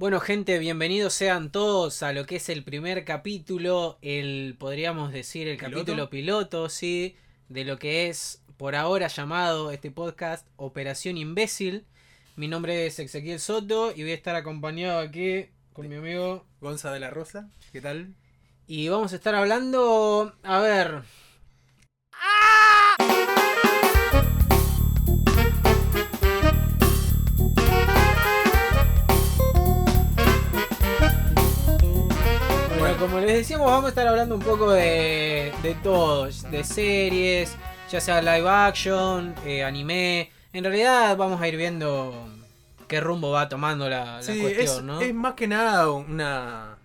Bueno, gente, bienvenidos sean todos a lo que es el primer capítulo, el podríamos decir el ¿Piloto? capítulo piloto, sí, de lo que es por ahora llamado este podcast Operación Imbécil. Mi nombre es Ezequiel Soto y voy a estar acompañado aquí con mi amigo Gonza de la Rosa, ¿qué tal? y vamos a estar hablando, a ver, como les decíamos, vamos a estar hablando un poco de, de todo, de series, ya sea live action, eh, anime. En realidad vamos a ir viendo qué rumbo va tomando la, la Sí, cuestión, es, ¿no? es más que nada una...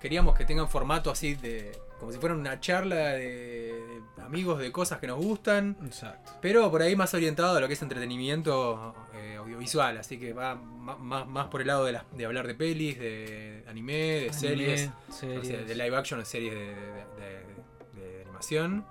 Queríamos que tengan formato así de... Como si fuera una charla de, de amigos de cosas que nos gustan. Exacto. Pero por ahí más orientado a lo que es entretenimiento eh, audiovisual. Así que va más, más por el lado de, las- de hablar de pelis, de anime, de series. O series. sea, de live action, de series de, de- de- de- de animación.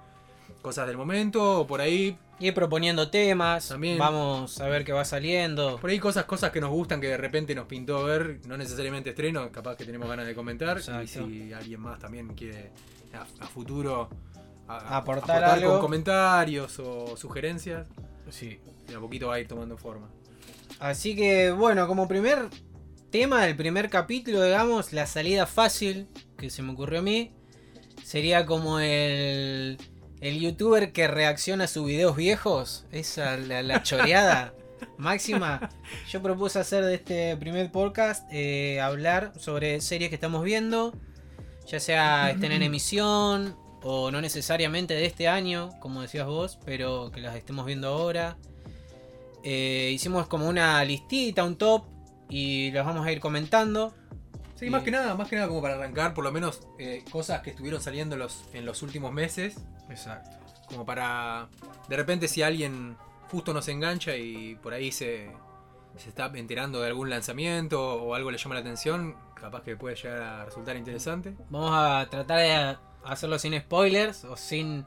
Cosas del momento, o por ahí Ir proponiendo temas, También. vamos a ver qué va saliendo. Por ahí cosas, cosas que nos gustan que de repente nos pintó ver, no necesariamente estreno, capaz que tenemos ganas de comentar. Exacto. Y si alguien más también quiere a, a futuro a- Aportar algo. con comentarios o sugerencias, Sí. a poquito va a ir tomando forma. Así que bueno, como primer tema del primer capítulo, digamos, la salida fácil que se me ocurrió a mí, sería como el, el youtuber que reacciona a sus videos viejos, esa la, la choreada máxima. Yo propuse hacer de este primer podcast eh, hablar sobre series que estamos viendo, ya sea estén en emisión o no necesariamente de este año, como decías vos, pero que las estemos viendo ahora. Eh, hicimos como una listita, un top, y los vamos a ir comentando. Sí, Y- más que nada, más que nada como para arrancar, por lo menos eh, cosas que estuvieron saliendo los, en los últimos meses, Exacto. como para de repente si alguien justo nos engancha y por ahí se, se está enterando de algún lanzamiento o algo le llama la atención, capaz que puede llegar a resultar interesante. Vamos a tratar de hacerlo sin spoilers o sin...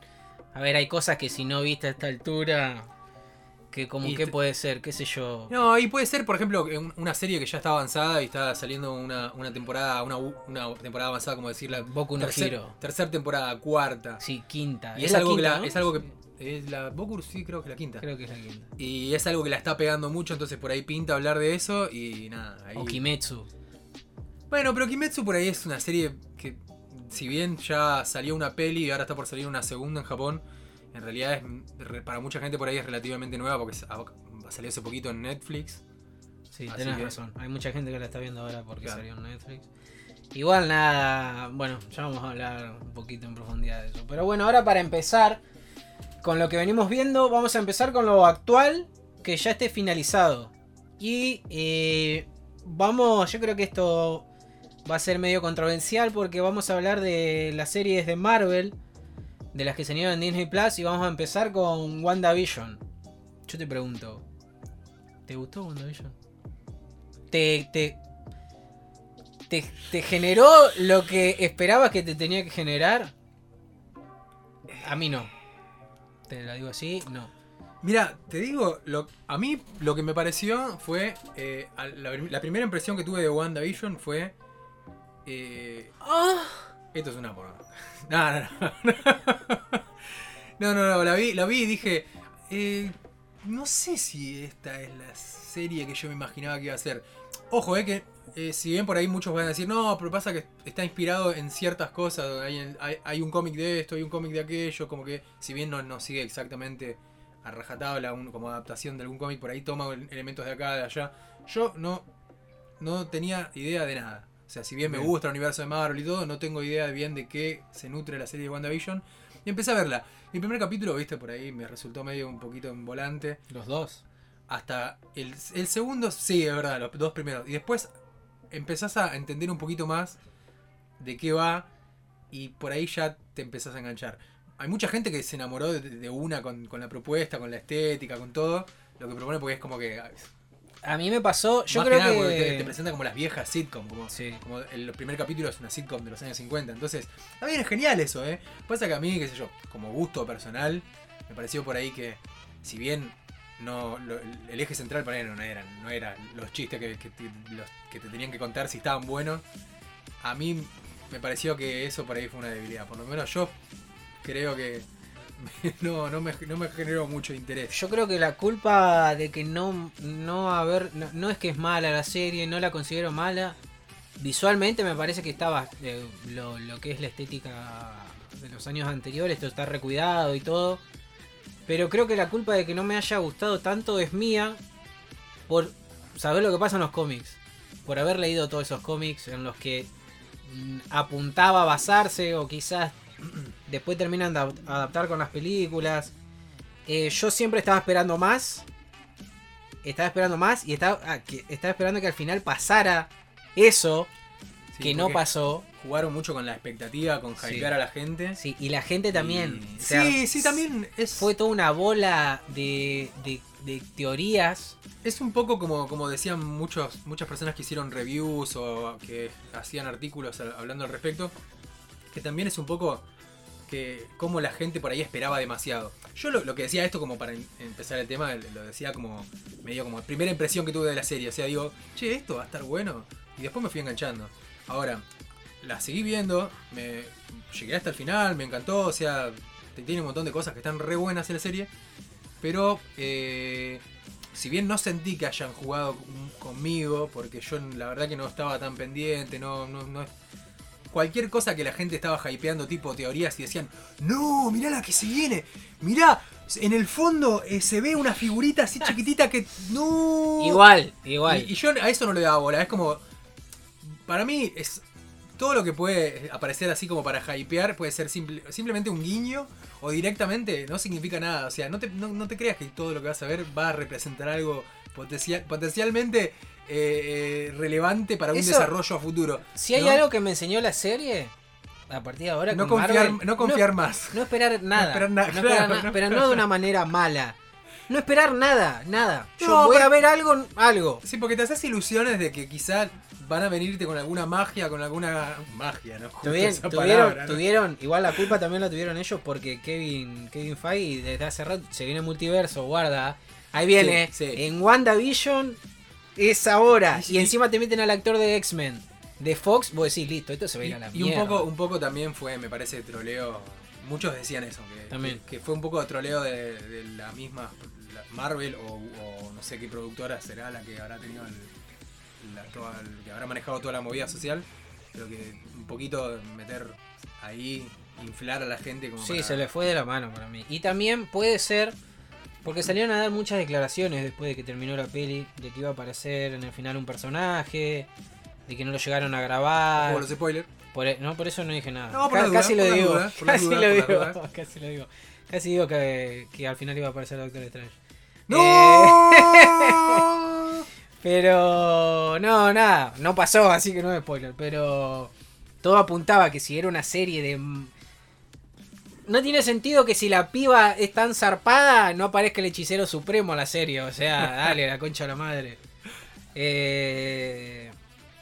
A ver, hay cosas que si no viste a esta altura, que como Y que te- puede ser, qué sé yo. No, y puede ser, por ejemplo, una serie que ya está avanzada y está saliendo una, una temporada, una, temporada avanzada, como decirla, Boku no tercer, Hero. tercer temporada, cuarta. Sí, quinta. Y es, algo que la- ¿no? es algo que es la Boku sí creo que es la quinta. Creo que es la quinta. Y es algo que la está pegando mucho, entonces por ahí pinta hablar de eso y nada. ahí- O Kimetsu. Bueno, pero Kimetsu por ahí es una serie que, si bien ya salió una peli y ahora está por salir una segunda en Japón, en realidad es para mucha gente por ahí es relativamente nueva porque es- a- salió hace poquito en Netflix. Sí, Así tenés que- razón. Hay mucha gente que la está viendo ahora porque Claro. salió en Netflix. Igual nada, bueno, ya vamos a hablar un poquito en profundidad de eso. Pero bueno, ahora para empezar con lo que venimos viendo, vamos a empezar con lo actual que ya esté finalizado. Y eh, vamos, yo creo que esto va a ser medio controversial porque vamos a hablar de las series de Marvel, de las que se en Disney Plus, y vamos a empezar con WandaVision. Yo te pregunto, ¿te gustó WandaVision? ¿Te, te, te, generó lo que esperabas que te tenía que generar? A mí no. Te la digo así, no. Mira, te digo, a mí lo que me pareció fue. eh, la primera impresión que tuve de WandaVision fue. Eh, esto es una porra. No, no, no. No, no, no, la vi, la vi y dije. eh, no sé si esta es la serie que yo me imaginaba que iba a ser. Ojo, eh, que eh, si bien por ahí muchos van a decir, no, pero pasa que está inspirado en ciertas cosas. Hay, hay- hay un cómic de esto, hay un cómic de aquello. Como que, si bien no, no sigue exactamente a rajatabla un- como adaptación de algún cómic, por ahí toma elementos de acá, de allá. Yo no, no tenía idea de nada. O sea, si bien me Bien. gusta el universo de Marvel y todo, no tengo idea bien de qué se nutre la serie de WandaVision. Y empecé a verla. Mi primer capítulo, viste, por ahí me resultó medio un poquito en volante. Los dos. Hasta el, el segundo, sí, es verdad, los dos primeros. Y después empezás a entender un poquito más de qué va y por ahí ya te empezás a enganchar. Hay mucha gente que se enamoró de, de una con, con la propuesta, con la estética, con todo. Lo que propone porque es como que... A mí me pasó, yo más creo que nada que... te, te presenta como las viejas sitcom, como, Sí. como el primer capítulo es una sitcom de los años 50. Entonces, también es genial eso, ¿eh? Pasa que a mí, qué sé yo, como gusto personal, me pareció por ahí que, si bien no lo- el eje central para él no eran, no eran los chistes que, que te, los que te tenían que contar si estaban buenos. A mí me pareció que eso por ahí fue una debilidad. Por lo menos yo creo que no, no, me, no me generó mucho interés. Yo creo que la culpa de que no, no haber. No, es que es mala la serie, no la considero mala. Visualmente me parece que estaba. eh, lo, lo que es la estética de los años anteriores, esto está recuidado y todo. Pero creo que la culpa de que no me haya gustado tanto es mía. Por saber lo que pasa en los cómics. Por haber leído todos esos cómics en los que mm, apuntaba a basarse o quizás después terminan de adap- adaptar con las películas. Eh, yo siempre estaba esperando más. Estaba esperando más y estaba, ah, que, estaba esperando que al final pasara eso Sí, que no pasó. Jugaron mucho con la expectativa, con Sí. hypear a la gente. Sí, y la gente también. Y- o sea, sí, sí, también es, Fue toda una bola de, de, de teorías. es un poco como, como decían muchos, muchas personas que hicieron reviews o que hacían artículos hablando al respecto. Que también es un poco que como la gente por ahí esperaba demasiado. Yo lo, que decía esto como para em- empezar el tema, lo decía como medio como primera impresión que tuve de la serie. O sea, digo, che, esto va a estar bueno. Y después me fui enganchando. Ahora, la seguí viendo, me llegué hasta el final, me encantó, o sea, tiene un montón de cosas que están re buenas en la serie. Pero, eh, si bien no sentí que hayan jugado con- conmigo, porque yo la verdad que no estaba tan pendiente, no- Cualquier cosa que la gente estaba hypeando, tipo teorías, y decían, no, mirá la que se viene, mirá, en el fondo eh, se ve una figurita así chiquitita que... No. Igual, igual. Y, y yo a eso no le daba bola. Es como. Para mí, es. Todo lo que puede aparecer así como para hypear puede ser simple- simplemente un guiño o directamente no significa nada. O sea, no te, no, no te creas que todo lo que vas a ver va a representar algo potencial, potencialmente eh, eh, relevante para un Eso- desarrollo a futuro. si hay ¿no? algo que me enseñó la serie, a partir de ahora, No con confiar, Marvel, no confiar más. No esperar nada. esperar nada, No esperar claro, nada, no pero no de una manera mala. No esperar nada, nada. Yo voy pero- a ver algo, algo. Sí, porque te haces ilusiones de que quizá van a venirte con alguna magia, con alguna magia, ¿no? Tuvieron, esa tuvieron, palabra, ¿no? tuvieron- igual la culpa también la tuvieron ellos porque Kevin, Kevin Feige desde hace rato se viene multiverso, guarda. Ahí viene. Sí, sí. En WandaVision es ahora. Y- Y, encima te meten al actor de X-Men. De Fox, vos decís, listo, esto se va a ir a la Y, y un mierda. poco, un poco también fue, me parece, troleo. Muchos decían eso, que, También. que, que fue un poco de troleo de, de la misma Marvel o, o no sé qué productora será la que habrá tenido el, la- toda el- que habrá manejado toda la movida social, pero que un poquito meter ahí, inflar a la gente como Sí, para- se le fue de la mano para mí. Y también puede ser, porque salieron a dar muchas declaraciones después de que terminó la peli, de que iba a aparecer en el final un personaje, de que no lo llegaron a grabar. Como los spoilers. Por, e- no, por eso no dije nada. No, por Ca- la duda, casi por lo la digo. duda, por la casi duda, lo por la digo. duda. Casi lo digo. Casi digo que, que al final iba a aparecer Doctor Strange. ¡No! Pero no, nada, no pasó, así que no es spoiler. Pero todo apuntaba que si era una serie de. No tiene sentido que si la piba es tan zarpada, no aparezca el hechicero supremo a la serie. O sea, dale, la concha de la madre. Eh,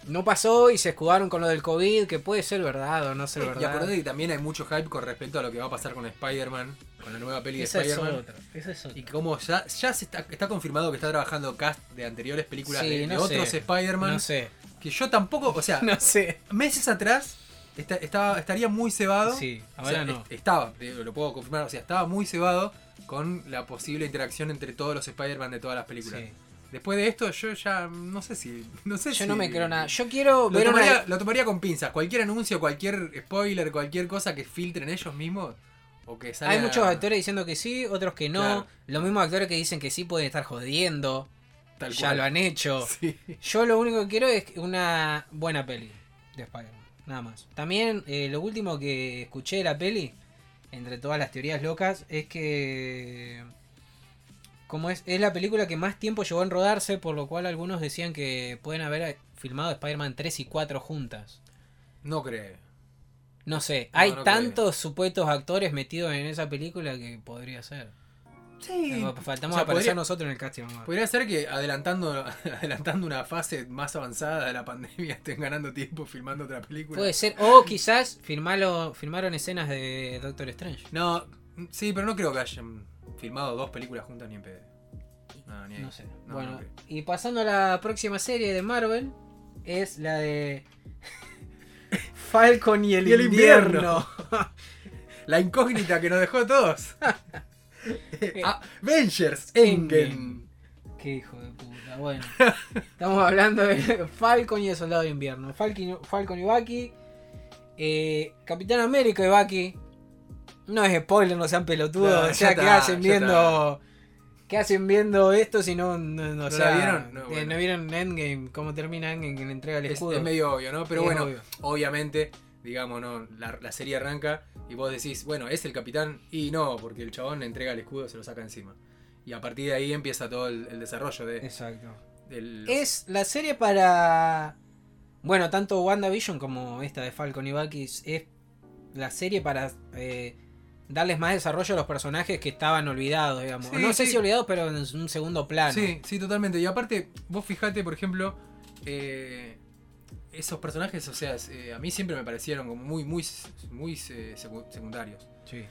no pasó y se escudaron con lo del COVID, que puede ser verdad o no ser Y verdad. acordate que también hay mucho hype con respecto a lo que va a pasar con Spider-Man, con la nueva peli de Esa es Spider-Man. otra. Esa es otra. Y como ya, ya se está, está confirmado que está trabajando cast de anteriores películas Sí, de, no otros Spider-Man. No sé. Que yo tampoco, o sea, No sé. meses atrás esta- estaba, estaría muy cebado. Sí, O ahora sea, no. es- Estaba, lo puedo confirmar, o sea, estaba muy cebado con la posible interacción entre todos los Spider-Man de todas las películas. Sí. Después de esto, yo ya no sé si. No sé Yo si- no me creo nada. Yo quiero Lo ver una- tomaría, lo tomaría con pinzas. Cualquier anuncio, cualquier spoiler, cualquier cosa que filtren ellos mismos. O que salga... Hay muchos actores diciendo que sí, otros que no. Claro. Los mismos actores que dicen que sí pueden estar jodiendo. Tal ya cual. lo han hecho. Sí. Yo lo único que quiero es una buena peli de Spider-Man. Nada más. También eh, lo último que escuché de la peli, entre todas las teorías locas, es que... Como es, es la película que más tiempo llevó en rodarse, por lo cual algunos decían que pueden haber filmado Spider-Man 3 y 4 juntas. No creo. No sé, No, hay no tantos supuestos actores metidos en esa película que podría ser. Sí. Eh, Faltamos O sea, aparecer podría- nosotros en el casting. ver. Podría ser que adelantando, adelantando una fase más avanzada de la pandemia estén ganando tiempo filmando otra película. Puede ser, o quizás filmalo, filmaron escenas de Doctor Strange. No, sí, pero no creo que hayan filmado dos películas juntas ni en pedo. No, ni ahí. No sé. No, bueno, no y pasando a la próxima serie de Marvel, es la de Falcon y el, Y el invierno. La incógnita que nos dejó a todos. Avengers Endgame. Qué hijo de puta. Bueno, estamos hablando de Falcon y el Soldado de Invierno. Falcon, Falcon y Bucky. eh, Capitán América y Bucky. No es spoiler, no sean pelotudos. No, o sea, ¿qué hacen viendo? ¿Qué hacen viendo esto si no, no, no, o ¿No sea, la vieron? No, eh, bueno. ¿no vieron Endgame? ¿Cómo termina Endgame? Que le entrega el Es, escudo. es medio obvio, ¿no? Pero Es bueno, obvio. obviamente, digamos, ¿no? La, la serie arranca y vos decís, bueno, es el capitán. Y no, porque el chabón le entrega el escudo, se lo saca encima. Y a partir de ahí empieza todo el, el desarrollo de, Exacto. del- Es la serie para. Bueno, tanto WandaVision como esta de Falcon y Bucky es la serie para eh, darles más desarrollo a los personajes que estaban olvidados, digamos. Sí, no sé sí. si olvidados, pero en un segundo plano. Sí, sí, totalmente. Y aparte, vos fijate, por ejemplo, eh, esos personajes, o sea, eh, a mí siempre me parecieron como muy, muy, muy eh, secu- secundarios. Sí.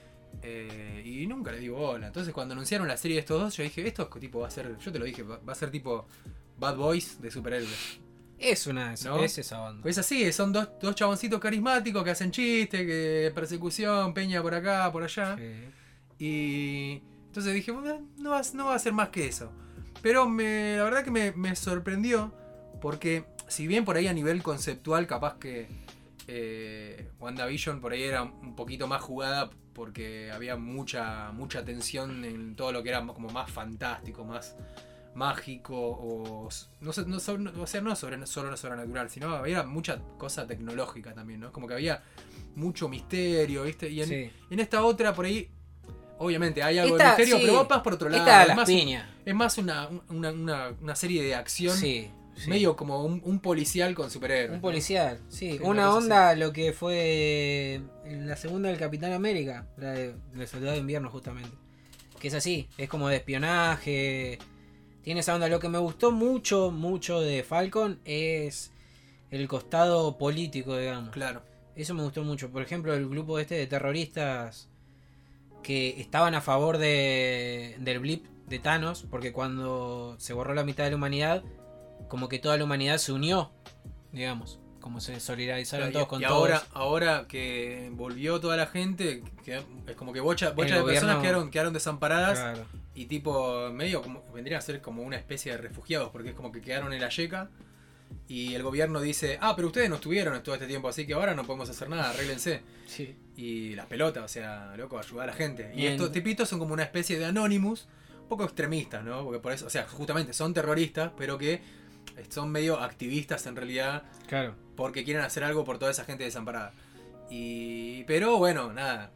Eh, y nunca le di bola. Entonces cuando anunciaron la serie de estos dos, yo dije, esto es tipo va a ser, yo te lo dije, va a ser tipo Bad Boys de superhéroes. Es una ¿No? es esa banda. Pues así, son dos, dos chaboncitos carismáticos que hacen chistes, que persecución, peña por acá, por allá. Sí. Y entonces dije, "Bueno, no va, no va a ser más que eso. Pero me, la verdad que me, me sorprendió porque si bien por ahí a nivel conceptual capaz que eh, WandaVision por ahí era un poquito más jugada porque había mucha, mucha tensión en todo lo que era como más fantástico, más mágico o no sé, no, o sea, no sobre, solo sobrenatural, sino había mucha cosa tecnológica también, ¿no? Como que había mucho misterio, ¿viste? Y en, Sí. en esta otra, por ahí, obviamente hay algo Esta, de misterio, sí. pero va más por otro lado. Esta Es más, piñas. es más una, una, una- una serie de acción, Sí. Sí. medio como un, un policial con superhéroes. Un policial, sí. Sí, una onda lo que fue la segunda del Capitán América, la de, del Soldado de Invierno justamente. Que es así, es como de espionaje. Tiene esa onda. Lo que me gustó mucho, mucho de Falcon es el costado político, digamos. Claro. Eso me gustó mucho. Por ejemplo, el grupo este de terroristas que estaban a favor de, del blip de Thanos, porque cuando se borró la mitad de la humanidad, como que toda la humanidad se unió, digamos, como se solidarizaron y, todos con y todos. ahora, ahora que volvió toda la gente, que es como que bocha, bocha de personas gobierno- quedaron, quedaron desamparadas Claro. y tipo medio como vendría a ser como una especie de refugiados porque es como que quedaron en la yeca y el gobierno dice, ah, pero ustedes no estuvieron todo este tiempo, así que ahora no podemos hacer nada, arréglense. Sí. Y las pelotas, o sea, loco, ayudar a la gente. Y estos tipitos son como una especie de Anonymous, un poco extremistas, ¿no? Porque por eso, o sea, justamente son terroristas, pero que son medio activistas en realidad Claro. porque quieren hacer algo por toda esa gente desamparada. Y pero bueno, nada.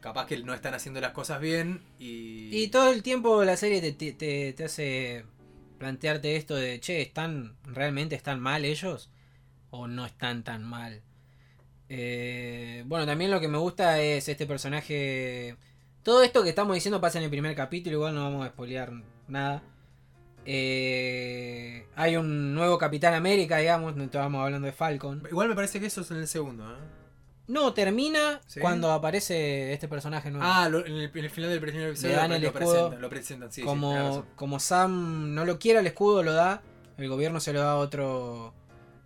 Capaz que no están haciendo las cosas bien y Y todo el tiempo la serie te, te- te- hace plantearte esto de, che, ¿están realmente están mal ellos? ¿O no están tan mal? Eh, bueno, también lo que me gusta es este personaje... Todo esto que estamos diciendo pasa en el primer capítulo, igual no vamos a spoilear nada. Eh, hay un nuevo Capitán América, digamos, no estábamos hablando de Falcon. igual me parece que eso es en el segundo, ¿eh? No, termina ¿Sí? cuando aparece este personaje nuevo. Ah, lo- en, el, en el final del primer episodio dan lo, el escudo. presentan, lo presentan, sí, como, Sam no lo quiere el escudo, lo da. El gobierno se lo da a otro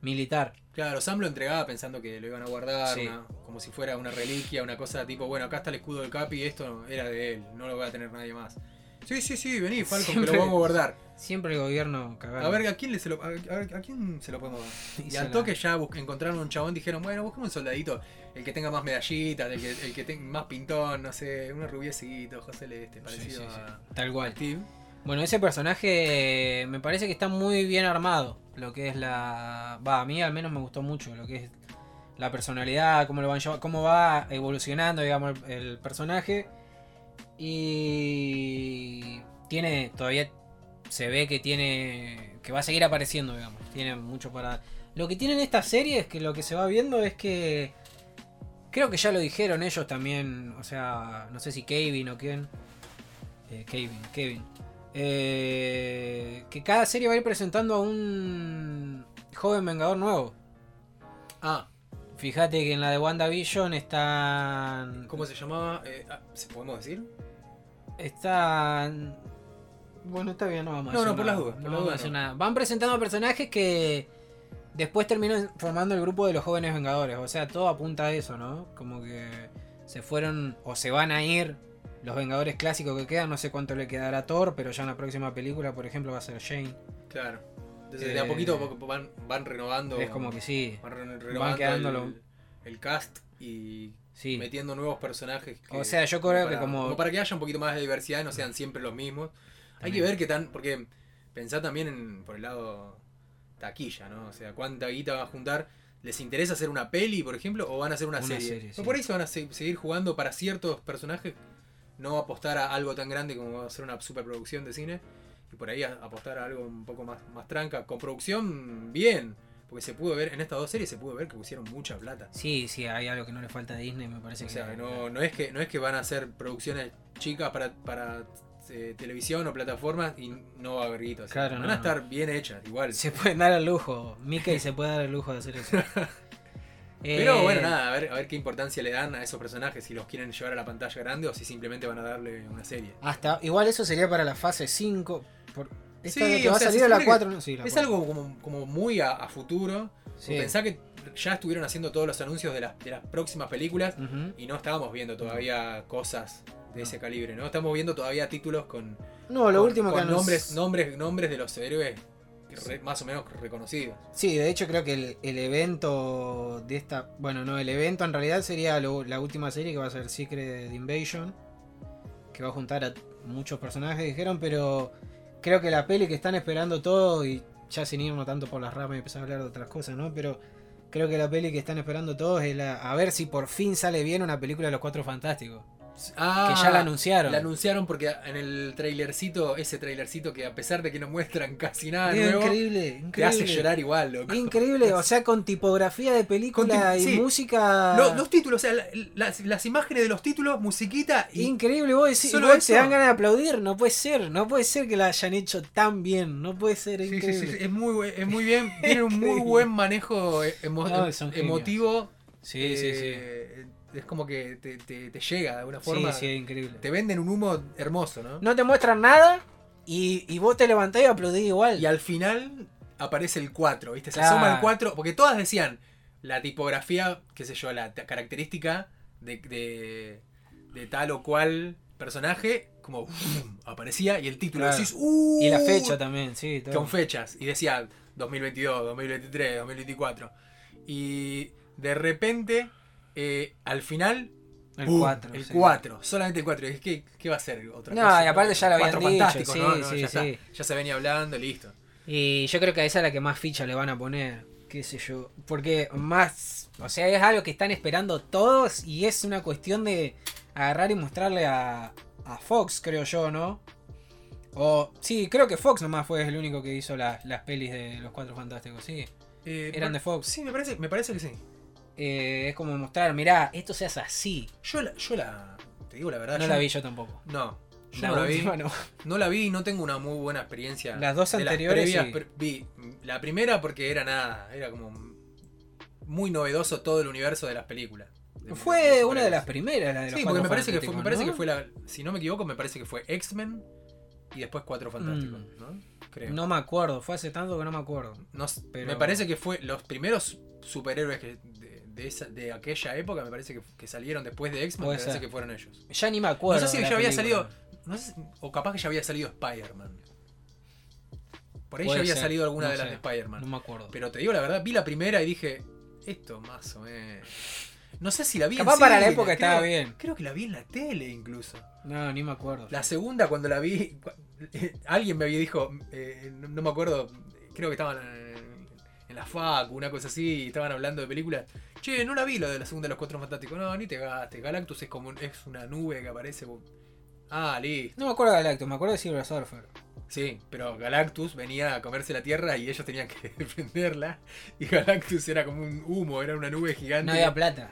militar. Claro, Sam lo entregaba pensando que lo iban a guardar, Sí. una- como si fuera una reliquia, una cosa tipo, bueno, acá está el escudo del Capi, esto era de él, no lo va a tener nadie más. Sí, sí, sí, vení, Falcon, que Siempre- lo vamos a guardar. Siempre el gobierno cagado. A ver, ¿a quién, le se lo, a, a ver, ¿a quién se lo podemos dar? Y al toque ya encontraron un chabón, dijeron, bueno, busquemos un soldadito, el que tenga más medallitas, el que, el que tenga más pintón, no sé, un rubiecito, José Celeste, parecido sí, sí. a Tal cual. Steve. Bueno, ese personaje me parece que está muy bien armado. Lo que es la. Va, a mí al menos me gustó mucho. Lo que es la personalidad, cómo lo van cómo va evolucionando, digamos, el, el personaje. Y. Tiene. Todavía se ve que tiene. Que va a seguir apareciendo, digamos. Tiene mucho para. Lo que tienen esta serie es que lo que se va viendo es que. Creo que ya lo dijeron ellos también. O sea, no sé si Kevin o quién. Eh, Kevin, Kevin. Eh, que cada serie va a ir presentando a un joven vengador nuevo. Ah, Fíjate que en la de WandaVision están. ¿cómo se llamaba? Eh, ah, ¿Se podemos decir? Están. Bueno, está bien, no vamos a No, no, por las dudas, por No las vamos a dudas no. nada. Van presentando personajes que después terminan formando el grupo de los jóvenes vengadores. O sea, todo apunta a eso, ¿no? Como que se fueron o se van a ir los vengadores clásicos que quedan. No sé cuánto le quedará a Thor, pero ya en la próxima película, por ejemplo, va a ser Shane. Claro. Entonces, Eh, de a poquito van, van renovando. Es como que sí. Van re- renovando quedando el, lo- el cast y Sí. metiendo nuevos personajes. O sea, yo creo que para, como- para que haya un poquito más de diversidad y no sean siempre los mismos. Hay que ver qué tan. Porque pensá también en, por el lado taquilla, ¿no? O sea, cuánta guita va a juntar. ¿Les interesa hacer una peli, por ejemplo, o van a hacer una, Una serie? serie, sí. Por ahí se van a se- seguir jugando para ciertos personajes, no apostar a algo tan grande como hacer una superproducción de cine, y por ahí a- apostar a algo un poco más, más tranca. Con producción, bien, porque se pudo ver, en estas dos series se pudo ver que pusieron mucha plata. Sí, sí, hay algo que no le falta a Disney, me parece O que sea, no, no, es que, no es que van a hacer producciones chicas para, para eh, televisión o plataformas y no va a haber sea, Claro, van no, a no. estar bien hechas, igual. Se pueden dar el lujo. Mickey se puede dar el lujo de hacer eso. Pero Eh, bueno, nada, a ver, a ver qué importancia le dan a esos personajes, si los quieren llevar a la pantalla grande o si simplemente van a darle una serie. Hasta, igual eso sería para la fase 5. Por, esta Sí, que va a salir a la supone 4, ¿no? Sí, la Es 4. algo como, como muy a, a futuro. Sí. Pensá que ya estuvieron haciendo todos los anuncios de las, de las próximas películas y no estábamos viendo todavía cosas de ese calibre, ¿no? Estamos viendo todavía títulos con, No, lo con- último con que anunci- nombres, nombres, nombres de los héroes re- más o menos reconocidos. Sí, de hecho creo que el, el evento de esta... Bueno, no, el evento en realidad sería lo- la última serie que va a ser Secret Invasion. Que va a juntar a muchos personajes, dijeron, pero creo que la peli que están esperando todo y ya sin irnos tanto por las ramas y empezar a hablar de otras cosas, ¿no? Pero creo que la peli que están esperando todos es la... A ver si por fin sale bien una película de los Cuatro Fantásticos. Ah, que ya la anunciaron. La anunciaron porque en el trailercito, ese trailercito que a pesar de que no muestran casi nada Es nuevo, increíble, increíble. te hace llorar igual, loco. Increíble, o sea, con tipografía de película Con y sí. música. Lo- los títulos, o sea, la- las, las imágenes de los títulos, musiquita y Increíble, vos, decís, Solo vos te dan ganas de aplaudir, no puede ser, no puede ser que la hayan hecho tan bien, no puede ser sí, increíble. sí, es muy es muy bien, tiene un muy buen manejo e- emo- No, son genios. emotivo. Sí, sí, sí. Es como que te, te- te llega de alguna Sí, forma. sí, es increíble. Te venden un humo hermoso, ¿no? No te muestran nada y, y vos te levantás y aplaudís igual. Y al final aparece el 4, ¿viste? Se Claro. asoma el 4, porque todas decían la tipografía, qué sé yo, la característica de, de, de tal o cual personaje, como aparecía y el título Claro. decís, ¡uh! Y la fecha también, sí. todo. Con fechas, y decía 2022, 2023, 2024. Y de repente, eh, al final, El ¡pum! 4. el 4, solamente el 4. Y ¿Qué, ¿Qué va a ser? Otra No, cosa? y aparte ya lo habían dicho, sí, ¿no? No, sí, ya, está. sí. ya se venía hablando, listo. Y yo creo que a esa es la que más ficha le van a poner, qué sé yo. Porque más, o sea, es algo que están esperando todos y es una cuestión de agarrar y mostrarle a, a Fox, creo yo, ¿no? O, sí, creo que Fox nomás fue el único que hizo las, las pelis de los Cuatro Fantásticos, sí. Eh, Eran de Fox. Sí, me parece, me parece que sí. Eh, es como mostrar, mirá, esto se hace así. Yo la, yo la. Te digo la verdad. No yo- la vi yo tampoco. No. Yo La no la vi. no. No la vi y no tengo una muy buena experiencia. Las dos de las anteriores previas, sí. vi la primera porque era nada. Era como muy novedoso todo el universo de las películas. De- Fue una de las primeras, la de los Sí, porque me parece que fue, me parece que fue la. Si no me equivoco, me parece que fue X-Men y después Cuatro Fantásticos, Mm. ¿no? Creo. No me acuerdo, fue hace tanto que no me acuerdo. No Pero- Me parece que fue los primeros superhéroes que de, esa, de aquella época, me parece que, que salieron después de X-Men, me parece ser. que fueron ellos. Ya ni me acuerdo. no sé si ya había salido, no sé si- o capaz que ya había salido Spider-Man. Por ahí Puede ya había ser, salido alguna no de las de Spider-Man. No me acuerdo. Pero te digo la verdad, vi la primera y dije, esto más o menos. No sé si la vi en Capaz para la época creo- estaba bien. Creo que la vi en la tele incluso. No, ni me acuerdo. La segunda, cuando la vi, alguien me había dijo, eh, no, no me acuerdo, creo que estaban en, la FAC, una cosa así, y estaban hablando de películas. Che, no la vi lo de la segunda de los Cuatro Fantásticos. No, ni te gastes. Galactus es como es una nube que aparece. Ah, listo. No me acuerdo de Galactus, me acuerdo de Silver Surfer. Sí, pero Galactus venía a comerse la Tierra y ellos tenían que defenderla. Y Galactus era como un humo, era una nube gigante. No había plata.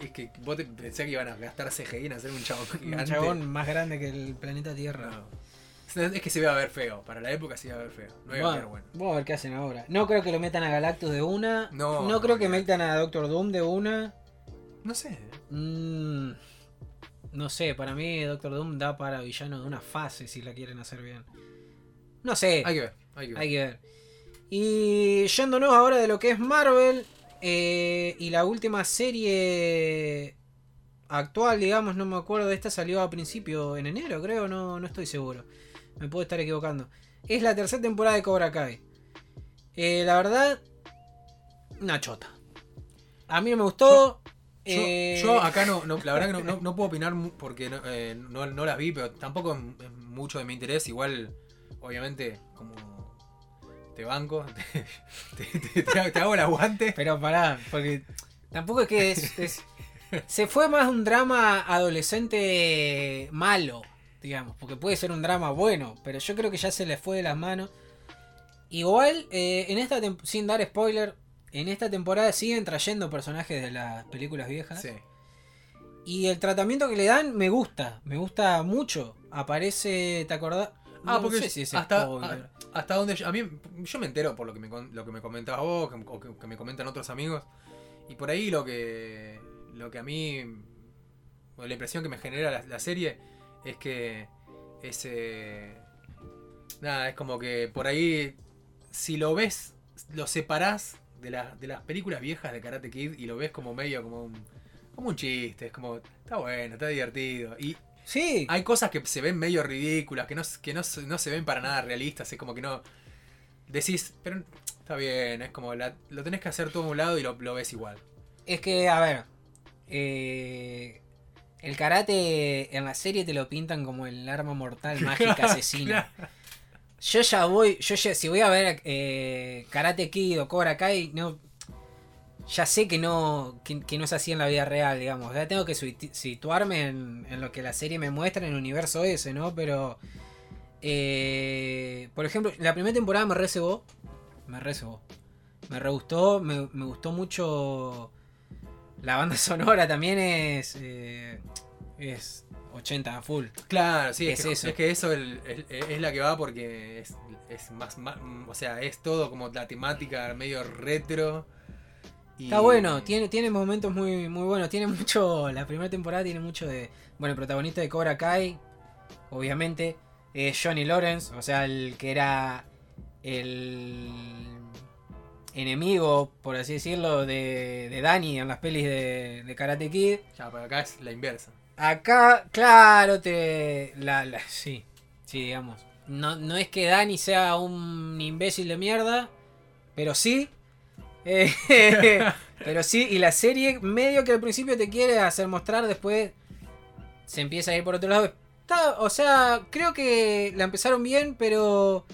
Es que vos te pensás que iban a gastar CGI en hacer un chabón Un chabón más grande que el planeta Tierra. No. Es que se iba a ver feo. Para la época se iba a ver feo. No iba a ver bueno. Vamos a ver qué hacen ahora. No creo que lo metan a Galactus de una. No, No, creo que metan a Doctor Doom de una. No sé. Mm, no sé, para mí Doctor Doom da para villano de una fase si la quieren hacer bien. No sé. Hay que ver, hay que ver. Hay que ver. Y yéndonos ahora de lo que es Marvel eh, y la última serie actual, digamos, no me acuerdo, esta salió a principio en enero, creo, no, no estoy seguro. Me puedo estar equivocando. Es la tercera temporada de Cobra Kai. Eh, la verdad, una chota. A mí no me gustó. Yo, eh, yo acá no, no- la verdad que no, no- no puedo opinar porque no, eh, no- las vi, pero tampoco es es mucho de mi interés. Igual, obviamente, como te banco, te, te- te- te hago el aguante. Pero pará, porque tampoco es que es, es- Se fue más un drama adolescente malo, digamos, porque puede ser un drama bueno, pero yo creo que ya se le fue de las manos. Igual, eh, en esta sin dar spoiler, en esta temporada siguen trayendo personajes de las películas viejas. Sí. Y el tratamiento que le dan me gusta, me gusta mucho. Aparece, ¿te acordás? Ah, No porque sé si es hasta, spoiler. a- hasta donde yo, a mí yo me entero por lo que me, lo que me comentabas vos que, o que, que me comentan otros amigos y por ahí lo que lo que a mí o la impresión que me genera la, la serie es que ese nada es como que por ahí si lo ves lo separás de, la- de las películas viejas de Karate Kid y lo ves como medio como un como un chiste es como está bueno está divertido y Sí, hay cosas que se ven medio ridículas, que no, que no, se- no se ven para nada realistas, es como que no... Decís, pero está bien, es como la- lo tenés que hacer todo a un lado y lo, lo ves igual. Es que, a ver, eh, el karate en la serie te lo pintan como el arma mortal mágica asesina. Yo ya voy, yo ya, si voy a ver eh, Karate Kid o Cobra Kai, no, ya sé que no, que, que no es así en la vida real, digamos. Ya tengo que situarme en, en lo que la serie me muestra en el universo ese, ¿no? Pero, eh, por ejemplo, la primera temporada me recebó, me recebó, me re gustó, me, me gustó mucho la banda sonora también es, eh, es 80 a full. Claro, sí, es, Es que, eso. es que eso el- el- es la que va porque es, es más, más- O sea, es todo como la temática medio retro. y- Está bueno, tiene, tiene momentos muy, muy buenos. Tiene mucho. La primera temporada tiene mucho de. Bueno, el protagonista de Cobra Kai, obviamente, es Johnny Lawrence, o sea, el que era el enemigo, por así decirlo, de, de Danny en las pelis de, de Karate Kid. Ya, pero acá es la inversa. Acá, claro, te. La, la- sí, sí, digamos. No, no es que Danny sea un imbécil de mierda, pero sí. Eh, pero sí, y la serie medio que al principio te quiere hacer mostrar, después se empieza a ir por otro lado. Está- o sea, creo que la empezaron bien, pero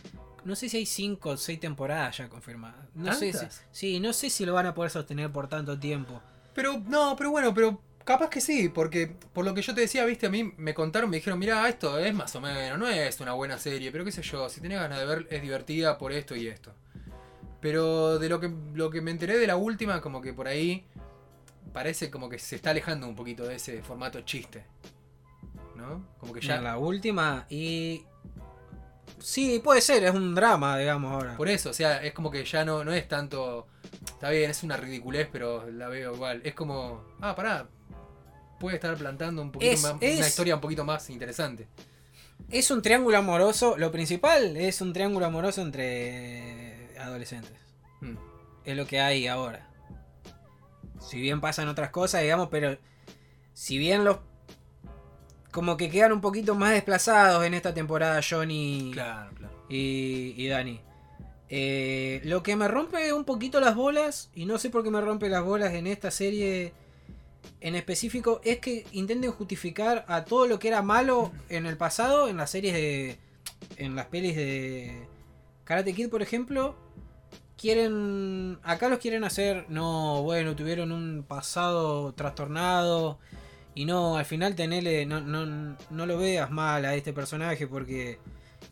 no sé si hay 5 o 6 temporadas ya confirmadas. No sé si, sí, no sé si lo van a poder sostener por tanto tiempo. Pero, no, pero bueno, pero capaz que sí, porque por lo que yo te decía, viste, a mí me contaron, me dijeron, mira, esto es más o menos, no es una buena serie, pero qué sé yo, si tenés ganas de ver, es divertida por esto y esto. Pero de lo que, lo que me enteré de la última, como que por ahí parece como que se está alejando un poquito de ese formato chiste. ¿No? Como que Ya ya... la última y... Sí, puede ser, es un drama, digamos ahora. Por eso, o sea, es como que ya no, no es tanto... Está bien, es una ridiculez, pero la veo igual. Es como... Ah, pará. Puede estar plantando un poquito Es- más, es- una historia un poquito más interesante. Es un triángulo amoroso, lo principal es un triángulo amoroso entre adolescentes. Mm. Es lo que hay ahora. Si bien pasan otras cosas, digamos, pero si bien los... Como que quedan un poquito más desplazados en esta temporada Johnny Claro, claro. y, y Dani. Eh, lo que me rompe un poquito las bolas, y no sé por qué me rompe las bolas en esta serie en específico, es que intenten justificar a todo lo que era malo en el pasado, en las series de. en las pelis de Karate Kid, por ejemplo. Quieren. Acá los quieren hacer. No, bueno, tuvieron un pasado trastornado. Y no, al final tenerle. No, no, no lo veas mal a este personaje porque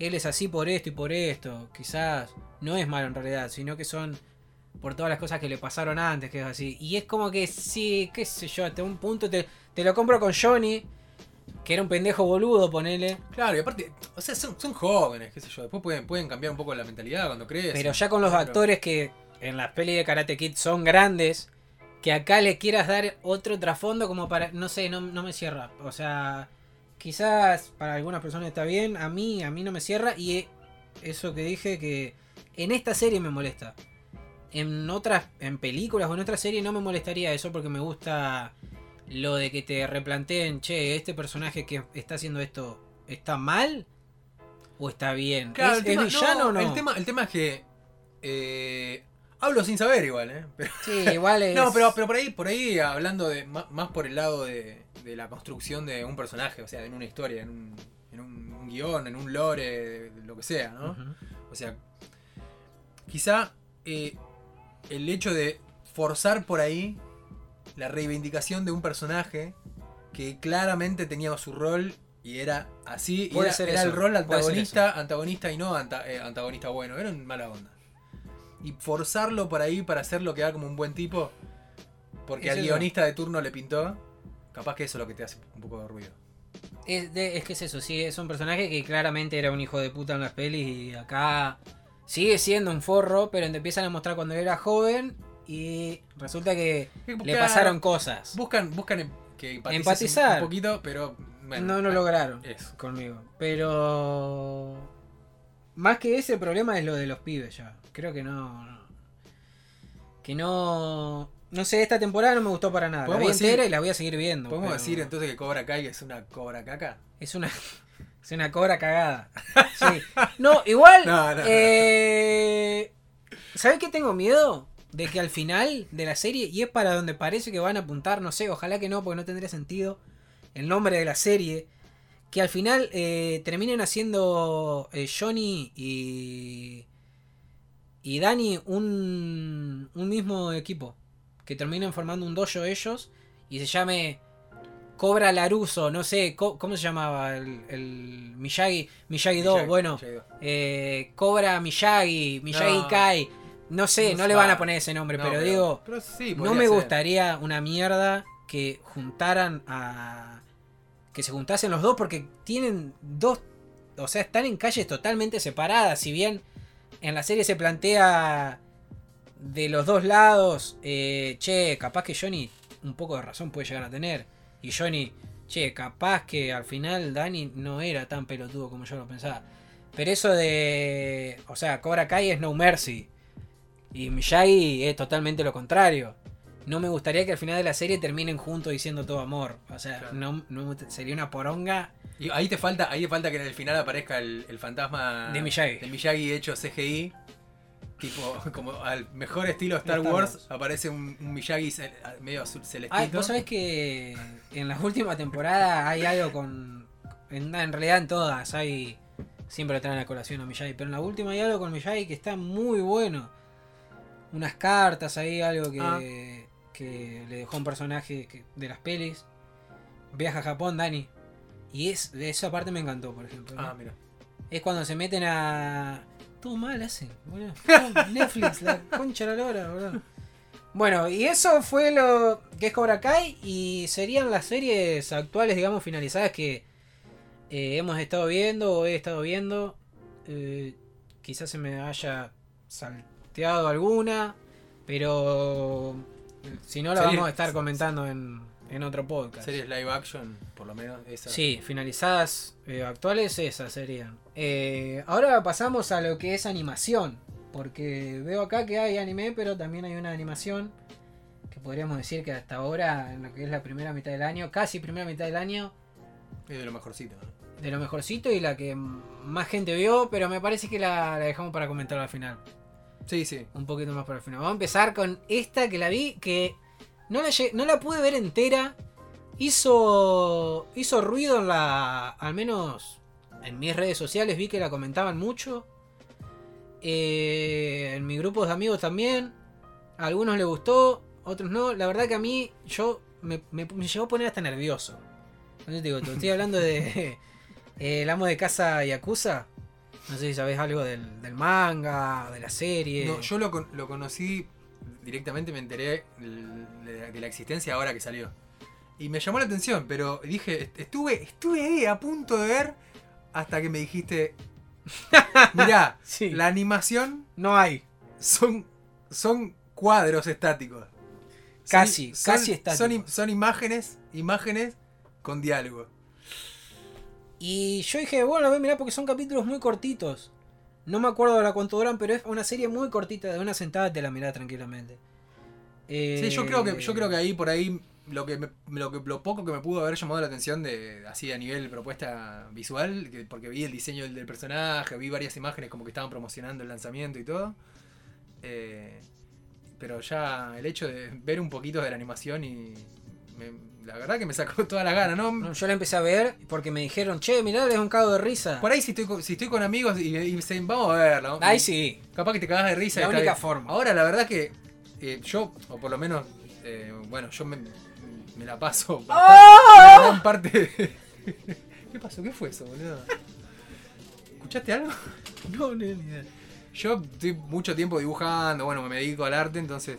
él es así por esto y por esto. Quizás no es malo en realidad, sino que son por todas las cosas que le pasaron antes, que es así. Y es como que sí, qué sé yo, hasta un punto te, te lo compro con Johnny, que era un pendejo boludo, ponele. Claro, y aparte, o sea, son, son jóvenes, qué sé yo. Después pueden, pueden cambiar un poco la mentalidad cuando crecen. Pero ya con los actores que en las pelis de Karate Kid son grandes, que acá le quieras dar otro trasfondo como para, no sé, no, no me cierra. O sea, quizás para algunas personas está bien, a mí, a mí no me cierra y eh, eso que dije que en esta serie me molesta. En otras, en películas o en otras series no me molestaría eso porque me gusta lo de que te replanteen, che, este personaje que está haciendo esto, ¿está mal? ¿O está bien? Claro, ¿Es, el tema, es villano o no? El tema, el tema es que. eh, hablo sin saber igual, ¿eh? Pero- Sí, igual es... no, pero, pero por ahí, por ahí hablando de más, por el lado de, de la construcción de un personaje, o sea, en una historia, en un, en un, un guion, en un lore, lo que sea, ¿no? O sea, quizá eh, el hecho de forzar por ahí la reivindicación de un personaje que claramente tenía su rol y era así, y era, ser era eso, el rol antagonista, antagonista y no anta- eh, antagonista bueno, era un mala onda. Y forzarlo por ahí para hacerlo quedar como un buen tipo, porque Es al eso. guionista de turno le pintó, capaz que eso es lo que te hace un poco de ruido. Es, de- es que es eso, sí, es un personaje que claramente era un hijo de puta en las pelis y acá sigue siendo un forro, pero te empiezan a mostrar cuando él era joven y resulta que le pasaron cosas. Buscan, buscan em- que Empatizar. un poquito, pero bueno, no lo lograron Eso. conmigo. Pero más que ese problema es lo de los pibes ya. Creo que no. no. Que no. No sé, esta temporada no me gustó para nada. La vi decir- entera y la voy a seguir viendo. ¿Podemos pero decir entonces que Cobra Kai es una Cobra Caca? Es una. Es una cobra cagada. Sí. No, igual. No, no, no. eh, ¿Sabes qué tengo miedo? De que al final de la serie, y es para donde parece que van a apuntar, no sé, ojalá que no, porque no tendría sentido el nombre de la serie. Que al final eh, terminen haciendo eh, Johnny y. Y Dani un, un mismo equipo. Que terminen formando un dojo ellos. Y se llame Cobra Laruso, no sé, co- ¿cómo se llamaba? El, el Miyagi, Miyagi 2, Miyagi- bueno, Miyagi eh, Cobra Miyagi, Miyagi No. Kai, no sé, No no, le van a poner ese nombre, No, pero, digo, pero sí, no me ser. gustaría una mierda que juntaran a... que se juntasen los dos porque tienen dos, o sea, están en calles totalmente separadas, si bien en la serie se plantea de los dos lados, eh, che, capaz que Johnny un poco de razón puede llegar a tener. Y Johnny, che, capaz que al final Dani no era tan pelotudo como yo lo pensaba. Pero eso de. O sea, Cobra Kai es No Mercy. Y Miyagi es totalmente lo contrario. No me gustaría que al final de la serie terminen juntos diciendo todo amor. O sea, Claro. no, no sería una poronga Y ahí te falta, ahí te falta que en el final aparezca el, el fantasma de Miyagi. del Miyagi hecho CGI. Tipo, como al mejor estilo Star, Star Wars, Wars. aparece un, un Miyagi medio azul celestito. Ay, vos sabés que en la última temporada hay algo con. En, en realidad en todas hay. Siempre lo traen a colación a Miyagi, pero en la última hay algo con Miyagi que está muy bueno. Unas cartas ahí, algo que, Ah. Que le dejó un personaje que- de las pelis. Viaja a Japón, Dani. Y es, de esa parte me encantó, por ejemplo. ¿no? Ah, mira. Es cuando se meten a. Todo mal hacen, boludo. Netflix, la concha de la lora, boludo. Bueno, y eso fue lo que es Cobra Kai. Y serían las series actuales, digamos, finalizadas que eh, hemos estado viendo o he estado viendo. Eh, quizás se me haya salteado alguna. Pero si no, la Series- vamos a estar comentando en, en otro podcast. Series live action, por lo menos. Esa. Sí, finalizadas eh, actuales esas serían. Eh, ahora pasamos a lo que es animación. Porque veo acá que hay anime, pero también hay una animación. Que podríamos decir que hasta ahora, en lo que es la primera mitad del año, casi primera mitad del año, Es de lo mejorcito. ¿no? de lo mejorcito y la que más gente vio, pero me parece que la, la dejamos para comentar al final. Sí, sí. Un poquito más para el final. Vamos a empezar con esta que la vi, que no la, no la pude ver entera. Hizo, hizo ruido en la... Al menos en mis redes sociales vi que la comentaban mucho. Eh, en mis grupos de amigos también. A algunos les gustó, otros no. La verdad que a mí yo me, me, me llegó a poner hasta nervioso. Entonces digo, te estoy hablando de eh, El amo de casa Yakuza. No sé si sabés algo del, del manga, de la serie. No, yo lo, con- lo conocí directamente, me enteré de, la existencia ahora que salió. Y me llamó la atención, pero dije, est- estuve, estuve ahí a punto de ver hasta que me dijiste, mirá, Sí. la animación No hay. son, son cuadros estáticos. Son- Casi, son- casi estáticos. Son, son imágenes, imágenes con diálogo. Y yo dije, bueno, voy a mirar porque son capítulos muy cortitos. No me acuerdo de la cuánto duran, pero es una serie muy cortita, de una sentada te la mirás tranquilamente. Sí, yo creo que, yo creo Eh, que ahí por ahí lo que, me- lo que lo poco que me pudo haber llamado la atención de así a nivel propuesta visual, que- porque vi el diseño del, del personaje, vi varias imágenes como que estaban promocionando el lanzamiento y todo. eh, pero ya el hecho de ver un poquito de la animación y me- la verdad que me sacó toda la gana, ¿no? no, yo la empecé a ver porque me dijeron, che, mirá, es un cago de risa. Por ahí si estoy si estoy con amigos y, y dicen, vamos a verlo. Ahí sí. Capaz que te cagas de risa. La y única forma. Ahora, la verdad que eh, yo, o por lo menos, eh, bueno, yo me, me la paso ¡Ah! gran parte de- ¿Qué pasó? ¿Qué fue eso, boludo? ¿Escuchaste algo? No, no, ni idea. Yo estoy mucho tiempo dibujando, bueno, me dedico al arte, entonces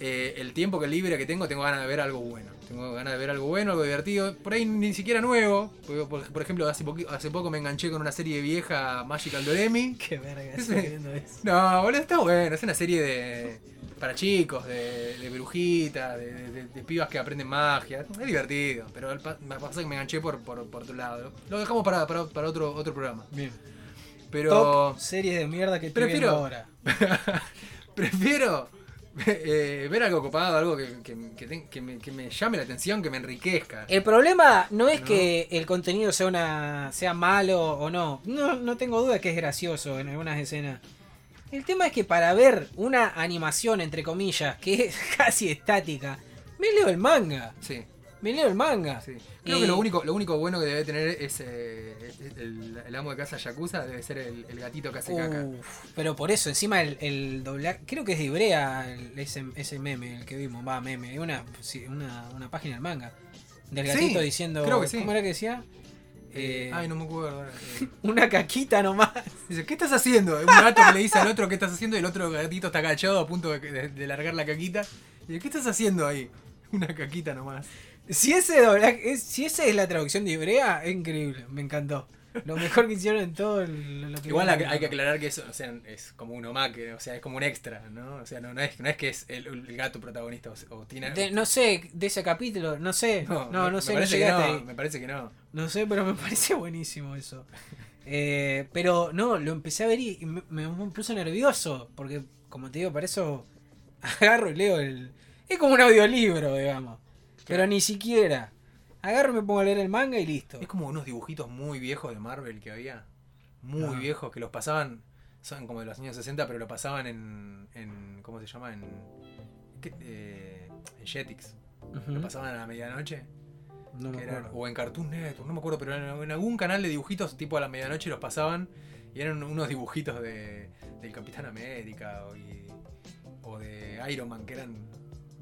eh, el tiempo que libre que tengo, tengo ganas de ver algo bueno. Tengo ganas de ver algo bueno, algo divertido. Por ahí ni siquiera nuevo. Por, por ejemplo, hace, hace poco me enganché con una serie vieja, Magical Doremi. Qué verga, estoy viendo eso. No, boludo, está bueno. Es una serie de. para chicos, de, de brujitas, de, de- de pibas que aprenden magia. Es divertido, pero el me pasa que me enganché por, por, por tu lado. Lo dejamos para, para, para otro, otro programa. Bien. Pero. Top series de mierda que estoy Prefiero- viendo ahora. prefiero eh, ver algo copado, algo que, que- que que me, que me llame la atención, que me enriquezca. El problema no es No. que el contenido sea una sea malo o no. No, no tengo duda que es gracioso en algunas escenas. El tema es que para ver una animación, entre comillas, que es casi estática, me leo el manga. Sí, Me leo el manga. sí. Creo Y- que lo único, lo único bueno que debe tener es eh, el, el amo de casa Yakuza, debe ser el, el gatito que hace caca. Uf, pero por eso, encima el, el doblaje. Creo que es de Ibrea el- ese, ese meme, el que vimos. Va, meme. Una, una, una página del manga. Del Sí, gatito diciendo. creo que sí. ¿Cómo era que decía? Eh, Eh, ay, no me acuerdo. Eh, Una caquita nomás. Dice, ¿qué estás haciendo? Un gato que le dice al otro qué estás haciendo y el otro gatito está agachado a punto de, de- de largar la caquita. Dice, ¿qué estás haciendo ahí? Una caquita nomás. Si ese doblaje, es, si esa es la traducción de Ibrea, es increíble, me encantó. Lo mejor que hicieron en todo el- lo que Igual hay que aclarar que eso, o sea, es como un omaque, o sea, es como un extra, ¿no? O sea, no, no, es, no es que es el, el gato protagonista o, o tiene... De- no sé, de ese capítulo, no sé. No, no, me sé, parece que no, me parece que no. No sé, pero me parece buenísimo eso. Eh, pero no, lo empecé a ver y me, me puso nervioso. Porque, como te digo, para eso agarro y leo el. Es como un audiolibro, digamos. Pero ni siquiera. Agarro y me pongo a leer el manga y listo. Es como unos dibujitos muy viejos de Marvel que había. Muy Ah. viejos, que los pasaban, son como de los años 60, pero lo pasaban en, en ¿cómo se llama? En. Eh, en Jetix. Lo pasaban a la medianoche. No me eran- acuerdo. o en Cartoon Network, no me acuerdo, pero en, en algún canal de dibujitos tipo a la medianoche los pasaban y eran unos dibujitos de, del Capitán América o, y- o de Iron Man que eran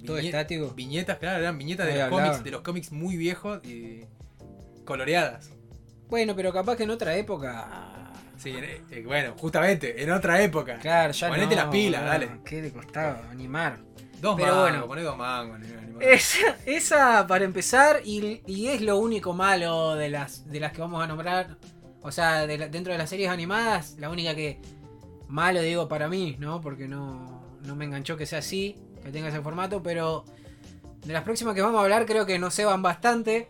Todo viñe- estático. viñetas, claro, eran viñetas de los, cómics, de los cómics muy viejos y coloreadas. Bueno, pero capaz que en otra época. Sí, en- eh, bueno, justamente, en otra época. Claro, ya Ponete no, las pilas, dale. ¿Qué le costaba animar? Dos Pero mangos, bueno. poné dos mangos. Esa, esa para empezar, y, y es lo único malo de las, de las que vamos a nombrar. O sea, de la- dentro de las series animadas, la única que malo digo para mí, ¿no? Porque no, no me enganchó que sea así, que tenga ese formato, pero de las próximas que vamos a hablar creo que nos ceban bastante.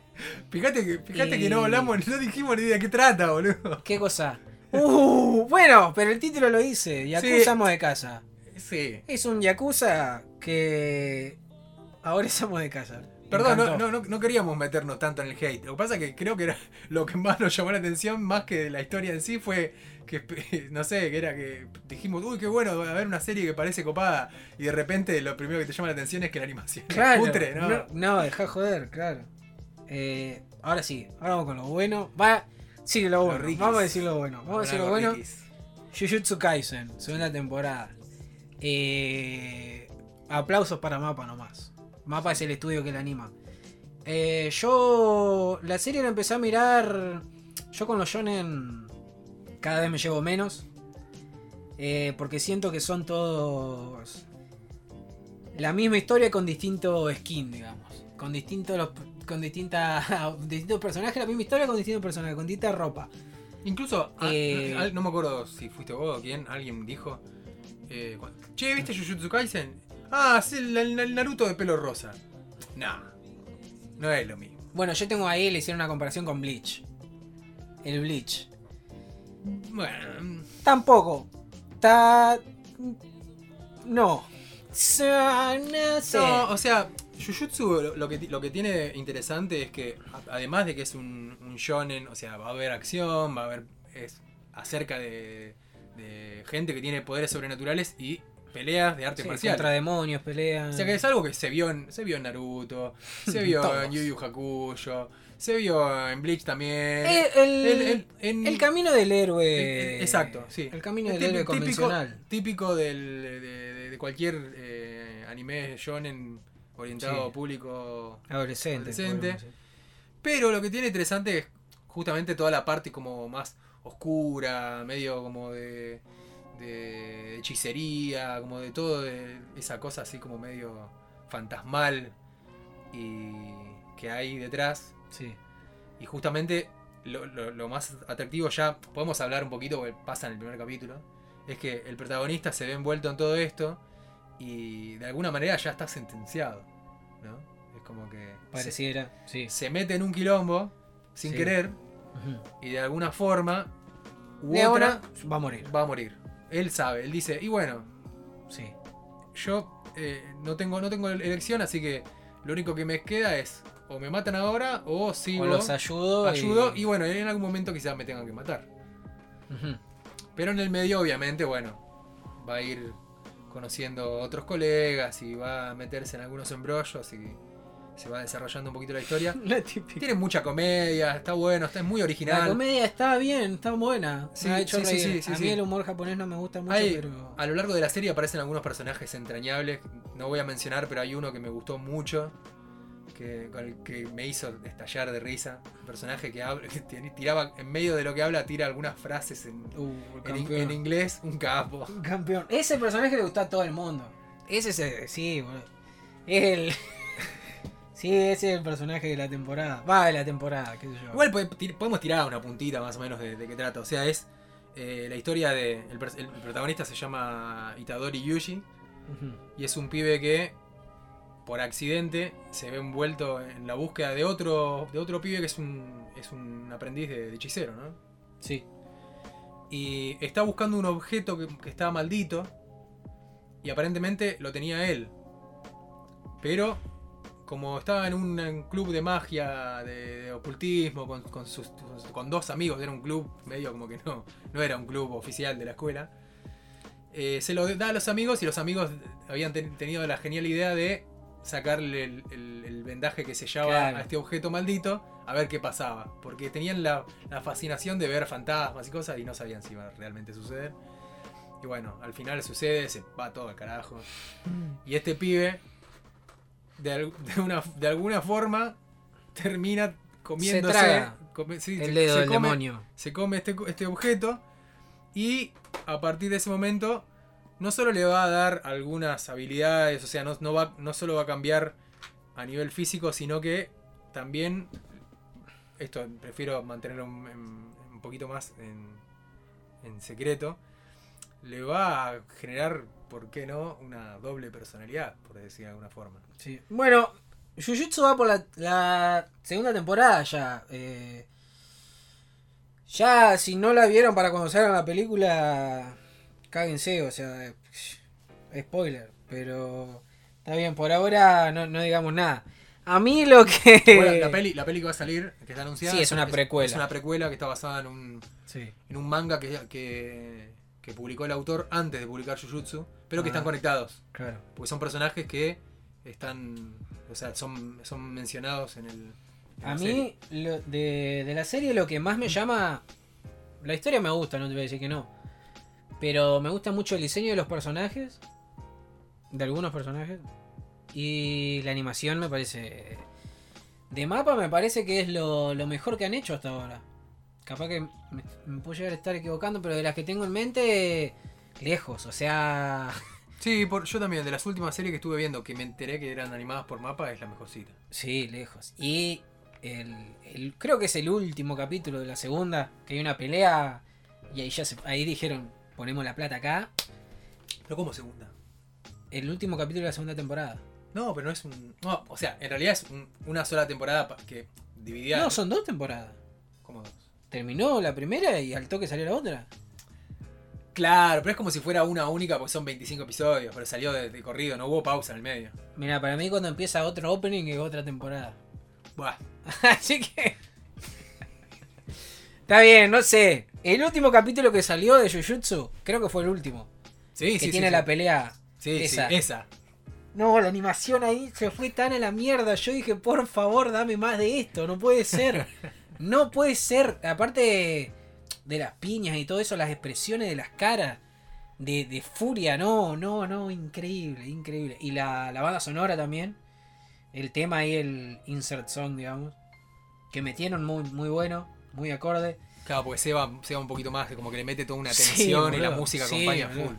Fíjate, que, fíjate Y- que no hablamos, no dijimos ni de qué trata, boludo. ¿Qué cosa? Uh, bueno, pero el título lo dice, Yakuza Sí. de casa. Sí. Es un Yakuza que ahora es amo de casa. Perdón, no, no, no, queríamos meternos tanto en el hate. Lo que pasa es que creo que era lo que más nos llamó la atención, más que la historia en sí, fue que, no sé, que era que dijimos, uy, qué bueno, a ver una serie que parece copada. Y de repente lo primero que te llama la atención es que la animación es Claro, cutre, ¿no? no, no, deja joder, claro. Eh, ahora sí, ahora vamos con lo bueno. Va, sí, lo bueno. rikis. Vamos a decir lo bueno. Vamos a decir lo bueno. Jujutsu Kaisen, segunda temporada. Eh, aplausos para Mapa nomás. Mapa es el estudio que la anima. Eh, yo la serie la empecé a mirar. Yo con los shonen cada vez me llevo menos. Eh, porque siento que son todos la misma historia con distinto skin, digamos. Con distintos con distintas distintos personajes, la misma historia con distintos personajes, con distinta ropa. Incluso, ah, Eh, no, no me acuerdo si fuiste vos o quién, alguien dijo, eh, che, ¿viste Jujutsu Kaisen? Ah, sí, el, el- el Naruto de pelo rosa. No, no es lo mismo. Bueno, yo tengo ahí, le hicieron una comparación con Bleach. El Bleach. Bueno, Tampoco. Está. No. No sé. No, o sea, Jujutsu lo- que, lo que tiene interesante es que, además de que es un, un shonen, o sea, va a haber acción, va a haber. es acerca de, de gente que tiene poderes sobrenaturales y peleas de arte Sí, marcial. contra demonios, pelean. O sea que es algo que se vio en, se vio en Naruto, se vio en Yu Yu Hakusho, se vio en Bleach también. Eh, el, El- el- en- el camino del héroe. Exacto, sí. El camino del héroe típico, convencional. Típico del- de, cualquier eh, anime shonen orientado Sí. a público. Adolescente. Adolescente. Pero lo que tiene interesante es justamente toda la parte como más oscura, medio como de, de hechicería, como de todo de esa cosa así como medio fantasmal y que hay detrás. Sí. Y justamente lo, lo- lo más atractivo ya, podemos hablar un poquito, porque pasa en el primer capítulo, es que el protagonista se ve envuelto en todo esto y de alguna manera ya está sentenciado. ¿no? Es como que se, Pareciera. Sí. se mete en un quilombo sin Sí. querer y de alguna forma u De otra ahora va a morir. va a morir. Él sabe, él dice, y bueno, Sí. yo eh, no, tengo, no tengo elección, así que lo único que me queda es o me matan ahora o sigo. O los ayudo. y- ayudo y bueno, en algún momento quizás me tengan que matar. Pero en el medio, obviamente, bueno, va a ir conociendo otros colegas y va a meterse en algunos embrollos y se va desarrollando un poquito la historia. La. Tiene mucha comedia, está bueno, está es muy La original. comedia está bien, está buena. Sí, ha hecho sí, sí, a mí el humor japonés no me gusta mucho, Hay- pero. A lo largo de la serie aparecen algunos personajes entrañables. No voy a mencionar, pero hay uno que me gustó mucho. Que, con el que me hizo estallar de risa. Un personaje que, habla, que tiraba, en medio de lo que habla, tira algunas frases en, Uh, en en inglés. Un capo. Campeón. Ese personaje le gusta a todo el mundo. Ese es el- sí, boludo. Es el. Sí, ese es el personaje de la temporada. Va de la temporada, qué sé yo. Igual podemos tirar una puntita más o menos de, de qué trata. O sea, es eh, la historia de. El, protagonista se llama Itadori Yuji. Y es un pibe que por accidente se ve envuelto en la búsqueda de otro, de otro pibe que es un, es un aprendiz de, de hechicero, ¿no? Sí. Y está buscando un objeto que, que está maldito. Y aparentemente lo tenía él. Pero como estaba en un, en club de magia, de, de ocultismo, con, con sus, con dos amigos, era un club medio como que no, no era un club oficial de la escuela. eh, se lo da a los amigos y los amigos habían ten- tenido la genial idea de sacarle el, el- el vendaje que sellaba Claro. a este objeto maldito a ver qué pasaba. Porque tenían la, la fascinación de ver fantasmas y cosas y no sabían si iba a realmente suceder. Y bueno, al final sucede, se va todo al carajo. Y este pibe, de, una, de alguna forma, termina comiéndose traga come- sí, El se- dedo se del come- demonio. se come este, este objeto y a partir de ese momento no solo le va a dar algunas habilidades, o sea, no, no, va, no solo va a cambiar a nivel físico, sino que también, esto prefiero mantenerlo un, un poquito más en, en secreto, le va a generar, ¿por qué no?, una doble personalidad, por decir de alguna forma. Sí. Bueno, Jujutsu va por la, la segunda temporada ya. eh. ya, si no la vieron para cuando salga la película, cáguense, o sea, eh, spoiler. Pero está bien, por ahora no, no digamos nada. A mí lo que. Bueno, la, peli, la peli que va a salir, que está anunciada, Sí, es una precuela. Es una precuela que está basada en un, Sí. en un manga que, que, que publicó el autor antes de publicar Jujutsu, pero que Ah. están conectados. Claro. Porque son personajes que están. O sea, son, son mencionados en el. en A la mí, lo- de, de la serie, lo que más me llama. La historia me gusta, no te voy a decir que no. Pero me gusta mucho el diseño de los personajes. De algunos personajes. Y la animación me parece. De mapa me parece que es lo, lo mejor que han hecho hasta ahora. Capaz que me, me puedo llegar a estar equivocando, pero de las que tengo en mente. Lejos, o sea. Sí, por, yo también, de las últimas series que estuve viendo, que me enteré que eran animadas por mapa, es la mejorcita. Sí, lejos. Y el, el- creo que es el último capítulo de la segunda, que hay una pelea y ahí ya se, ahí dijeron, ponemos la plata acá. Pero como segunda. El último capítulo de la segunda temporada. No, pero no es un. No, o sea, en realidad es un- una sola temporada que dividida. No, son dos temporadas. como dos. Terminó la primera y al toque salió la otra. Claro, pero es como si fuera una única, porque son 25 episodios, pero salió de, de corrido, no hubo pausa en el medio. Mira, para mí cuando empieza otro opening es otra temporada. Buah. Así que. Está bien, no sé. El último capítulo que salió de Jujutsu, creo que fue el último. Sí, que sí, tiene sí, la sí. pelea. Sí, esa. sí, esa. No, la animación ahí se fue tan a la mierda. Yo dije, por favor, dame más de esto. No puede ser. No puede ser. Aparte de las piñas y todo eso, las expresiones de las caras. De, de furia, no, no, no, increíble, increíble. Y la, la banda sonora también. El tema ahí, el insert song, digamos. Que metieron muy, muy bueno, muy acorde. Claro, porque se va, se va un poquito más, como que le mete toda una Sí, tensión y la música Sí, acompaña boludo. full.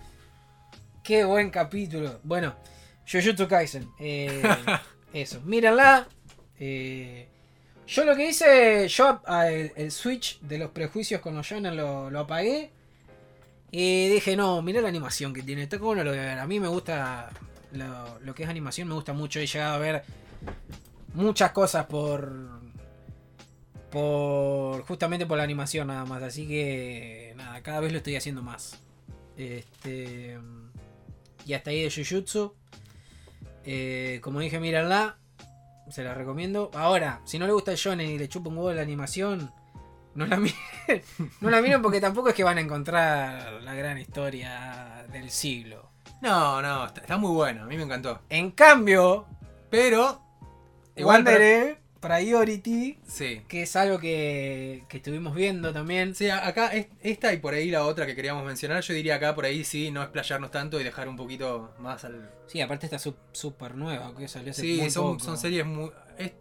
Qué buen capítulo. Bueno, Jujutsu Kaisen. eh, eso, mírenla. Eh, yo lo que hice, yo el, switch de los prejuicios con los shonen lo, apagué. Y dije, no, mirá la animación que tiene. Está a mí me gusta lo, que es animación, me gusta mucho. He llegado a ver muchas cosas por. Por. Justamente por la animación nada más. Así que. Nada, cada vez lo estoy haciendo más. Este. Y hasta ahí de Jujutsu. Eh, como dije, mírenla. Se la recomiendo. Ahora, si no le gusta el shonen y le chupa un huevo la animación, no la miren. no la miren porque tampoco es que van a encontrar la gran historia del siglo. No, no, está, está muy bueno, a mí me encantó. En cambio, Pero, igual, Priority, sí. que es algo que, que estuvimos viendo también. Sí, acá es- esta y por ahí la otra que queríamos mencionar, yo diría acá por ahí sí, no explayarnos tanto y dejar un poquito más al... Sí, aparte está súper nueva, que salió hace Sí, muy son, poco. son series muy... es-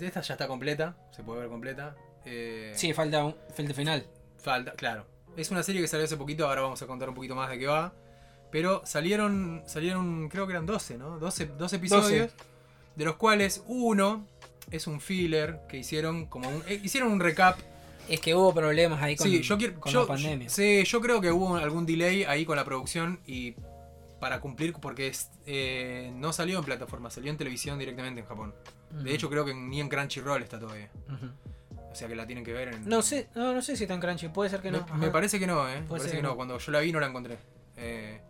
esta ya está completa, se puede ver completa. Eh, Sí, falta un falta final. Falta, claro. Es una serie que salió hace poquito, ahora vamos a contar un poquito más de qué va. Pero salieron, salieron creo que eran 12, ¿no? 12, 12 episodios, de los cuales uno es un filler que hicieron como un... eh, hicieron un recap. Es que hubo problemas ahí con, sí, yo quiero... con yo- la pandemia. Sí, yo creo que hubo algún delay ahí con la producción y para cumplir, porque es, eh, no salió en plataforma, salió en televisión directamente en Japón. De hecho, creo que ni en Crunchyroll está todavía. O sea que la tienen que ver en... No sé, no, no sé si está en Crunchy, puede ser que no. Me, parece que no, ¿eh? Me parece que que no. no. Cuando yo la vi no la encontré. Eh,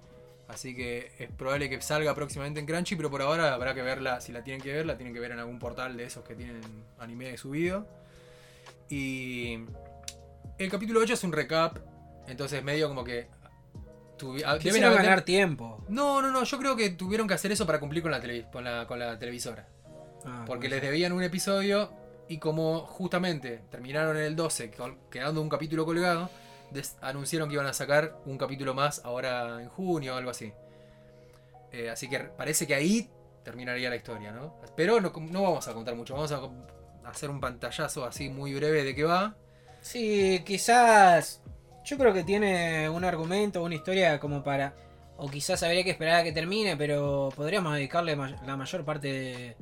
así que es probable que salga próximamente en Crunchy, pero por ahora habrá que verla. Si la tienen que ver, la tienen que ver en algún portal de esos que tienen anime subido. Y el capítulo 8 es un recap. Entonces medio como que... ah, deben haber- ganar tiempo. No, no, no. Yo creo que tuvieron que hacer eso para cumplir con la, televi- con la, con la televisora. Ah, Porque les debían un episodio y como justamente terminaron en el 12 con- quedando un capítulo colgado, anunciaron que iban a sacar un capítulo más ahora en junio o algo así. Eh, así que parece que ahí terminaría la historia, ¿no? Pero no, no vamos a contar mucho, vamos a hacer un pantallazo así muy breve de qué va. Sí, quizás. Yo creo que tiene un argumento, una historia como para. O quizás habría que esperar a que termine, pero podríamos dedicarle la mayor parte de,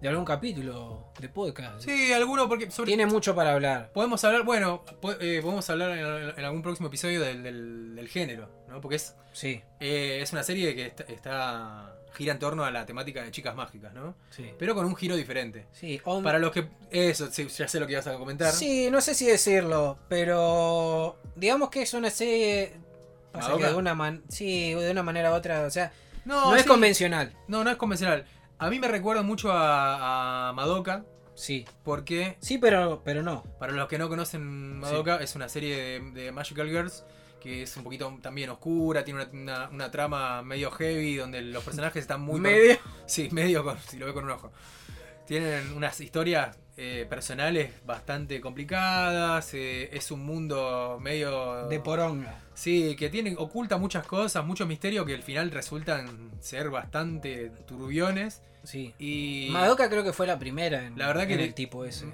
de algún capítulo de podcast. Sí, alguno, porque sobre- Tiene mucho para hablar. podemos hablar, bueno, po- eh, podemos hablar en, en algún próximo episodio del, del- del género, ¿no? Porque es Sí, Eh, es una serie que está, está- gira en torno a la temática de chicas mágicas, ¿no? sí. Pero con un giro diferente. Sí, on- Para los que... Eso, sí, ya sé lo que ibas a comentar. Sí, no sé si decirlo, pero digamos que es una serie pasa que de una man- sí, de una manera u otra, o sea, No, no, es sí. convencional. No, no es convencional. A mí me recuerda mucho a, a Madoka, Sí. porque Sí, pero pero no. para los que no conocen Madoka, es una serie de, de Magical Girls que es un poquito también oscura, tiene una, una- una trama medio heavy, donde los personajes están muy... Medio. Sí, medio con, si lo ve con un ojo. Tienen unas historias eh, personales bastante complicadas. eh, es un mundo medio. de poronga. Sí, que tiene, oculta muchas cosas, muchos misterios que al final resultan ser bastante turbiones. Sí. Y. Madoka creo que fue la primera en, La verdad que en el tipo ese.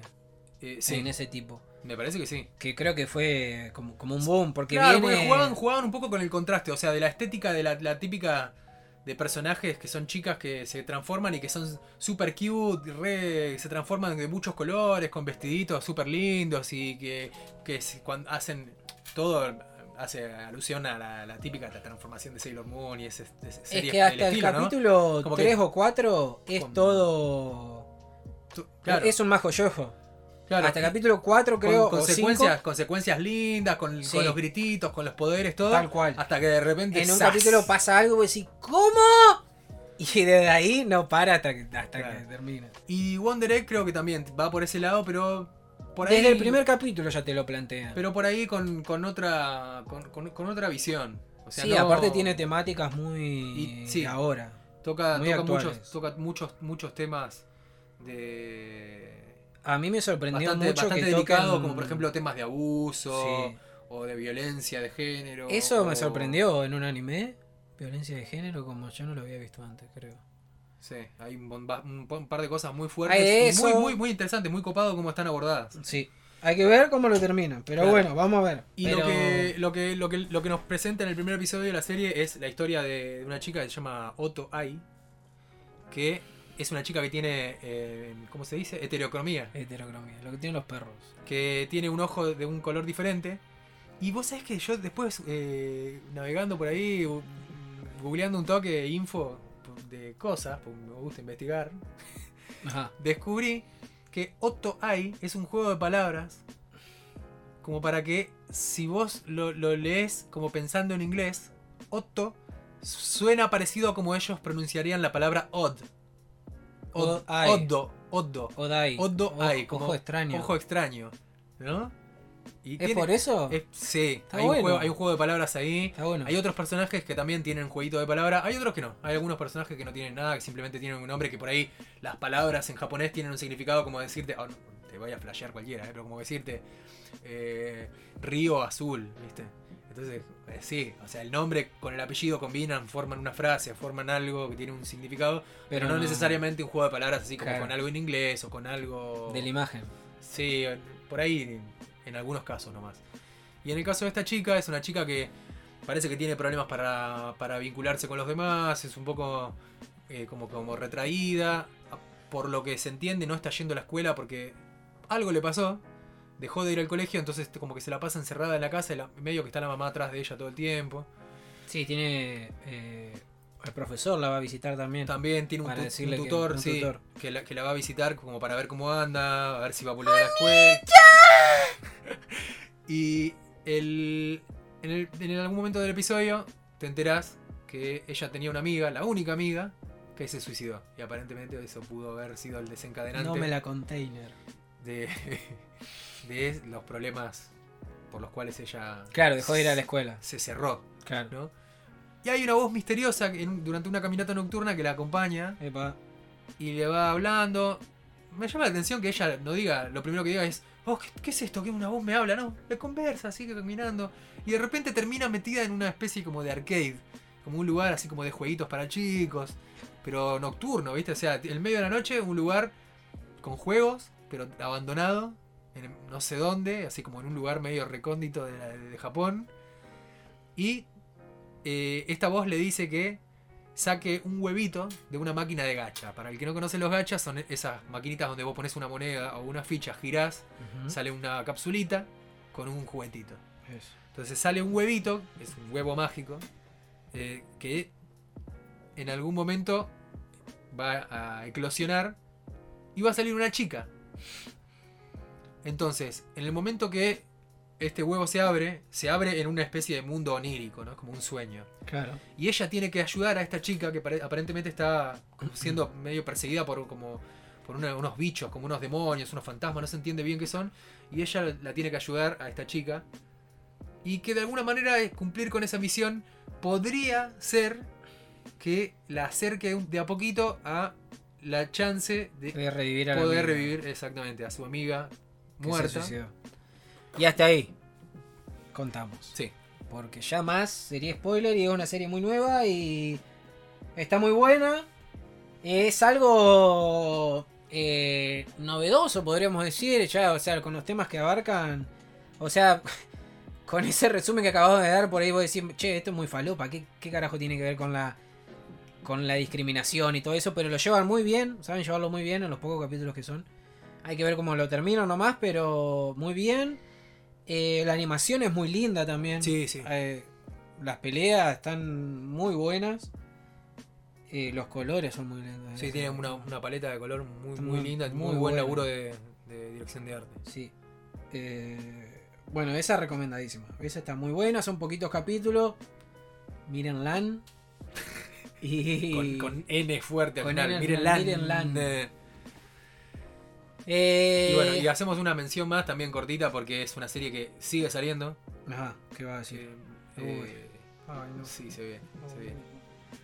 eh, sí, En ese tipo. me parece que sí. Que creo que fue como, como un boom. Porque Claro, viene. porque jugaban, jugaban un poco con el contraste, o sea, de la estética de la, la típica de personajes que son chicas que se transforman y que son super cute, re- se transforman de muchos colores, con vestiditos super lindos y que, que cuando hacen todo hace alusión a la, la típica transformación de Sailor Moon y ese, ese Es que hasta el estilo, ¿no? capítulo que- 3 o 4 es Como- todo. Claro, Es un majo yojo. Claro, Hasta capítulo 4 con creo. o consecuencias, consecuencias lindas, con, Sí. con los grititos, con los poderes, todo. Tal cual. Hasta que de repente. en un ¡zas! capítulo pasa algo y decís, ¿cómo? Y desde ahí no para hasta que, hasta Claro. que termina. Y Wonder Egg creo que también va por ese lado, pero. Por ahí, Desde el primer capítulo ya te lo plantean. Pero por ahí con, con otra. Con, con- con otra visión. O sea, sí, no- aparte tiene temáticas muy Y- sí. ahora. Toca, muy toca muchos, toca muchos, muchos temas de. A mí me sorprendió Bastante, mucho bastante que delicado, toquen- como por ejemplo temas de abuso Sí. o de violencia de género. Eso me sorprendió en un anime. Violencia de género como yo no lo había visto antes, creo. Sí, hay un, bon- un un par de cosas muy fuertes y muy, muy, muy interesantes, muy copado cómo están abordadas. Sí. Hay que ver cómo lo terminan. Pero Claro. bueno, vamos a ver. Y Pero- lo, que, lo, que, lo, que, lo que nos presenta en el primer episodio de la serie es la historia de, de una chica que se llama Otto Ai, que es una chica que tiene, eh, ¿cómo se dice? Heterocromía, Heterocromía, lo que tienen los perros. que tiene un ojo de un color diferente. Y vos sabés que yo después, eh, navegando por ahí, googleando un toque info de cosas, porque me gusta investigar, Ajá. descubrí que Otto Ai es un juego de palabras como para que si vos lo, lo lees como pensando en inglés, Otto suena parecido a como ellos pronunciarían la palabra odd. Od-. Oddo, Oddo, Odai. Oddo Ojo- Ai, como Ojo extraño. ojo extraño, ¿no? Y ¿Es tiene- por eso? es- sí, Está hay un, bueno. juego, hay un juego de palabras ahí. Está bueno. Hay otros personajes que también tienen jueguito de palabra. Hay otros que no. Hay algunos personajes que no tienen nada, que simplemente tienen un nombre que por ahí las palabras en japonés tienen un significado como decirte. oh, no, te voy a flashear cualquiera, eh, pero como decirte eh, río azul, ¿viste? Entonces, eh, sí, o sea, el nombre con el apellido combinan, forman una frase, forman algo que tiene un significado, pero, no, necesariamente un juego de palabras así como Claro. con algo en inglés o con algo. De la imagen. Sí, por ahí en algunos casos nomás. Y en el caso de esta chica, es una chica que parece que tiene problemas para, para vincularse con los demás, es un poco eh, como, como retraída. Por lo que se entiende, no está yendo a la escuela porque algo le pasó. Dejó de ir al colegio, entonces como que se la pasa encerrada en la casa y medio que está la mamá atrás de ella todo el tiempo. Sí, tiene. eh, el profesor la va a visitar también. También tiene un, Para tu- que- tutor, un sí, tutor. Que, la, que la va a visitar como para ver cómo anda, a ver si va a volver a la escuela. Y el, en, el- en algún momento del episodio te enterás que ella tenía una amiga, la única amiga, que se suicidó. Y aparentemente eso pudo haber sido el desencadenante No me la container. de, de los problemas por los cuales ella Claro, dejó de ir a la escuela. se cerró. Claro. ¿no? Y hay una voz misteriosa que en- durante una caminata nocturna que la acompaña Epa. y le va hablando. Me llama la atención que ella no diga, lo primero que diga es, oh, ¿qué, qué es esto? Que una voz me habla, no, le conversa, sigue caminando. Y de repente termina metida en una especie como de arcade, como un lugar así como de jueguitos para chicos, pero nocturno, ¿viste? O sea, en medio de la noche, un lugar con juegos, pero abandonado, en no sé dónde, así como en un lugar medio recóndito de, la- de Japón. Y eh, esta voz le dice que saque un huevito de una máquina de gacha. Para el que no conoce los gachas, son esas maquinitas donde vos pones una moneda o una ficha, girás, sale una capsulita con un juguetito. Eso. Entonces sale un huevito, es un huevo mágico, eh, que en algún momento va a eclosionar y va a salir una chica. Entonces, en el momento que este huevo se abre, se abre en una especie de mundo onírico, ¿no? Como un sueño. Claro. Y ella tiene que ayudar a esta chica que pare- aparentemente está siendo medio perseguida por, como, por una- unos bichos, como unos demonios, unos fantasmas, no se entiende bien qué son. Y ella la tiene que ayudar a esta chica. Y que de alguna manera eh, cumplir con esa misión podría ser que la acerque de a poquito a la chance de De revivir a la poder revivir exactamente a su amiga muerta. Y hasta ahí. Contamos. Sí. Porque ya más sería spoiler y es una serie muy nueva y está muy buena. Es algo eh, novedoso, podríamos decir, ya, o sea, con los temas que abarcan. O sea, con ese resumen que acabamos de dar, por ahí vos decís, che, esto es muy falopa, ¿qué, qué carajo tiene que ver con la con la discriminación y todo eso? Pero lo llevan muy bien, saben llevarlo muy bien en los pocos capítulos que son. Hay que ver cómo lo termino nomás, pero muy bien. Eh, la animación es muy linda también. Sí, sí. Eh, las peleas están muy buenas. Eh, los colores son muy lindos. Sí, tiene una, una paleta de color muy, muy muy- linda, muy, muy buen buena. laburo de, de dirección de arte. Sí. Bueno, esa recomendadísima. Esa está muy buena, son poquitos capítulos. Miren LAN. Y... Con, con N fuerte al Con final. N al Miren Eh, Eh, Y bueno, y hacemos una mención más también cortita porque es una serie que sigue saliendo. Ajá, ¿qué va a decir? Eh, Uy. eh, Ay, no. sí, se viene, se viene.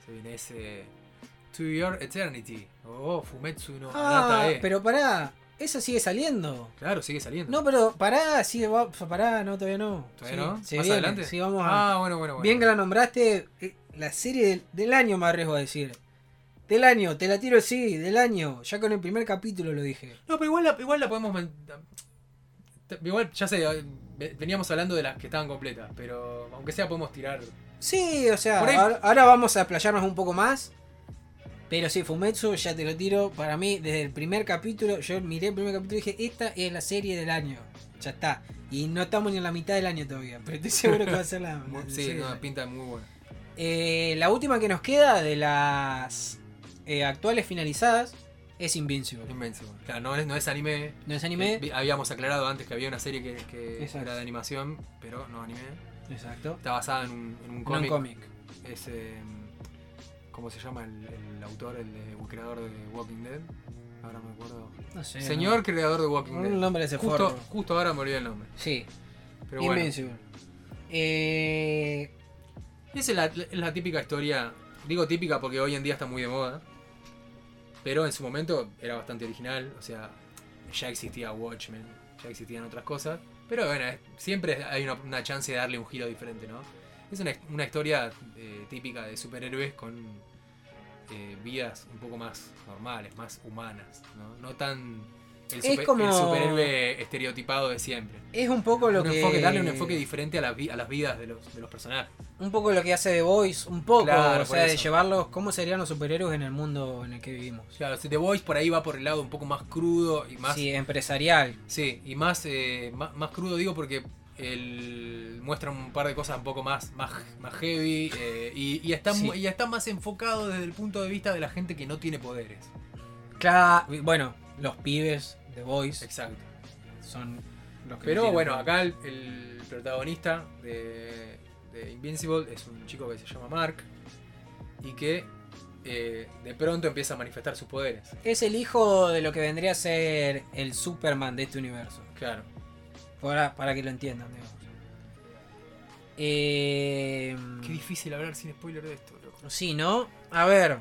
Se viene ese. To Your Eternity. Oh, Fumetsu no Ah, Anata e. pero pará, esa sigue saliendo. Claro, sigue saliendo. No, pero pará, sí, va, pará, no, todavía no. ¿Todavía Sí, no? se ¿Más viene, adelante? Sí, vamos a. Ah, bueno, bueno, bueno. Bien que la nombraste, eh, la serie del, del año me arriesgo a decir. Del año, te la tiro así, del año. Ya con el primer capítulo lo dije. No, pero igual la, igual la podemos. Igual, ya sé, ve- veníamos hablando de las que estaban completas, pero aunque sea podemos tirar. Sí, o sea, ahí- ahora, ahora vamos a explayarnos un poco más. Pero sí, Fumetsu, ya te lo tiro. Para mí, desde el primer capítulo, yo miré el primer capítulo y dije, esta es la serie del año. Ya está. Y no estamos ni en la mitad del año todavía, pero estoy seguro que va a ser la... Sí, no, pinta muy buena. Eh, la última que nos queda de las eh, actuales finalizadas es Invincible. Invencible. Claro, no es, no es anime. No es anime. Eh, habíamos aclarado antes que había una serie que, era de animación, pero no anime. Exacto. Está basada en un, en un No cómic. cómic. Es, eh, ¿Cómo se llama el, el autor, el, creador de Walking Dead? Ahora me acuerdo. No sé. Señor creador de Walking. Dead. Un nombre de ese Justo, forro. justo ahora me olvidé el nombre. Sí. Pero bueno. Invincible. Eh, Esa es la, es la típica historia. Digo típica porque hoy en día está muy de moda. Pero en su momento era bastante original. O sea, ya existía Watchmen, ya existían otras cosas. Pero bueno, siempre hay una, una chance de darle un giro diferente, ¿no? Es una, una historia eh, típica de superhéroes con eh, vidas un poco más normales, más humanas, ¿no? No tan el, Es como- el superhéroe estereotipado de siempre. es un poco lo Un que. enfoque, darle un enfoque diferente a, las vi- a las vidas de los, de los personajes. Un poco lo que hace The Voice. Un poco. Claro, o sea, de llevarlos. ¿Cómo serían los superhéroes en el mundo en el que vivimos? Claro, The Voice por ahí va por el lado un poco más crudo y más. Sí, Sí, empresarial. y más, eh, más, más crudo digo porque él muestra un par de cosas un poco más, más, más heavy eh, y, y está, Sí. y está más enfocado desde el punto de vista de la gente que no tiene poderes. Claro. Bueno, los pibes Voice Exacto. son los que. Pero bueno, acá el, el protagonista de, de Invincible es un chico que se llama Mark y que eh, de pronto empieza a manifestar sus poderes. Es el hijo de lo que vendría a ser el Superman de este universo. Claro. Para, para que lo entiendan, digamos. Eh, Qué difícil hablar sin spoiler de esto, loco. Sí, ¿no? A ver.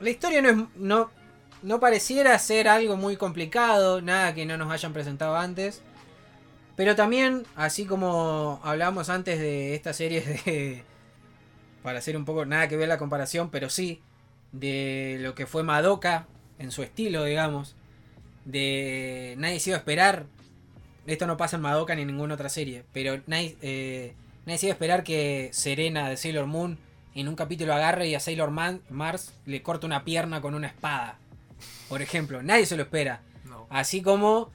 La historia no es. No, no pareciera ser algo muy complicado, nada que no nos hayan presentado antes. Pero también, así como hablamos antes de esta serie de. Para hacer un poco. Nada que ver la comparación, pero sí. De lo que fue Madoka en su estilo, digamos. De. Nadie se iba a esperar. Esto no pasa en Madoka ni en ninguna otra serie. Pero nadie, eh, nadie se iba a esperar que Serena de Sailor Moon en un capítulo agarre y a Sailor Mars le corta una pierna con una espada. Por ejemplo, nadie se lo espera. No. Así como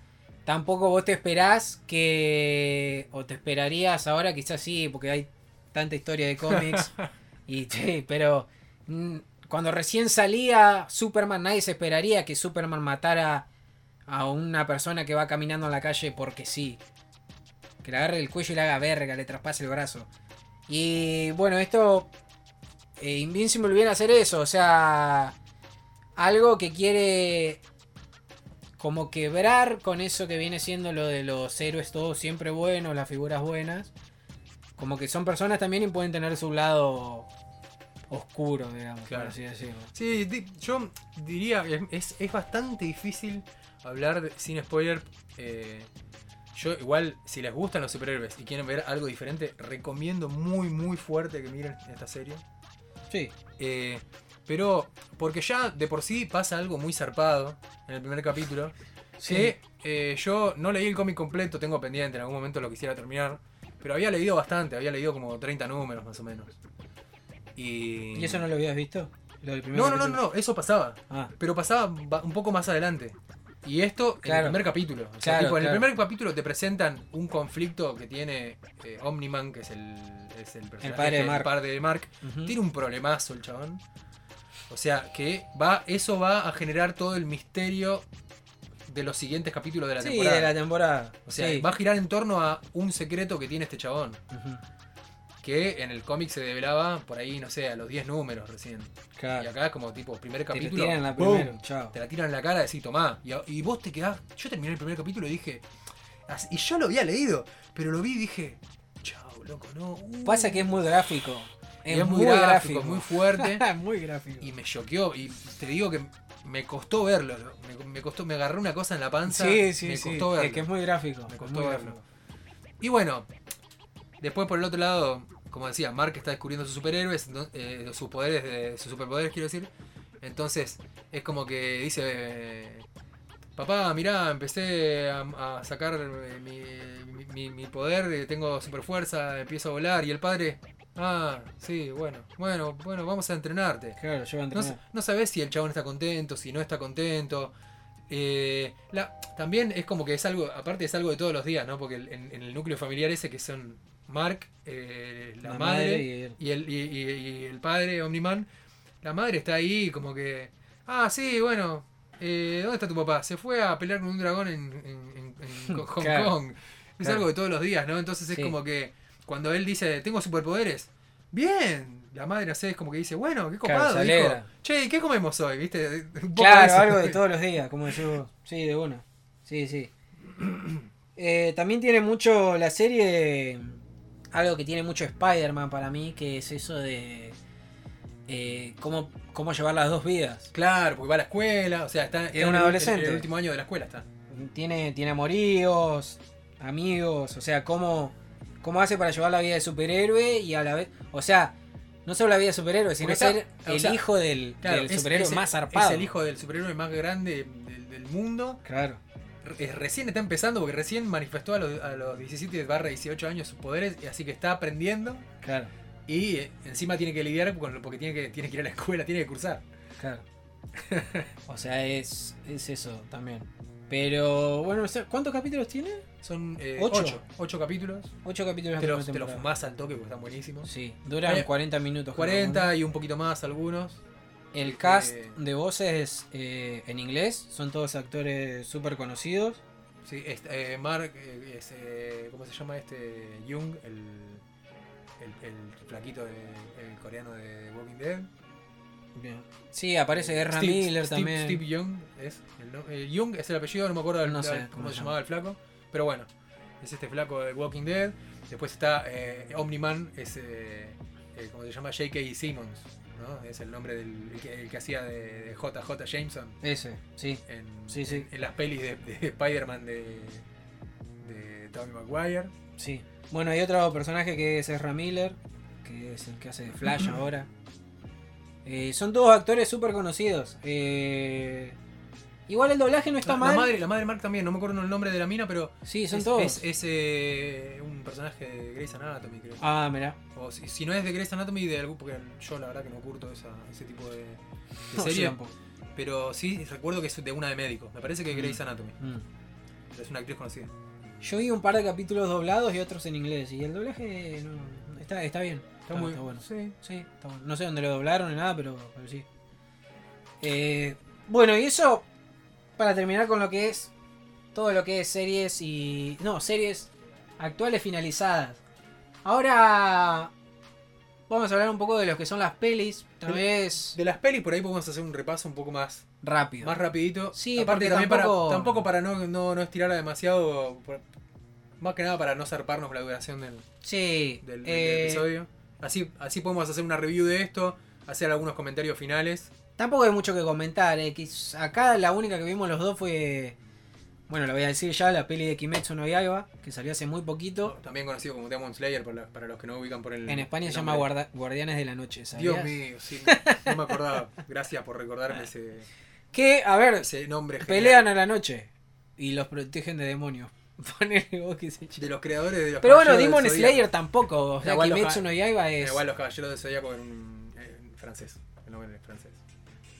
tampoco vos te esperás que. O te esperarías ahora, quizás sí, porque hay tanta historia de cómics. y sí, pero. mm, Cuando recién salía Superman, nadie se esperaría que Superman matara a una persona que va caminando en la calle porque sí. Que le agarre el cuello y le haga verga, le traspase el brazo. Y bueno, esto. Eh, Invincible viene a hacer eso, o sea. Algo que quiere. Como quebrar con eso que viene siendo lo de los héroes todos siempre buenos, las figuras buenas. Como que son personas también y pueden tener su lado oscuro, digamos, Claro. por así decirlo. Sí, di- yo diría es, es bastante difícil hablar de- sin spoiler. eh, yo igual, si les gustan los superhéroes y quieren ver algo diferente, recomiendo muy muy fuerte que miren esta serie. Sí. Eh, pero porque ya de por sí pasa algo muy zarpado en el primer capítulo. Que eh, yo no leí el cómic completo, tengo pendiente, en algún momento lo quisiera terminar. Pero había leído bastante, había leído como 30 números más o menos. Y, ¿Y eso no lo habías visto? Lo del primer no, no, no, no, eso pasaba. Ah, Pero pasaba ba- un poco más adelante. Y esto en el primer capítulo. O sea, Claro, tipo, en el primer capítulo te presentan un conflicto que tiene eh, Omniman, que es el, es el personaje, padre de Mark. padre de Mark. Tiene un problemazo el chabón. O sea, que va, eso va a generar todo el misterio de los siguientes capítulos de la sí, temporada. de la temporada. O sea, Sí. va a girar en torno a un secreto que tiene este chabón. Que en el cómic se develaba por ahí, no sé, a los 10 números recién. Claro. Y acá es como tipo, primer Te lo capítulo. tiran en la ¡pum! primera. Chao. Te la tiran en la cara y decís, tomá. Y, y vos te quedás. Yo terminé el primer capítulo y dije. Y yo lo había leído, pero lo vi y dije. Chao, loco, no. uh". Pasa que es muy gráfico. Es muy gráfico, muy fuerte. muy gráfico. y me choqueó. Y te digo que me costó verlo. Me, me costó, me agarré una cosa en la panza. sí, sí, me sí. costó verlo. Es que es muy gráfico. Me costó verlo. gráfico. Y bueno, después por el otro lado, como decía, Mark está descubriendo sus superhéroes. Eh, sus poderes, de, sus superpoderes quiero decir. Entonces es como que dice, eh, papá, mirá, empecé a, a sacar eh, mi, mi- mi- mi poder, eh, tengo super fuerza, empiezo a volar y el padre, ah, sí, bueno, bueno, bueno, vamos a entrenarte. Claro, yo voy a No, entrenar. no sabes si el chabón está contento, si no está contento. Eh, la, también es como que es algo, aparte es algo de todos los días, ¿no? Porque el- en, en el núcleo familiar ese que son Mark, eh, la, madre, y él. y, el, y, y- y el padre, Omniman, la madre está ahí como que, ah, sí, bueno, eh, ¿dónde está tu papá? Se fue a pelear con un dragón en, en- en- en Hong Claro, Kong. Es claro. algo de todos los días, ¿no? Entonces es Sí. como que cuando él dice, tengo superpoderes, bien, la madre, no sé, es como que dice, bueno, qué Claro, copado, se hijo. Che, ¿y ¿qué comemos hoy? ¿Viste? Claro, algo de todos los días, como decís vos. Sí, de una. Sí, sí. Eh, también tiene mucho la serie. Algo que tiene mucho Spider-Man para mí, que es eso de. eh, cómo, cómo llevar las dos vidas. Claro, porque va a la escuela, o sea, está, Es un en adolescente. El, el último año de la escuela está. Tiene, tiene amoríos, amigos, o sea, cómo, cómo hace para llevar la vida de superhéroe y a la vez. O sea, no solo la vida de superhéroe, sino está- ser o el sea, hijo del, Claro, del es- superhéroe es más zarpado. Es el hijo del superhéroe más grande del, del mundo. Claro, Re- recién está empezando porque recién manifestó a los, a los 17 barra 18 años sus poderes, y así que está aprendiendo. claro, Y eh, encima tiene que lidiar con lo- porque tiene que, tiene que ir a la escuela, tiene que cursar. claro. O sea, es, es eso también. Pero bueno, ¿cuántos capítulos tiene? Son eh, ¿Ocho? 8 8 capítulos. Ocho capítulos Te los, te los fumás al toque porque están buenísimos. Sí, duran Eh, 40 minutos. cada 40 y un poquito más algunos. uno. El cast Eh, de voces eh, en inglés son todos actores súper conocidos. Sí, este, eh, Mark, es, ¿cómo se llama este? Jung, el, el, el flaquito de, el coreano de Walking Dead. Bien. Sí, aparece Steve- Miller Steve- también. Steve Young es el Young es el apellido, no me acuerdo No la- sé cómo, se llamaba el flaco. Pero bueno, es este flaco de Walking Dead. Después está eh, Omniman, es eh, eh, como se llama J.K. Simmons, ¿no? Es el nombre del el que, el que hacía de, de JJ Jameson Ese, sí. en, Sí, sí. en- en las pelis de, de Spider-Man de, de Tobey Maguire. Sí. Bueno, hay otro personaje que es Ezra Miller, que es el que hace de Flash ahora. Eh, son todos actores súper conocidos. Eh, igual el doblaje no está la, mal. La madre, la madre Mark también, no me acuerdo el nombre de la mina, pero sí, son es, todos. es- es, eh, un personaje de Grey's Anatomy, creo. Ah, mira. O si, si no es de Grey's Anatomy, de algún. Porque yo la verdad que no curto esa, ese tipo de, de No, serie. pero sí recuerdo que es de una de médicos. Me parece que es Mm. Grey's Anatomy. Mm. pero Es una actriz conocida. Yo vi un par de capítulos doblados y otros en inglés. Y el doblaje no, está, está bien. Está muy bueno. Sí. Sí, está bueno. No sé dónde lo doblaron ni nada, pero, pero sí. Eh, bueno, y eso para terminar con lo que es todo lo que es series y... No, series actuales finalizadas. Ahora vamos a hablar un poco de lo que son las pelis, tal De- vez De las pelis, por ahí podemos hacer un repaso un poco más, rápido. más rapidito. Sí, Aparte también tampoco- para. Tampoco para no, no, no estirarla demasiado. por- más que nada para no zarparnos la duración del, Sí, del, del eh, episodio. Así, así podemos hacer una review de esto, hacer algunos comentarios finales. Tampoco hay mucho que comentar. eh, Acá la única que vimos los dos fue. Bueno, lo voy a decir ya, la peli de Kimetsu no Yaiba, que salió hace muy poquito. También conocido como Demon Slayer para, para los que no ubican por el. En España el se llama. Guarda- Guardianes de la Noche, ¿sabías? Dios mío, sí, no me acordaba. Gracias por recordarme ese, Que, a ver, ese nombre. genial. pelean a la noche y los protegen de demonios. Vos que se De los creadores de los Pero bueno, Demon. Slayer tampoco. O sea, Kimetsu no Yaiba es. Igual los Caballeros del Zodíaco en, un- en francés. El nombre es francés.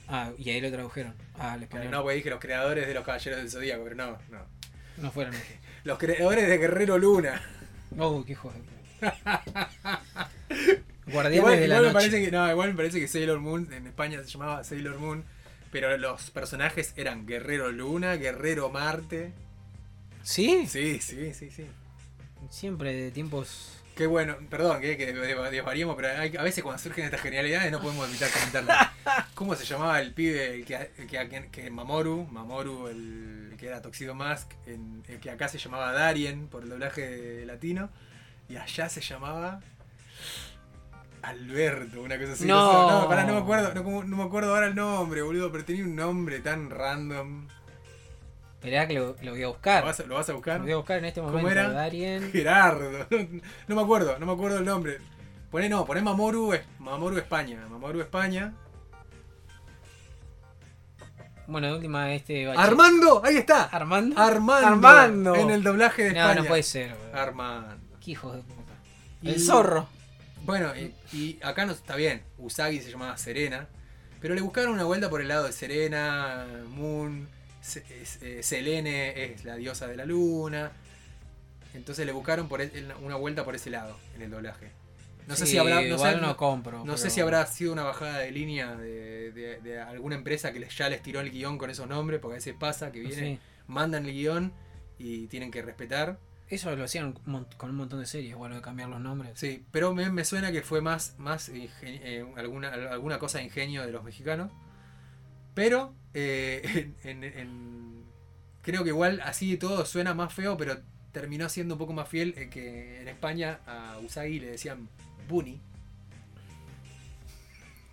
Ah, y ahí lo tradujeron. Ah, español. no, pues dije los creadores de los Caballeros del Zodíaco, pero no, no. No fueron. Los creadores de Guerrero Luna. Oh, qué hijo de. Guardianes Igual, de la me Noche. parece que, no, igual me parece que Sailor Moon en España se llamaba Sailor Moon, pero los personajes eran Guerrero Luna, Guerrero Marte. ¿Sí? Sí, sí, sí, sí. Siempre de tiempos. Qué bueno, perdón que, que desvariemos, pero hay- a veces cuando surgen estas genialidades no podemos evitar comentarlo. ¿Cómo se llamaba el pibe que, que, que Mamoru? Mamoru, el que era Toxido Mask, en, el que acá se llamaba Darien por el doblaje latino, y allá se llamaba Alberto, una cosa así. No. no, pará, no me acuerdo, no, no me acuerdo ahora el nombre, boludo, pero tenía un nombre tan random. Esperá que lo, lo voy a ¿Lo buscar. vas, a- lo vas a buscar? Lo voy a buscar en este ¿Cómo momento. era? Darien. Gerardo, no, no me acuerdo, no me acuerdo el nombre. Poné no, poné Mamoru, Mamoru España, Mamoru España. Bueno, de última este. bache- Armando, ahí está. Armando. Armando. Armando. En el doblaje de No, España. no puede ser. Armando. Qué hijos de puta. Y- El zorro. Bueno, y, y acá no está bien. Usagi se llamaba Serena. Pero le buscaron una vuelta por el lado de Serena, Moon, Selene es la diosa de la luna. Entonces le buscaron por e- una vuelta por ese lado en el doblaje. No sé Sí, si habrá. No, sé, no no- compro. no sé pero- si habrá sido una bajada de línea de, de- de alguna empresa que ya les tiró el guion con esos nombres, porque a veces pasa que viene, Sí. mandan el guion y tienen que respetar. Eso lo hacían con un montón de series, bueno, de cambiar los nombres. Sí, pero me, me suena que fue más, más eh, alguna, alguna cosa de ingenio de los mexicanos. Pero eh, en- en- en- creo que igual así de todo suena más feo, pero terminó siendo un poco más fiel eh, que en España a Usagi le decían Bunny.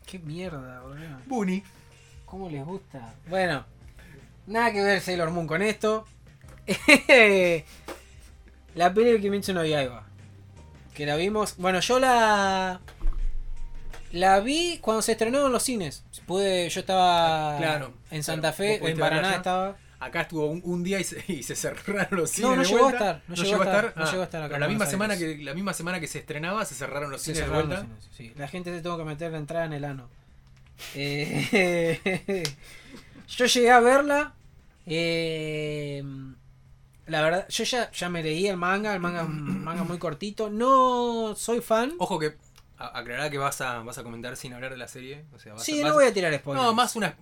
Qué mierda, boludo. Bunny. ¿Cómo les gusta? Bueno, nada que ver Sailor Moon con esto. la peli de Kimetsu no Yaiba. Que la vimos. Bueno, yo la. La vi cuando se estrenó en los cines. Pude, yo estaba Ah, Claro, en Santa. Fe, ¿Vos en Paraná estaba. Acá estuvo un, un día y se, y se cerraron los cines. No, no de llegó a vuelta. estar, no llegó a estar, no Ah, llegó a estar acá pero la misma semana que la misma semana que se estrenaba se cerraron los Se cines de cerraron vuelta. cines, sí. La gente se tuvo que meter la entrada en el ano. Eh, yo llegué a verla. eh, la verdad, yo ya, ya me leí el manga, el manga manga muy cortito. No soy fan. Ojo que a- aclará que vas a, vas a comentar sin hablar de la serie. O sea, vas Sí, a, no voy a tirar spoilers. No, más una,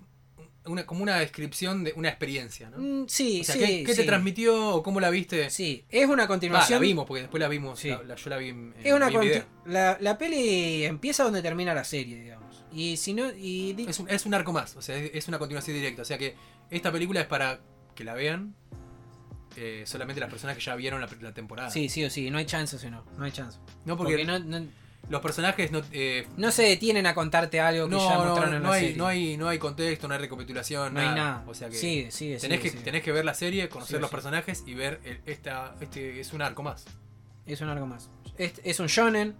una como una descripción de una experiencia, ¿no? Mm, sí, o sea, sí. ¿qué, qué te transmitió o cómo la viste? Sí, es una Ah, la continuación. vimos, porque después la vimos. Sí. la- la- yo la vi en, es una video. la, la peli empieza donde termina la serie, digamos. Y si no, y Es un, es un arco más, o sea, es, es una continuación directa. O sea que esta película es para que la vean eh, solamente las personas que ya vieron la, la temporada. sí, sí o sí, no hay chance si no, no hay chance. No, porque, Porque no, no, los personajes no. eh, no se detienen a contarte algo que no, ya no, mostraron en no la hay, serie. no, hay, no hay contexto, no hay recapitulación, No hay nada. O sea que sigue, sigue, tenés, sigue, que sigue. tenés que ver la serie, conocer los personajes y ver el- esta, este es un arco más. Es un algo más. Es, es un shonen,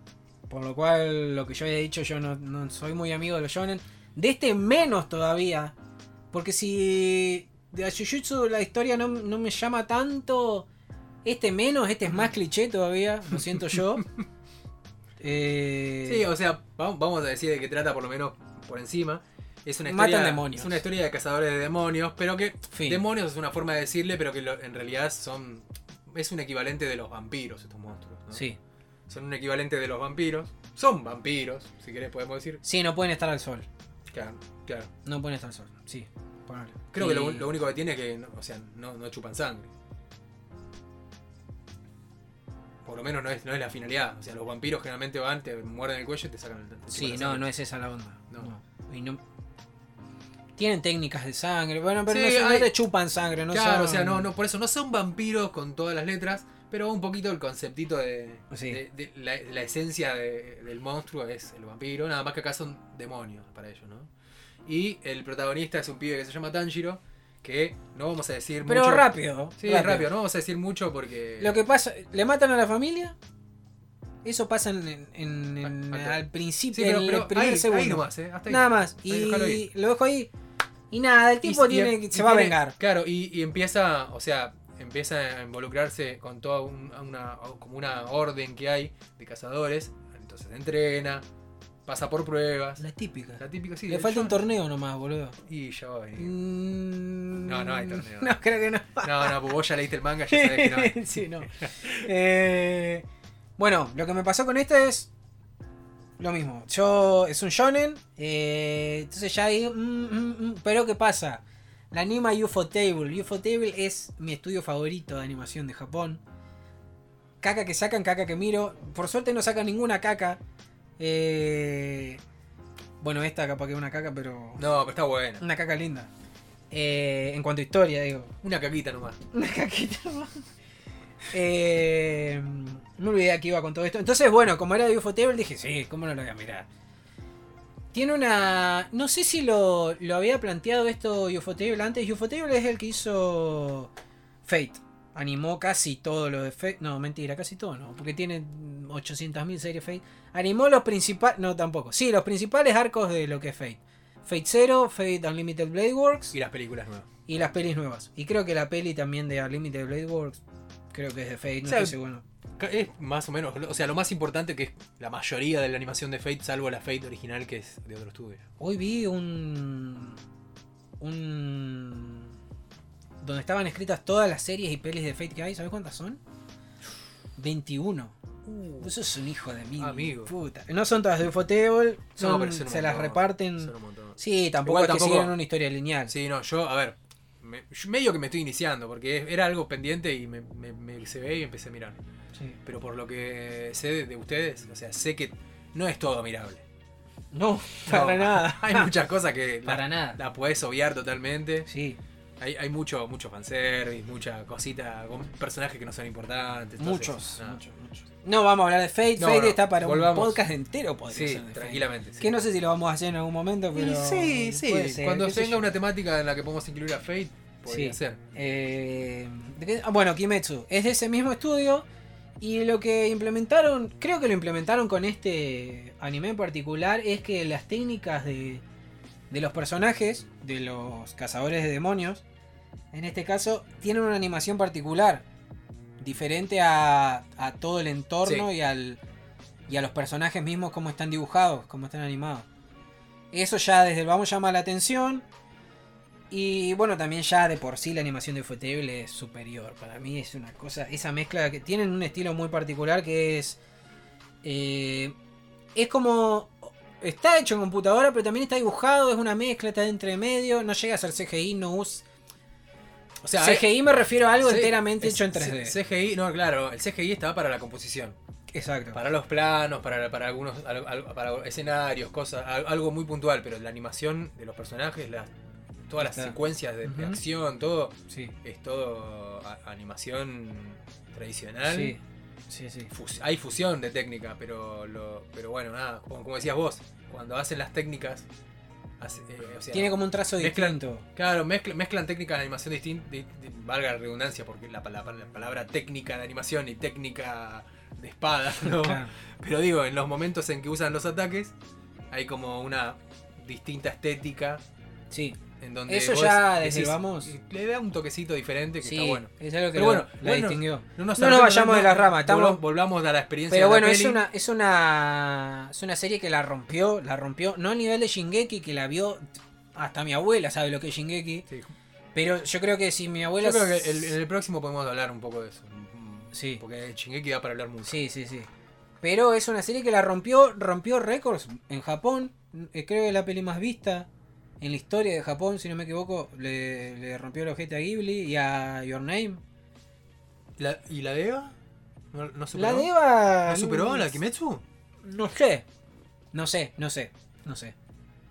por lo cual lo que yo había dicho, yo no, no soy muy amigo de los shonen. De este menos todavía. Porque si de Jujutsu la historia no, no me llama tanto, este menos, este es más cliché todavía, lo siento yo. Eh, Sí, o sea, vamos, a decir de qué trata por lo menos por encima. Es una Matan historia, demonios. Es una historia de cazadores de demonios, pero que Fin. demonios es una forma de decirle, pero que lo- en realidad son es un equivalente de los vampiros estos monstruos. ¿no? sí. Son un equivalente de los vampiros. Son vampiros, si querés podemos decir. Sí, no pueden estar al sol. Claro, claro. No pueden estar al sol. Sí. Creo que lo, lo único que tiene es que, o sea, no, no chupan sangre. Por lo menos no es, no es la finalidad. O sea, los vampiros generalmente van, te muerden el cuello y te sacan el te Sí, la no, no es esa la onda. No. No. Y no- Tienen técnicas de sangre. Bueno, pero Sí, no, son- no hay- te chupan sangre, no claro, son- o sea, no, no, por eso no son vampiros con todas las letras, pero un poquito el conceptito de, Sí. de- de la, la esencia de- del monstruo es el vampiro, nada más que acá son demonios para ellos, ¿no? Y el protagonista es un pibe que se llama Tanjiro, que no vamos a decir Pero mucho. rápido. Sí, es rápido, no vamos a decir mucho porque. Lo que pasa, ¿le matan a la familia? Eso pasa en, en- en- Ah, ah, al principio, Sí, pero, en pero el primer ahí, segundo. ahí nomás, ¿eh? Hasta ahí. Nada más. Y ahí. lo dejo ahí. Y nada, el tipo Y- tiene, y- se y va a tiene- vengar. Claro, y, y empieza, o sea, empieza a involucrarse con toda un- una, como una orden que hay de cazadores. Entonces entrena, pasa por pruebas. La típica. La típica, sí. Le falta un torneo nomás, boludo. Y ya va a venir. Mm, No, no hay torneo. No, creo que no. No, no, pues vos ya leíste el manga, ya sabés que no hay. sí, no. Eh, bueno, lo que me pasó con esta es. lo mismo. Yo, es un shonen, eh, entonces ya ahí, mm, mm, mm, pero ¿qué pasa? La anima UFO Table. UFO Table es mi estudio favorito de animación de Japón. Caca que sacan, caca que miro. Por suerte no sacan ninguna caca. Eh, bueno, esta capaz que es una caca, pero... No, pero está buena. Una caca linda. Eh, en cuanto a historia, digo. Una caquita nomás. Una caquita nomás. Eh, me olvidé que iba con todo esto. Entonces, bueno, como era de UFO Table, dije, sí, ¿cómo no lo voy a mirar? Tiene una. No sé si lo, lo había planteado esto Ufotable antes. Ufotable es el que hizo Fate. Animó casi todo lo de Fate. No, mentira, casi todo no. Porque tiene 800.000 series Fate. Animó los principales. No, tampoco. Sí, los principales arcos de lo que es Fate. Fate Zero, Fate Unlimited Blade Works. Y las películas nuevas. Y las pelis nuevas. Y creo que la peli también de Unlimited Blade Works. Creo que es de Fate, no O sea, estoy seguro. Es más o menos, o sea, lo más importante que es la mayoría de la animación de Fate, salvo la Fate original que es de otro estudio. Hoy vi un. Un. Donde estaban escritas todas las series y pelis de Fate que hay. ¿Sabes cuántas son? 21. Eso es un hijo de mí. Amigo. Puta. No son todas de Ufotable. Son, No, pero son un se las reparten. Sí, tampoco Igual es que siguen una historia lineal. Sí, no, yo, a ver, me- yo medio que me estoy iniciando, porque era algo pendiente y me, me, me se ve y empecé a mirar. Sí. Pero por lo que sé de, de ustedes, o sea, sé que no es todo mirable. No, para nada. Hay muchas cosas que Para la, nada. la podés obviar totalmente. Sí, Hay, hay mucho, mucho fanservice, mucha cosita con personajes que no son importantes. entonces, muchos, nada. muchos, muchos. No vamos a hablar de Fate. No, Fate no, está para volvamos. un podcast entero. podría Sí, tranquilamente. sí. Que no sé si lo vamos a hacer en algún momento, pero. sí, sí. puede ser, Cuando tenga una temática en la que podemos incluir a Fate, podría Sí. ser. Eh. Ah, bueno, Kimetsu es de ese mismo estudio. Y lo que implementaron, creo que lo implementaron con este anime en particular, es que las técnicas de, de los personajes, de los cazadores de demonios, en este caso, tienen una animación particular, diferente a, a todo el entorno Sí. y, al, y a los personajes mismos, cómo están dibujados, cómo están animados. Eso ya desde el vamos llama la atención. Y bueno, también ya de por sí la animación de Ufotable es superior. Para mí es una cosa, esa mezcla que tienen un estilo muy particular que es... eh, es como... Está hecho en computadora, pero también está dibujado, es una mezcla, está entre medio, no llega a ser CGI, no usa... O sea, hay- CGI me refiero a algo enteramente hecho en 3D. C- CGI, no, claro, el CGI estaba para la composición. Exacto. Para los planos, para, para algunos al- al- para escenarios, cosas, al- algo muy puntual, pero la animación de los personajes, las, todas las Está. secuencias de, acción, todo, Sí, es todo a- animación tradicional. sí, sí, sí. Fus- hay fusión de técnica, pero lo, pero bueno, nada, como, como decías vos, cuando hacen las técnicas, eh, o sea, Tiene como un trazo mezclan- distinto. Claro, mezclan, mezclan técnicas de animación distintas, valga la redundancia, porque la, pala- la palabra técnica de animación y técnica de espada, ¿no? Claro. Pero digo, en los momentos en que usan los ataques, hay como una distinta estética Sí, en donde Eso vos ya desde vamos. le da un toquecito diferente que sí, está bueno. es algo que Pero lo- bueno, la bueno, distinguió. No nos, No nos saltemos vayamos de las ramas, estamos- volvamos- a la experiencia Pero de bueno, la es peli. una, es una es una serie que la rompió, la rompió, no a nivel de Shingeki, que la vio hasta mi abuela sabe lo que es Shingeki, Sí. pero yo creo que si mi abuela... Yo creo que el- en el próximo podemos hablar un poco de eso. Sí. Porque Shingeki da para hablar mucho. Sí, sí, sí. Pero es una serie que la rompió, rompió récords en Japón, eh, creo que es la peli más vista en la historia de Japón, si no me equivoco, le, le rompió el ojete a Ghibli y a Your Name. La- ¿Y la de Eva? ¿No, no superó? La de Eva... ¿No superó la Kimetsu? No sé. No sé, no sé, no sé,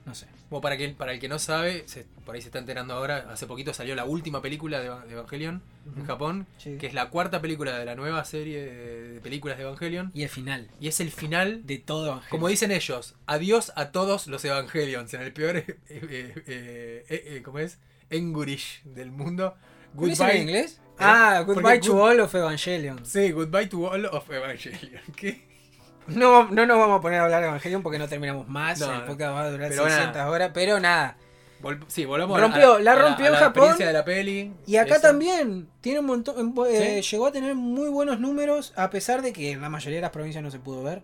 no sé. Bueno, para, que, para el que no sabe, se- por ahí se está enterando ahora, hace poquito salió la última película de, Eva- de Evangelion en. Japón, Sí. que es la cuarta película de la nueva serie de, de películas de Evangelion, Y el final y es el final, de todo Evangelion. como dicen ellos, adiós a todos los Evangelions, en el peor, eh, eh, eh, eh, eh, ¿cómo es? Engurish del mundo. ¿Cuál es el en inglés? ¿Eh? Ah, Goodbye to good- All of Evangelion. Sí, goodbye to all of Evangelion. ¿Qué? No, no nos vamos a poner a hablar de Evangelion porque no terminamos más. No, el podcast va a durar Pero 600 nada. horas. Pero nada. Vol- sí, volvamos Rompió, a, la a rompió a en la Japón. de la peli. Y acá también tiene un montón. eh, ¿Sí? Llegó a tener muy buenos números. A pesar de que en la mayoría de las provincias no se pudo ver.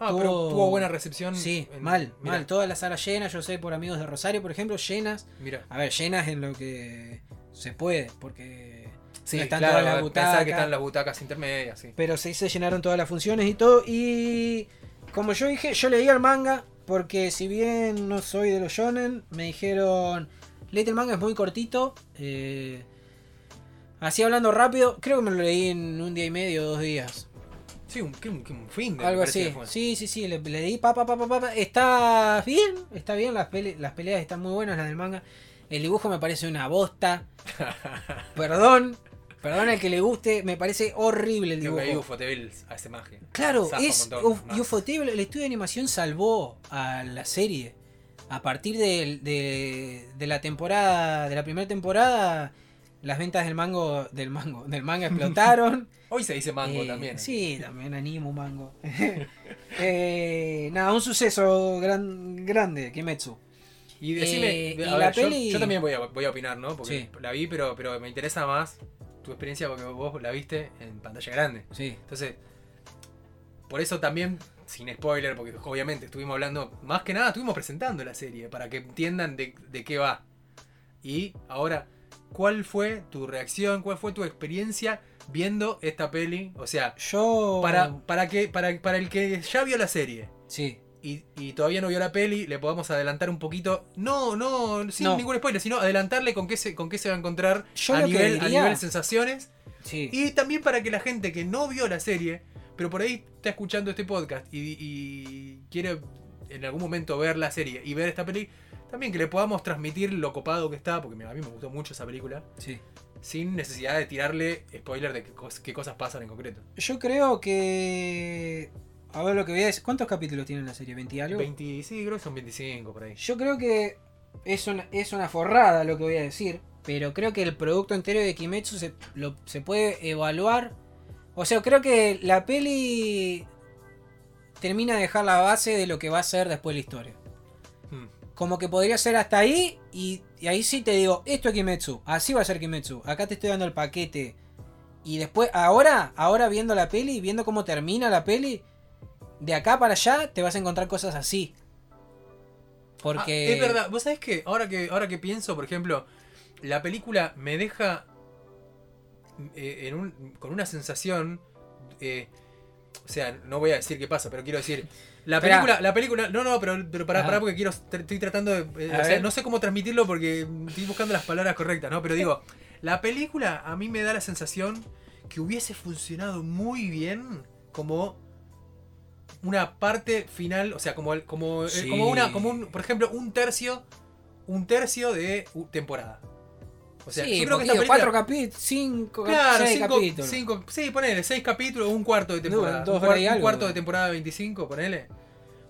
Ah, pero tuvo- tuvo buena recepción. Sí, en- mal, mal. Todas las salas llenas. Yo sé por amigos de Rosario, por ejemplo, llenas. Mira. A ver, llenas en lo que se puede. Porque Sí, están claro, todas las pensar que butacas. están las butacas intermedias, sí. Pero sí se llenaron todas las funciones y todo. Y como yo dije, yo leí el manga porque si bien no soy de los shonen, me dijeron, leíte el manga, es muy cortito. Eh, así hablando rápido, creo que me lo leí en un día y medio, dos días. Sí, un, un, un fin de Algo así. Sí, sí, sí, le, le di pa, pa, pa, pa, pa, Está bien, está bien, las, pele las peleas están muy buenas, las del manga. El dibujo me parece una bosta. Perdón, perdón al que le guste, me parece horrible el dibujo. Creo que hace magia. Claro, es Ufotable, el estudio de animación salvó a la serie. A partir de, de, de la temporada, de la primera temporada, las ventas del mango, del mango, del manga explotaron. Hoy se dice mango Eh, también. Sí, también animo mango. Eh, nada, un suceso gran, grande, Kimetsu. Y decime, Eh, a y ver, la yo, peli- yo también voy a, voy a opinar, ¿no? Porque Sí. la vi, pero, pero me interesa más tu experiencia porque vos la viste en pantalla grande. Sí. Entonces, por eso también, sin spoiler, porque obviamente estuvimos hablando, más que nada estuvimos presentando la serie para que entiendan de, de qué va. Y ahora, ¿cuál fue tu reacción? ¿Cuál fue tu experiencia viendo esta peli? O sea, Yo. para, para, que, para, para el que ya vio la serie Sí. Y, y todavía no vio la peli, le podamos adelantar un poquito. No, no, sin No. ningún spoiler, sino adelantarle con qué se, con qué se va a encontrar Yo a nivel, a nivel sensaciones. Sí. Y también para que la gente que no vio la serie, pero por ahí está escuchando este podcast y, y quiere en algún momento ver la serie y ver esta peli, también que le podamos transmitir lo copado que está, porque a mí me gustó mucho esa película, sí. sin necesidad de tirarle spoiler de qué cosas pasan en concreto. Yo creo que. A ver lo que voy a decir. ¿Cuántos capítulos tiene la serie? ¿20 y algo? 20, sí, creo que son 25 por ahí. Yo creo que es una, es una forrada lo que voy a decir. Pero creo que el producto entero de Kimetsu se, lo- se puede evaluar. O sea, creo que la peli termina de dejar la base de lo que va a ser después la historia. Hmm. Como que podría ser hasta ahí. Y, y ahí sí te digo, esto es Kimetsu. Así va a ser Kimetsu. Acá te estoy dando el paquete. Y después, ahora, ahora viendo la peli, viendo cómo termina la peli, de acá para allá te vas a encontrar cosas así. Porque. Ah, es verdad, vos sabés que ahora que ahora que pienso, por ejemplo, la película me deja eh, en un- con una sensación. eh, o sea, no voy a decir qué pasa, pero quiero decir. La Esperá. película, la película. No, no, pero, pero pará, pará, porque quiero. Estoy tratando de. eh, o sea, no sé cómo transmitirlo porque estoy buscando las palabras correctas, ¿no? Pero digo, la película a mí me da la sensación que hubiese funcionado muy bien como una parte final, o sea, como el- como, eh, Sí. como una como un, por ejemplo, un tercio un tercio de temporada. O sea, sí, yo creo que esta poquito, película cuatro capítulos, cinco, Claro, seis cinco, capítulos. cinco- sí, ponele, seis capítulos, un cuarto de temporada. dos un, un cuarto de ¿no? temporada 25, ponele.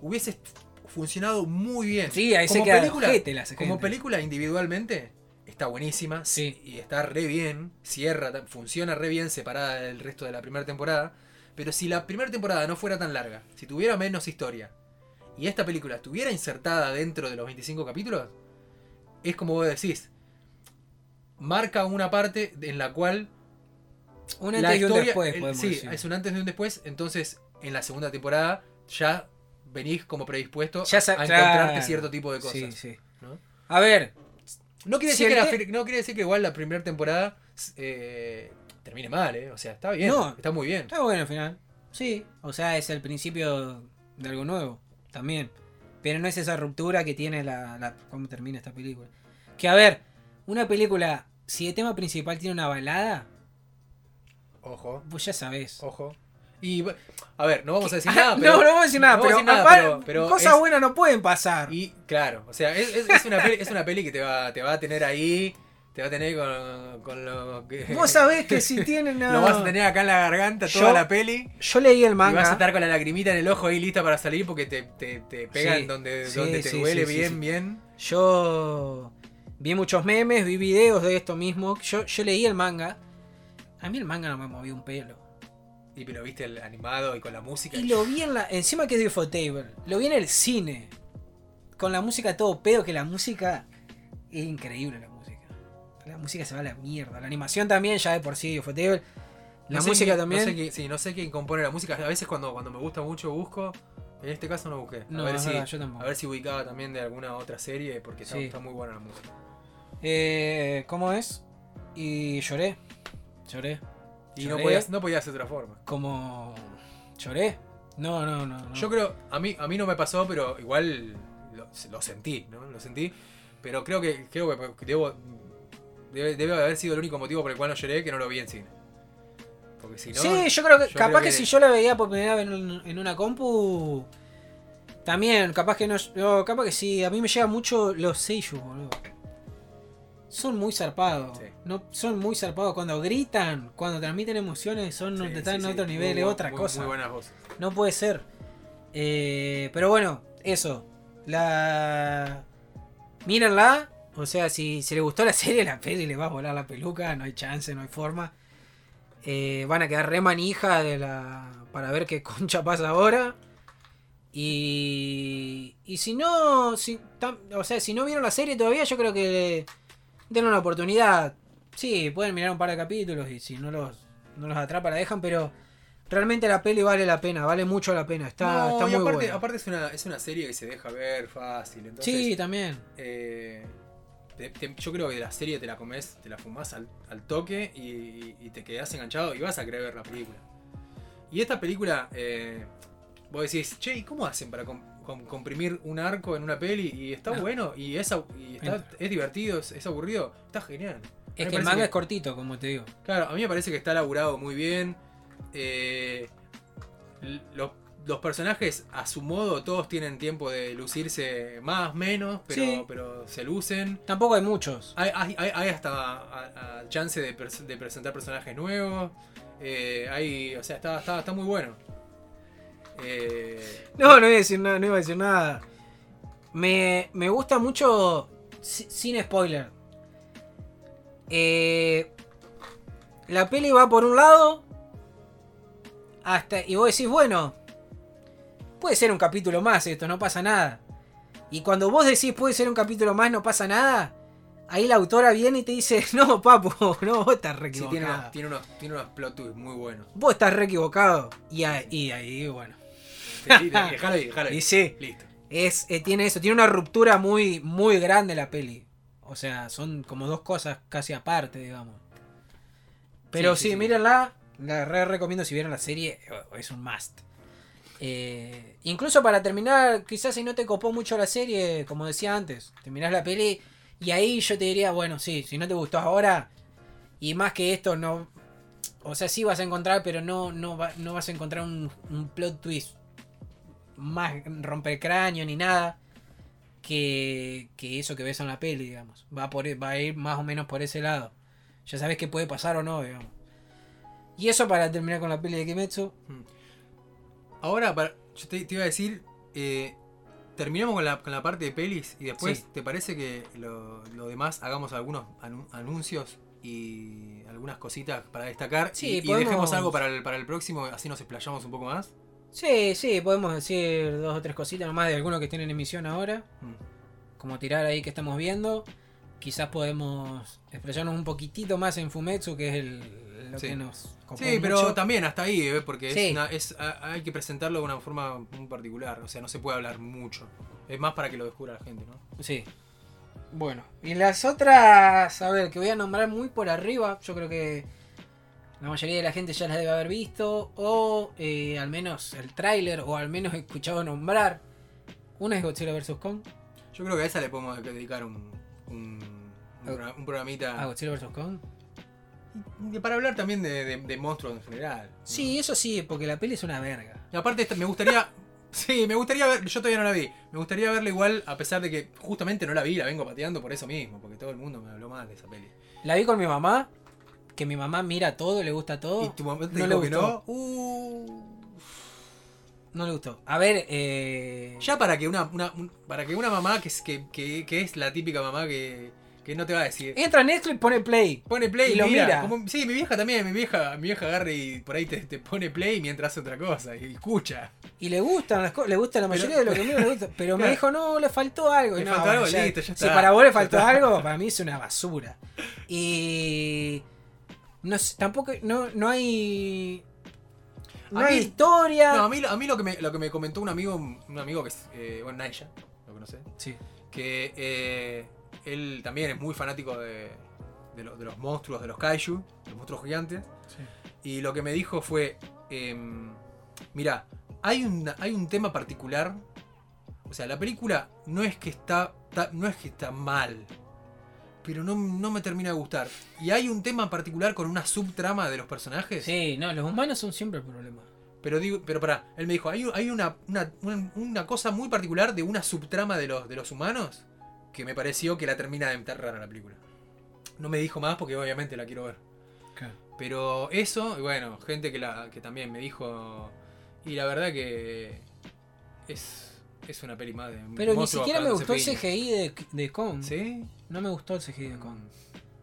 Hubiese funcionado muy bien. Sí, ahí se Como queda película, la. Como película individualmente está buenísima Sí. y está re bien, cierra, funciona re bien separada del resto de la primera temporada. Pero si la primera temporada no fuera tan larga, si tuviera menos historia y esta película estuviera insertada dentro de los 25 capítulos, es como vos decís, marca una parte en la cual Un la antes y un historia- después, el- sí, decir. es un antes y un después. Entonces, en la segunda temporada ya venís como predispuesto Ya a encontrarte claro. cierto tipo de cosas. Sí, sí. ¿no? A ver, No quiere, Si decir que el la te- fir- no quiere decir que igual la primera temporada eh, termine mal, ¿eh? O sea, está bien, No. está muy bien. está bueno al final. Sí, o sea, es el principio de algo nuevo, también. Pero no es esa ruptura que tiene la, la cómo termina esta película. Que a ver, una película, si el tema principal tiene una balada, Ojo, vos ya sabés. ojo. Y a ver, no vamos a decir Ah, nada, pero, no, no vamos a decir nada, no pero, decir nada, pero- pero cosas es- buenas no pueden pasar. Y claro, o sea, es, es- es una, peli, es una peli que te va, te va a tener ahí, te va a tener con, con lo que... Vos sabés que si tienen... Lo vas a tener acá en la garganta toda Yo- la peli. Yo leí el Y vas a manga. estar con la lagrimita en el ojo ahí lista para salir porque te, te, te pegan Sí, donde, sí, donde te duele bien, bien. Yo vi muchos memes, vi videos de esto mismo. Yo, yo leí el manga. A mí el manga no me movió un pelo. Y pero viste el animado y con la música. Y lo vi en la. Encima que es de Ufotable. Lo vi en el cine. Con la música todo pedo, que la música. Es increíble la música. La música se va a la mierda. La animación también, ya de por sí, Ufotable. La No sé música también. No sé, quién- sí, no sé quién compone la música. A veces cuando, cuando me gusta mucho busco. En este caso no busqué. A, ver, si, verdad, yo tampoco. a ver si ubicaba también de alguna otra serie porque está, Sí. está muy buena la música. Eh, ¿Cómo es? Y lloré. Lloré. Y no podías, no podías de otra forma. Como. Lloré. No, no, no. no. Yo creo, a mí, a mí no me pasó, pero igual lo, lo sentí, ¿no? Lo sentí. Pero creo que, creo que debo, debe, debe haber sido el único motivo por el cual no lloré que no lo vi en cine. Porque si no. sí, yo creo que yo capaz creo que, si yo la veía por primera vez en, en una compu. También, capaz que no, no, Capaz que sí. A mí me llegan mucho los seiyuu, boludo. Son muy zarpados. Sí. No, son muy zarpados. Cuando gritan, cuando transmiten emociones, son Sí, están sí, en otro Muy nivel, es otra muy- cosa. Muy buenas voces. No puede ser. Eh, pero bueno, eso. La. Mírenla. O sea, si, si les gustó la serie, la peli le va a volar la peluca. No hay chance, no hay forma. Eh, van a quedar re manija de la. Para ver qué concha pasa ahora. Y. Y si no. Si, tam- o sea, si no vieron la serie todavía, yo creo que. Denle una oportunidad. Sí, pueden mirar un par de capítulos. Y si no los, no los atrapa, la dejan. Pero. Realmente la peli vale la pena, vale mucho la pena. Está, No, está muy aparte, buena. aparte es una, es una serie que se deja ver fácil. Entonces, sí, también. eh, te- te- yo creo que de la serie te la comes, te la fumás al, al toque y, y te quedás enganchado y vas a querer ver la película. Y esta película, eh, vos decís, che, ¿y cómo hacen para com- com- comprimir un arco en una peli? Y está No. bueno, y, es, y está- es divertido, es, es aburrido, está genial. Es que el manga que- es cortito, como te digo. Claro, a mí me parece que está laburado muy bien. Eh, los, los personajes, a su modo, todos tienen tiempo de lucirse más, menos, pero, Sí. pero se lucen. Tampoco hay muchos. Hay, hay- hay- hay hasta a- a chance de, pres- de presentar personajes nuevos. Eh, hay, o sea, está, está, está muy bueno. Eh, No, no iba a decir nada, no iba a decir nada. Me, me gusta mucho, si- sin spoiler. Eh, la peli va por un lado. Hasta, y vos decís, bueno, puede ser un capítulo más esto, no pasa nada. Y cuando vos decís puede ser un capítulo más, no pasa nada. Ahí la autora viene y te dice, no, papu, no, vos estás re sí, equivocado. tiene, unos, tiene, unos, tiene unos plot twists muy buenos. Vos estás re equivocado. Y ahí, bueno. Sí, Déjalo ahí. Y sí. Listo. Es, eh, tiene eso, tiene una ruptura muy, muy grande la peli. O sea, son como dos cosas casi aparte, digamos. Pero Sí, sí, sí, sí. mírenla. La re recomiendo si vieron la serie. Es un must. Eh, incluso para terminar, quizás si no te copó mucho la serie, como decía antes, terminás la peli y ahí yo te diría, bueno, sí, si no te gustó ahora, y más que esto, no. O sea, sí vas a encontrar, pero no, no, va- no vas a encontrar un, plot twist más cráneo ni nada que, que eso que ves en la peli, digamos. Va, por, va a ir más o menos por ese lado. Ya sabes qué puede pasar o no, digamos. Y eso para terminar con la peli de Kimetsu. Ahora, para- yo te, te iba a decir, eh, terminamos con la, con la parte de pelis y después, Sí. ¿te parece que lo, lo demás hagamos algunos anu- anuncios y algunas cositas para destacar? Sí, y, y podemos- dejemos algo para el, para el próximo, así nos explayamos un poco más. Sí, sí, podemos decir dos o tres cositas nomás de algunos que estén en emisión ahora. Mm. Como tirar ahí que estamos viendo. Quizás podemos explayarnos un poquitito más en Fumetsu, que es el, lo Sí. que nos Sí, pero mucho. también hasta ahí, ¿eh? porque Sí. es una- es, a- hay que presentarlo de una forma muy particular, o sea, no se puede hablar mucho. Es más para que lo descubra la gente, ¿no? Sí. Bueno, y las otras, a ver, que voy a nombrar muy por arriba, yo creo que la mayoría de la gente ya las debe haber visto, o eh, al menos el tráiler, o al menos escuchado nombrar. Una es Godzilla vs. Kong. Yo creo que a esa le podemos dedicar un, un, un, programita Ah, Godzilla vs. Kong. Y para hablar también de, de- de monstruos en general. ¿no? Sí, eso sí, porque la peli es una verga. Y aparte me gustaría. Sí, me gustaría ver. Yo todavía no la vi. Me gustaría verla igual, a pesar de que justamente no la vi, la vengo pateando por eso mismo, porque todo el mundo me habló mal de esa peli. La vi con mi mamá, que mi mamá mira todo, le gusta todo. y tu mamá te no dijo le que no. Uh, No le gustó. A ver, eh... ya para que una, una- un- para que una mamá que es, que, que- que es la típica mamá que, que no te va a decir. entra a Netflix, pone play. Pone play y lo mira. mira. Como- sí, mi vieja también, mi vieja, mi vieja agarra y por ahí te, te pone play mientras hace otra cosa y escucha. Y le gustan las cosas, le gusta la mayoría Pero- de lo que miro, le gusta. Pero me dijo, no, le faltó algo. Le no, faltó bueno, algo, ya- listo, ya Si para vos le faltó algo, para mí es una basura. Y. No sé, tampoco. No, no hay. No A hay mí- historia. No, a mí, lo- a mí lo, que me, lo que me comentó un amigo, un amigo que es, eh, bueno, Naisha, lo conoce, Sí. que eh, él también es muy fanático de, de, lo- de los monstruos, de los kaiju, de los monstruos gigantes, y lo que me dijo fue, em, mira, hay, una- hay un tema particular. O sea, la película no es que está, ta- no es que está mal. Pero no, no me termina de gustar. Y hay un tema particular con una subtrama de los personajes. Sí, no, los humanos son siempre el problema. Pero digo, pero pará, él me dijo, hay, hay una, una, una- una cosa muy particular de una subtrama de los, de los humanos que me pareció que la termina de enterrar a la película. No me dijo más porque obviamente la quiero ver. Pero eso, y bueno, gente que, la, que también me dijo. Y la verdad que es, es una peli más de. Pero ni siquiera me gustó el CGI de, de Kong. ¿Sí? No me gustó el CGI de Kong.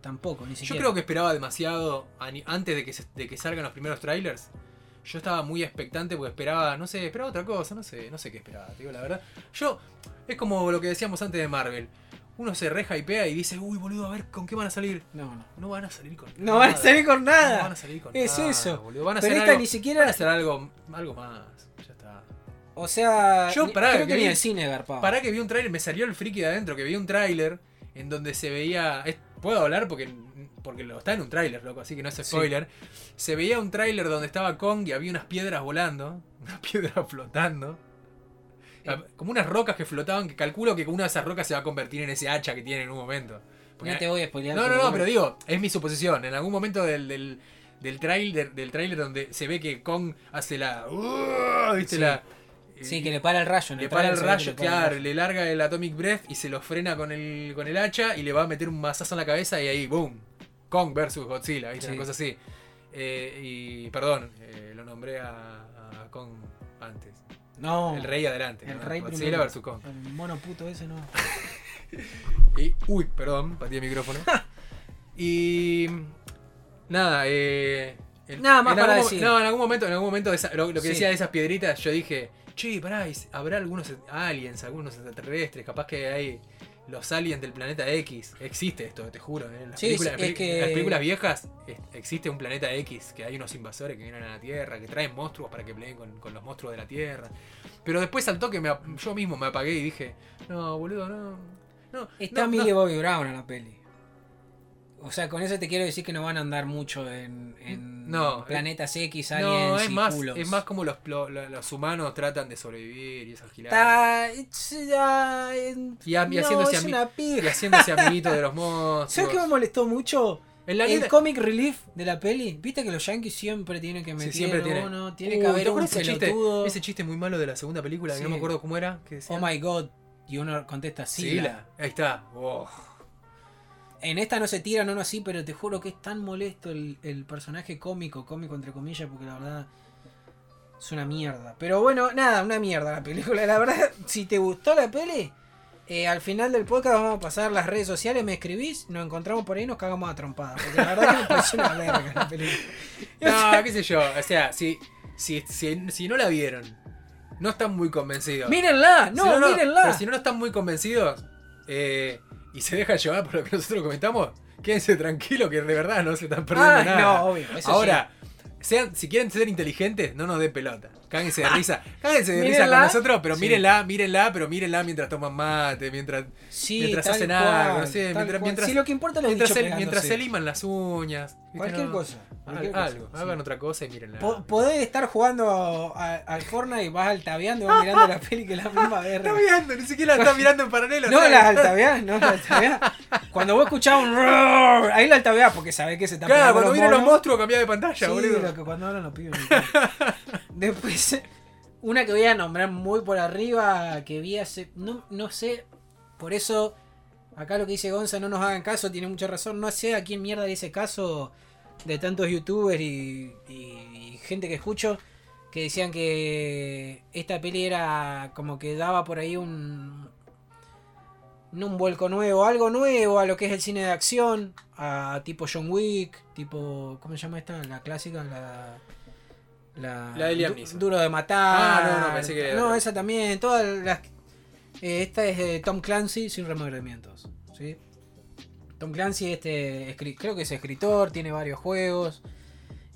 Tampoco, ni Yo siquiera. creo que esperaba demasiado antes de que, se- de que salgan los primeros trailers. Yo estaba muy expectante porque esperaba, no sé, esperaba otra cosa, no sé, no sé qué esperaba, te digo la verdad. Yo, es como lo que decíamos antes de Marvel. Uno se re hypea y dice, uy boludo, a ver con qué van a salir. No, no. No van a salir con No van a nada. salir con nada. No van a salir con Es nada, eso. boludo. Van a Pero hacer esta algo, ni siquiera. van a hacer algo, algo más. Ya está. O sea. Yo, pará, creo que vi- el cine garpaba. Para que vi un tráiler, me salió el friki de adentro, que vi un tráiler en donde se veía... es- Puedo hablar porque, porque lo está en un tráiler, loco, así que no es spoiler. Se veía un tráiler donde estaba Kong y había unas piedras volando, unas piedras flotando. Eh. Como unas rocas que flotaban, que calculo que una de esas rocas se va a convertir en ese hacha que tiene en un momento. Porque- No te voy a spoilear. no, no, no, pero digo, es mi suposición. En algún momento del, del, del trailer, del tráiler donde se ve que Kong hace la... uh, ¿Viste Sí. la...? Sí, que le para el rayo. en Le el para el trailer rayo, le para el claro, rayo. le larga el Atomic Breath y se lo frena con el, con el hacha y le va a meter un mazazo en la cabeza y ahí, boom. Kong versus Godzilla, ¿viste? Sí. Una cosa así. Eh, y perdón, eh, lo nombré a, a Kong antes. No. El rey adelante. El ¿no? rey Godzilla versus Kong. El mono puto ese no. Y, uy, perdón, patí el micrófono. y. Nada, eh. Nada más para algún decir. No, en algún momento, en algún momento esa- lo, lo que Sí. decía de esas piedritas, yo dije, che, pará, habrá algunos aliens, algunos extraterrestres, capaz que hay los aliens del planeta X. Existe esto, te juro. ¿eh? En las, Sí, películas, en las viejas es- existe un planeta X, que hay unos invasores que vienen a la Tierra, que traen monstruos para que peleen con, con los monstruos de la Tierra. Pero después saltó que me yo mismo me apagué y dije, no, boludo, no. no Está no, no". Millie Bobby Brown en la peli. O sea, con eso te quiero decir que no van a andar mucho en, en No, planetas X, aliens No, es y más, culos. es más como los, lo- lo- los humanos tratan de sobrevivir y esas giladas. Está... en- Y, a- y no, haciéndose, es ami- una y haciéndose amiguitos de los monstruos. ¿Sabes qué me molestó mucho? En la el comic relief de la peli. Viste que los yankees siempre tienen que Sí, meter siempre tiene. uno, tiene Uh, que haber ¿te un ese chiste, ese chiste muy malo de la segunda película que no Sí. me acuerdo cómo era? Que decía, Oh my god. Y uno contesta sí. Sila. Ahí está. Oh. En esta no se tira, no, no así, pero te juro que es tan molesto el, el personaje cómico, cómico entre comillas, porque la verdad es una mierda. Pero bueno, nada, una mierda la película. La verdad, si te gustó la peli, eh, al final del podcast vamos a pasar las redes sociales, me escribís, nos encontramos por ahí y nos cagamos a trompadas. Porque la verdad que me pareció una verga la película. No, qué sé yo. O sea, si, si, si, si no la vieron, no están muy convencidos. Mírenla, Si no, mírenla. pero si no están muy convencidos eh, y se dejan llevar por lo que nosotros comentamos, quédense tranquilos que de verdad no se están perdiendo Ah, nada. no, obvio, eso Ahora, sean, si quieren ser inteligentes, no nos den pelota. Cáguense de risa. Cáguense de risa con nosotros, pero Sí. mírenla, mírenla, pero mírenla mientras toman mate, mientras, Sí, mientras hacen algo, no sé, tal mientras, mientras, Sí, lo que importa los mientras, se, mientras se pegándose. liman las uñas. Cualquier No. cosa. Cualquier algo, hagan otra cosa y mírenla. Po- Podés estar jugando al Fortnite y vas altaveando y vas mirando la peli que la misma verga. Está mirando, ni siquiera la está mirando en paralelo. No ¿sabes? la altaveás, no la altaveás. Cuando vos escuchás un roar, ahí la altaveás porque sabés que se está Claro, cuando los vienen los monos. monstruos cambia de pantalla, Sí, boludo. lo que cuando hablan los pibes. Después, una que voy a nombrar muy por arriba, que vi hace. No, no sé, por eso. Acá lo que dice Gonza, no nos hagan caso, tiene mucha razón. No sé a quién mierda le hice caso de tantos youtubers y, y- y gente que escucho que decían que esta peli era como que daba por ahí un. Un vuelco nuevo, algo nuevo a lo que es el cine de acción, a tipo John Wick, tipo. ¿Cómo se llama esta? La clásica, la. La, La de Liam Du- Neeson. Duro de matar. Ah, no, no, pensé que era No, otra. esa también. Todas las. eh, esta es de Tom Clancy sin remordimientos. ¿sí? Tom Clancy, este, creo que es escritor, tiene varios juegos,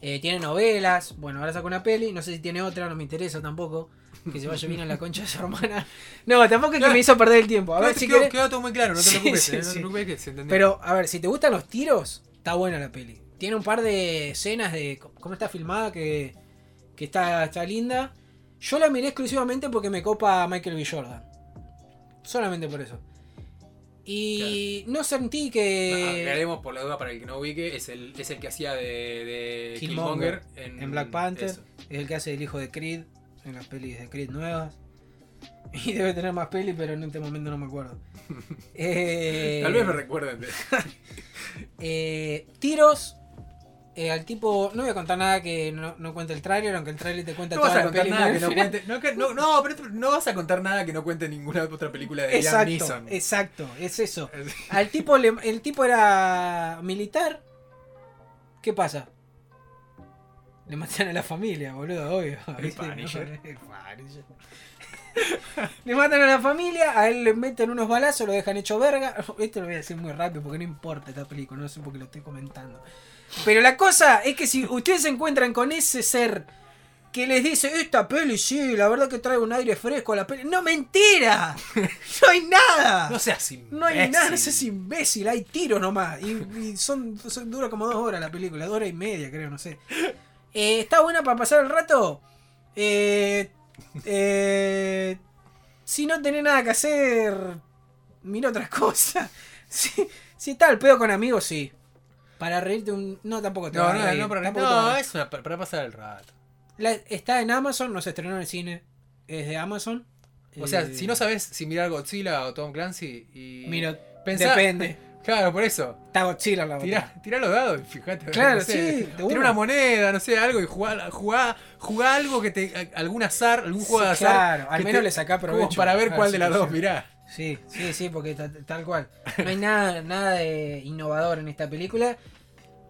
eh, tiene novelas. Bueno, ahora saca una peli, no sé si tiene otra, no me interesa tampoco. Que se vaya bien a la concha de su hermana. No, tampoco es que me hizo perder el tiempo. A ver si quedó, querés- quedó todo muy claro, no te preocupes, sí, eh, no sí. te preocupes que se entendió. Pero, a ver, si te gustan los tiros, está buena la peli. Tiene un par de escenas de cómo está filmada que, que está, está linda. Yo la miré exclusivamente porque me copa Michael B. Jordan. Solamente por eso. Y no sentí que. aclaremos por la duda para el que no ubique, es el, es el que hacía de, de Killmonger Killmonger en, en Black Panther. eso. Es el que hace el hijo de Creed en las pelis de Creed nuevas. Y debe tener más pelis, pero en este momento no me acuerdo. Eh, Tal vez me recuerden de. eh, tiros. Eh, al tipo. No voy a contar nada que no, no cuente el tráiler, aunque el tráiler te cuenta No vas toda a la contar peli nada muy que no cuente. No, que- no, no, pero no vas a contar nada que no cuente ninguna otra película de Liam Exacto, Neeson. exacto, es eso. Al tipo le- el tipo era militar. ¿Qué pasa? Le matan a la familia, boludo, obvio. El Punisher. El Punisher. le matan a la familia, a él le meten unos balazos, lo dejan hecho verga. Esto lo voy a decir muy rápido porque no importa esta película, no sé por qué lo estoy comentando. Pero la cosa es que si ustedes se encuentran con ese ser que les dice, esta peli sí, la verdad que trae un aire fresco a la peli. ¡No, mentira! No hay nada. No seas imbécil. No hay nada, no seas imbécil, hay tiros nomás. Y, y son, son- dura como dos horas la película, dos horas y media, creo, no sé. Eh, ¿Está buena para pasar el rato? Eh, eh, si no tenés nada que hacer, mira otras cosas. Si, si está el pedo con amigos, sí. Para reírte un. No, tampoco te No, vas a no, reír, no, para, tampoco no, es una, para pasar el rato. La- está en Amazon, no se estrenó en el cine. Es de Amazon. O sea, Eh, si no sabes si mirar Godzilla o Tom Clancy y. Mira, pensá- depende. Claro, por eso. Está Godzilla en la. Tirá, tirá los dados y fíjate. Claro, no sé, sí, Tira una. moneda, no sé, algo y jugá, jugá, jugá algo que te. algún azar, algún juego de azar. claro, al menos te- le sacá provecho para ver a cuál de las dos, mirá. Sí, sí, sí, porque ta- tal cual. No hay nada, nada de innovador en esta película.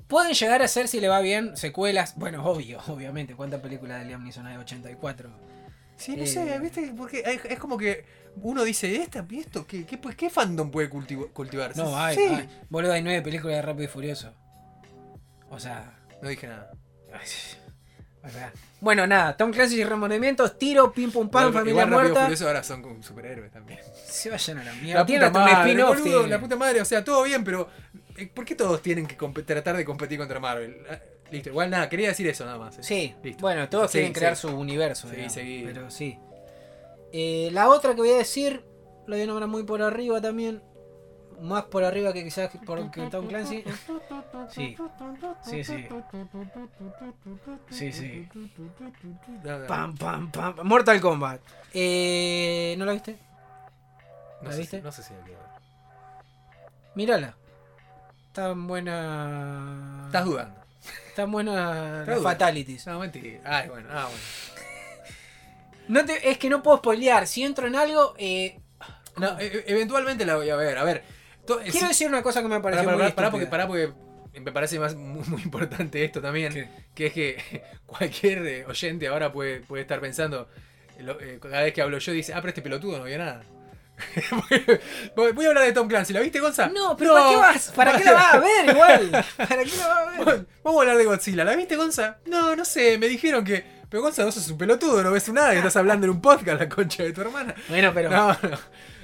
Pueden llegar a ser, si le va bien, secuelas. Bueno, obvio, obviamente. ¿Cuántas películas de Liam Neeson hay? 84. Sí, no Eh, sé, viste, porque es, como que uno dice, ¿esta, ¿y esto? ¿Qué, qué, pues, qué fandom puede cultivo- cultivar? No, hay, sí. hay. Boludo, hay nueve películas de Rápido y Furioso. O sea. No dije nada. o Bueno, nada, Tom Clancy y remonimientos, tiro, pim pum pam, familia igual muerta. Furioso ahora son como superhéroes también. Se vayan a la La mierda. Tiene puta madre, boludo, la puta madre, o sea, todo bien, pero eh, ¿por qué todos tienen que tratar de competir contra Marvel? Ah, Listo, igual nada, quería decir eso nada más. eh. Sí, Listo. bueno, todos Sí, quieren crear sí. su universo. Sí, digamos, seguí. Pero sí. Eh, la otra que voy a decir, lo voy a nombrar muy por arriba también. Más por arriba que quizás por que Tom Clancy. Sí, sí, sí. Sí, sí. No, no, Pam, pam, pam. Mortal Kombat. Eh, ¿No la viste? no ¿la sé viste? si- no sé si la ver. Mírala. Tan buena. Estás dudando. Tan buena las. Fatalities. No, mentira. Ay, bueno, ah, bueno. No te, es que no puedo spoilear. Si entro en algo, eh, No, e- eventualmente la voy a ver. A ver. Quiero decir una cosa que me pareció pará, muy pará, porque, pará, porque me parece más muy, muy importante esto también. ¿Qué? Que es que cualquier eh, oyente ahora puede, puede estar pensando, lo- eh, cada vez que hablo yo dice, ah, pero este pelotudo no vio nada. voy a hablar de Tom Clancy, ¿la viste, Gonza? No, pero ¿para qué vas? ¿Para qué la vas a ver igual? ¿Para qué la vas a ver? Vamos a hablar de Godzilla, ¿la viste, Gonza? No, no sé, me dijeron que... Pero Gonza, vos sos un pelotudo, no ves nada, que estás hablando en un podcast, la concha de tu hermana. Bueno, pero. No, no,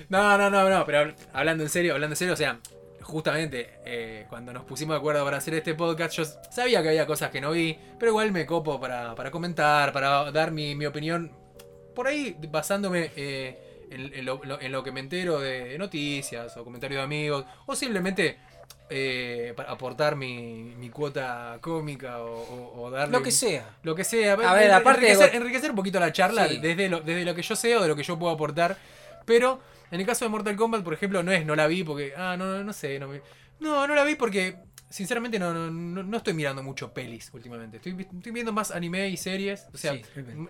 no, no, no, no, pero habl- hablando en serio, hablando en serio, o sea, justamente eh, cuando nos pusimos de acuerdo para hacer este podcast, yo sabía que había cosas que no vi, pero igual me copo para, para comentar, para dar mi, mi opinión, por ahí basándome eh, en, en lo, en lo que me entero de noticias o comentarios de amigos, o simplemente eh, para aportar mi, mi cuota cómica o, o- o darle Lo que sea. lo que sea. A ver, aparte de enriquecer, Got- enriquecer un poquito la charla Sí. desde, lo, desde lo que yo sé o de lo que yo puedo aportar. Pero en el caso de Mortal Kombat, por ejemplo, no es no la vi porque. Ah, no, no, no sé. No, me- no, no la vi porque. Sinceramente no, no, no, estoy mirando mucho pelis últimamente. Estoy, vi- estoy viendo más anime y series. O sea, Sí,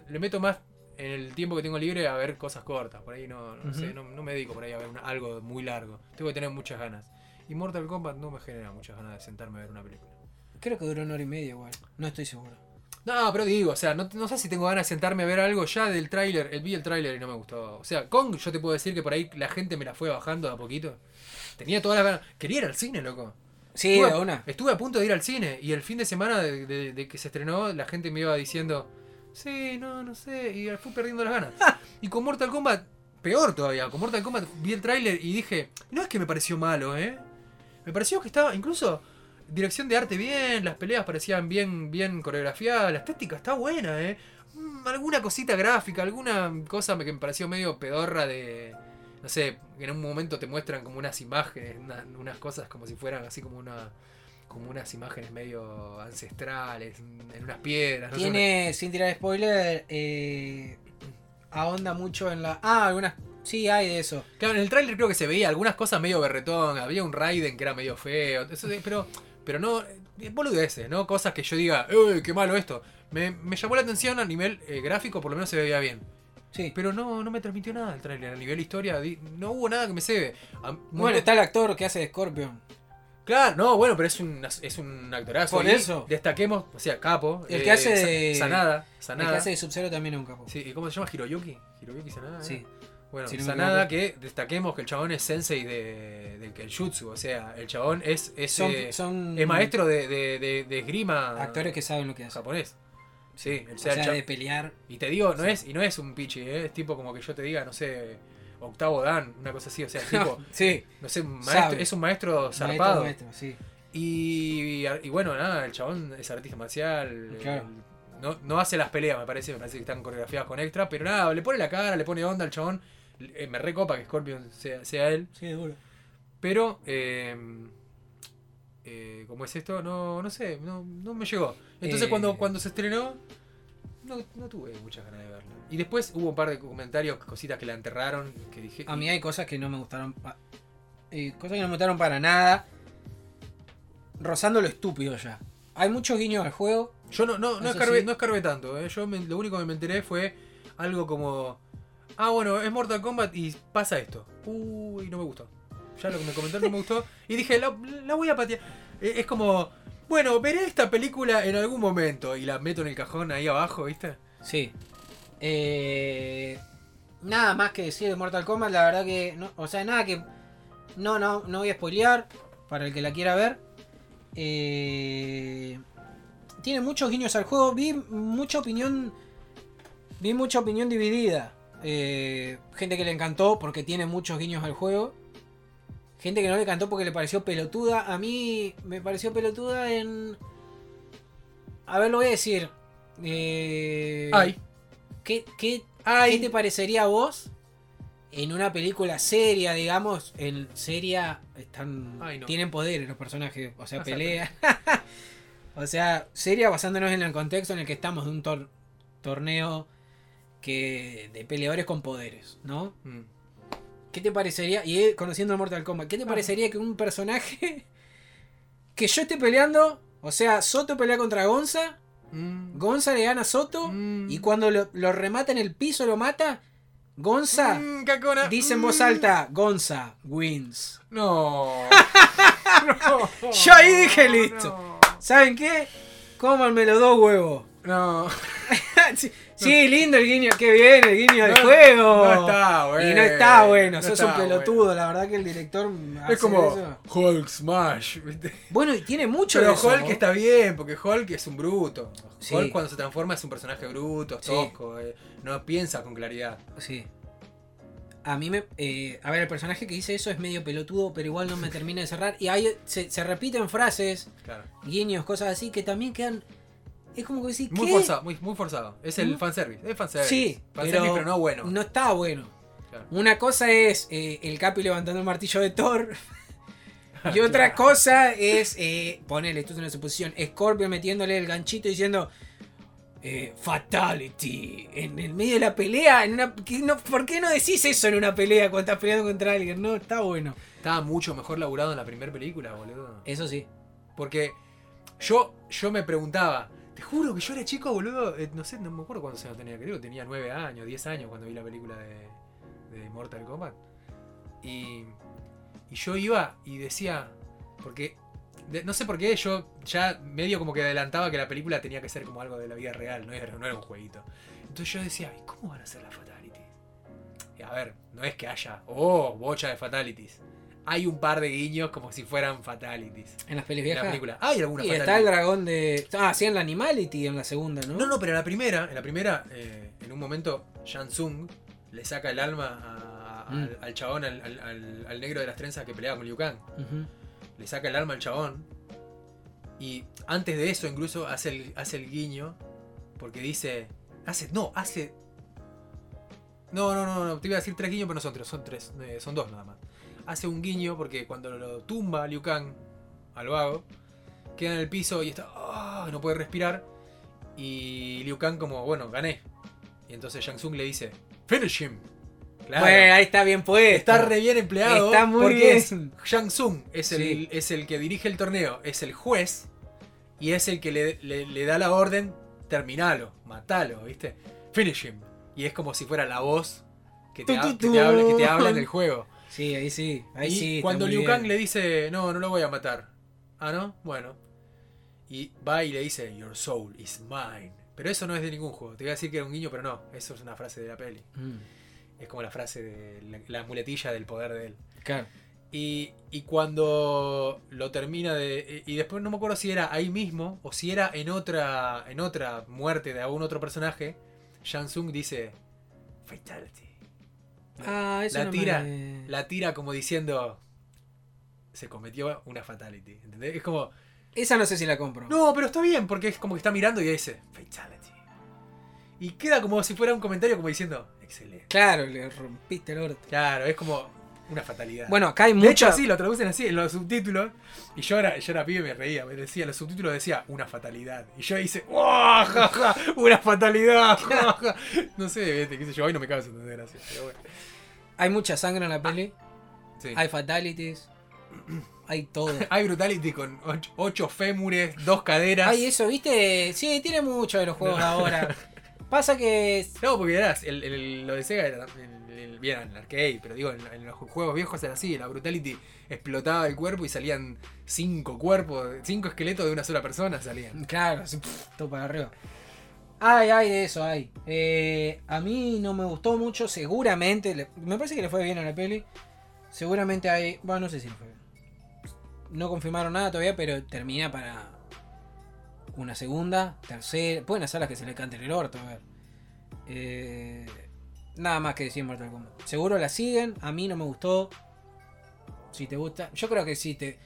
le meto más en el tiempo que tengo libre a ver cosas cortas. Por ahí no, no sé, no, no me dedico por ahí a ver una- algo muy largo. Tengo que tener muchas ganas. Y Mortal Kombat no me genera muchas ganas de sentarme a ver una película. Creo que duró una hora y media igual. No estoy seguro. No, pero digo, o sea, no, no sé si tengo ganas de sentarme a ver algo ya del tráiler. El, vi el tráiler y no me gustó. O sea, Kong, yo te puedo decir que por ahí la gente me la fue bajando de a poquito. Tenía todas las ganas. Quería ir al cine, loco. Sí, estuve, de una. estuve a punto de ir al cine y el fin de semana de, de- de que se estrenó, la gente me iba diciendo, sí, no, no sé, y fui perdiendo las ganas. y con Mortal Kombat, peor todavía, con Mortal Kombat vi el tráiler y dije, no es que me pareció malo, ¿eh? Me pareció que estaba, incluso, dirección de arte bien, las peleas parecían bien, bien coreografiadas, la estética está buena, ¿eh? Mm, alguna cosita gráfica, alguna cosa que me pareció medio pedorra de. No sé, en un momento te muestran como unas imágenes, una- unas cosas como si fueran así como una. Como unas imágenes medio ancestrales, en unas piedras. no sé, Tiene, sin tirar spoiler, eh, ahonda mucho en la. Ah, algunas. Sí, hay de eso. Claro, en el tráiler creo que se veía algunas cosas medio berretón, había un Raiden que era medio feo, eso pero, pero no, eh, boludeces, ¿no? Cosas que yo diga, uy, qué malo esto. Me, me llamó la atención a nivel eh, gráfico, por lo menos se veía bien. Sí. Pero no, no me transmitió nada el tráiler, a nivel historia, no hubo nada que me cebe. Bueno, montón- está el actor que hace de Scorpion. Claro, no, bueno, pero es un, es un actorazo. Por eso. Destaquemos, o sea, capo. El que hace Sa- de- Sanada. El que hace de Sub-Zero también es un capo. Sí, ¿y cómo se llama? Hiroyuki. Hiroyuki Sanada. ¿eh? Bueno, Si no Sanada que destaquemos que el chabón es sensei de, del Kenjutsu, o sea, el chabón es, es, Son, eh, son es maestro de, de, de- esgrima actores que saben lo que hacen. japonés. Sí, o O sea, el de pelear. y te digo, no es, y no es un pichi, ¿eh? es tipo como que yo te diga, no sé, octavo dan, una cosa así, o sea, tipo, sí. no sé, maestro, es un maestro zarpado. Maestro, maestro, sí. Y, y bueno, nada, el chabón es artista marcial. Claro. el- no, no hace las peleas, me parece, me parece que están coreografiadas con extra, pero nada, le pone la cara, le pone onda al chabón. Eh, me recopa que Scorpion sea, sea él. Sí, de duro. Pero, eh, eh, ¿cómo es esto? No, no sé, no, no me llegó. Entonces Eh. cuando, cuando se estrenó, no, no tuve muchas ganas de verlo. Y después hubo un par de comentarios, cositas que la enterraron, que dije... A mí hay cosas que no me gustaron. eh, cosas que no me gustaron para nada. Rozando lo estúpido ya. Hay muchos guiños al juego. Yo no, no, no, sí. no escarbé tanto, ¿eh? yo me- lo único que me enteré fue algo como, ah bueno, es Mortal Kombat y pasa esto. Uy, no me gustó. Ya lo que me comentaron no me gustó. Y dije, la, voy a patear. Eh, Es como, bueno, veré esta película en algún momento y la meto en el cajón ahí abajo, ¿viste? Sí. Eh, nada más que decir de Mortal Kombat. La verdad que. O sea, nada que. No, no, no voy a spoilear. Para el que la quiera ver. Eh, tiene muchos guiños al juego. Vi mucha opinión. Vi mucha opinión dividida. Eh, gente que le encantó porque tiene muchos guiños al juego. Gente que no le encantó porque le pareció pelotuda. A mí me pareció pelotuda en. A ver, lo voy a decir. Eh, Ay, ¿Qué, qué, ay. qué te parecería a vos en una película seria, digamos? En seria están Ay, no. tienen poderes los personajes, o sea, pelea. o sea, seria basándonos en el contexto en el que estamos de un tor- torneo que de peleadores con poderes, ¿no? Mm. ¿Qué te parecería? Y eh, conociendo a Mortal Kombat, ¿qué te Ah. parecería que un personaje que yo esté peleando, o sea, Soto pelea contra Gonza, Mm. Gonza le gana a Soto Mm. y cuando lo, lo remata en el piso, lo mata, Gonza Mm, dice en voz alta, Gonza wins. No. No. Yo ahí dije, listo. No. ¿Saben qué? Cómanmelo dos huevos. No. sí, lindo el guiño, qué bien el guiño del No- juego. no está bueno. Y no está bueno, No sos está un pelotudo, la verdad que el director hace Es como eso. Hulk Smash, ¿viste? Bueno, y tiene mucho Pero de eso, Hulk ¿no? está bien, porque Hulk es un bruto. Sí. Hulk cuando se transforma es un personaje bruto, Sí. tosco, eh, no piensa con claridad. Sí. A mí me. eh, a ver, el personaje que dice eso es medio pelotudo, pero igual no me termina de cerrar. Y ahí se, se repiten frases, Claro. guiños, cosas así que también quedan. Es como que decís, Muy ¿qué? forzado, muy, muy forzado. Es el ¿Mm? fanservice, es fanservice. Sí, fanservice, pero, pero, no bueno. No está bueno. Claro. Una cosa es eh, el Capi levantando el martillo de Thor. Y otra cosa es, eh, ponele, esto es una suposición, Scorpio metiéndole el ganchito diciendo eh, Fatality en el medio de la pelea. En una, no, ¿Por qué no decís eso en una pelea cuando estás peleando contra alguien? No, está bueno. Estaba mucho mejor laburado en la primera película, boludo. Eso sí. Porque yo, yo me preguntaba, te juro que yo era chico, boludo. eh, no sé, no me acuerdo cuántos años tenía, creo que tenía 9 años, 10 años cuando vi la película de, de Mortal Kombat. Y, yo iba y decía, porque no sé por qué yo ya medio como que adelantaba que la película tenía que ser como algo de la vida real, no era, no era un jueguito. Entonces yo decía, ¿y cómo van a ser las fatalities? Y a ver, no es que haya, oh, bocha de fatalities. Hay un par de guiños como si fueran fatalities. En las pelis En la película. Hay alguna Y está fatality. el dragón de. Ah, sí, en la Animality en la segunda, ¿no? No, no, pero en la primera, en la primera, eh, en un momento, Shansung le saca el alma a- Mm. al, al chabón, al, al- al- al negro de las trenzas que peleaba con Liu Kang. Le saca el alma al chabón. Y antes de eso, incluso hace el, hace el guiño. Porque dice: Hace. No, hace. No, no, no, no. Te iba a decir tres guiños, pero no son tres, son tres. eh, son dos nada más. Hace un guiño porque cuando lo tumba Liu Kang al vago, queda en el piso y está. ah, no puede respirar. Y Liu Kang, como, bueno, gané. Y entonces Shang Tsung le dice: Finish him. Claro. Bueno, ahí está bien puesto. Está re bien empleado. Está muy porque bien. es Shang Tsung es el, es el que dirige el torneo, es el juez y es el que le, le- le da la orden, terminalo, matalo, ¿viste? Finish him. Y es como si fuera la voz que te, ha- que te habla, que te habla en el juego. Sí, ahí sí. Ahí y sí. cuando Liu. Kang le dice, no, no lo voy a matar. Ah, ¿no? Bueno. Y va y le dice, Your soul is mine. Pero eso no es de ningún juego. Te iba a decir que era un guiño, pero no. Eso es una frase de la peli. Mm, Es como la frase de la, la muletilla del poder de él. claro. Y, y cuando lo termina de. Y después no me acuerdo si era ahí mismo o si era en otra. en otra muerte de algún otro personaje. Shang Tsung dice. Fatality. Ah, eso La no tira, me- La tira como diciendo. Se cometió una fatality. ¿Entendés? Es como. Esa no sé si la compro. No, pero está bien, porque es como que está mirando y dice. Fatality. Y queda como si fuera un comentario como diciendo. Excelente. Claro, le rompiste el orto. Claro, es como una fatalidad. Bueno, acá hay De hecho, así lo traducen así en los subtítulos. Y yo era, yo era pibe y me reía. Me decía, los subtítulos decía una fatalidad. Y yo hice, ¡Oh, ja, ja! ¡Una fatalidad! ja, ja". No sé, qué sé yo, hoy no me causa tanta gracia. Pero bueno. Hay mucha sangre en la peli. Sí. Hay fatalities. Hay todo. Hay Brutality con ocho, ocho fémures, dos caderas. Hay eso, ¿viste? Sí, tiene mucho de los juegos ahora. Pasa que. No, porque el, el- lo de Sega era el, el- bien en el arcade, pero digo, en, los juegos viejos era así, la Brutality explotaba el cuerpo y salían cinco cuerpos, cinco esqueletos de una sola persona salían. Claro, todo para arriba. Hay, hay de eso, hay. Eh, a mí no me gustó mucho, seguramente. me parece que le fue bien a la peli. Seguramente hay. Bueno, no sé si le fue bien. No confirmaron nada todavía, pero termina para una segunda, tercera. Pueden hacer las que se le cante el orto, a ver. Eh, nada más que decir Mortal Kombat. Seguro la siguen, a mí no me gustó. Si te gusta, yo creo que si te,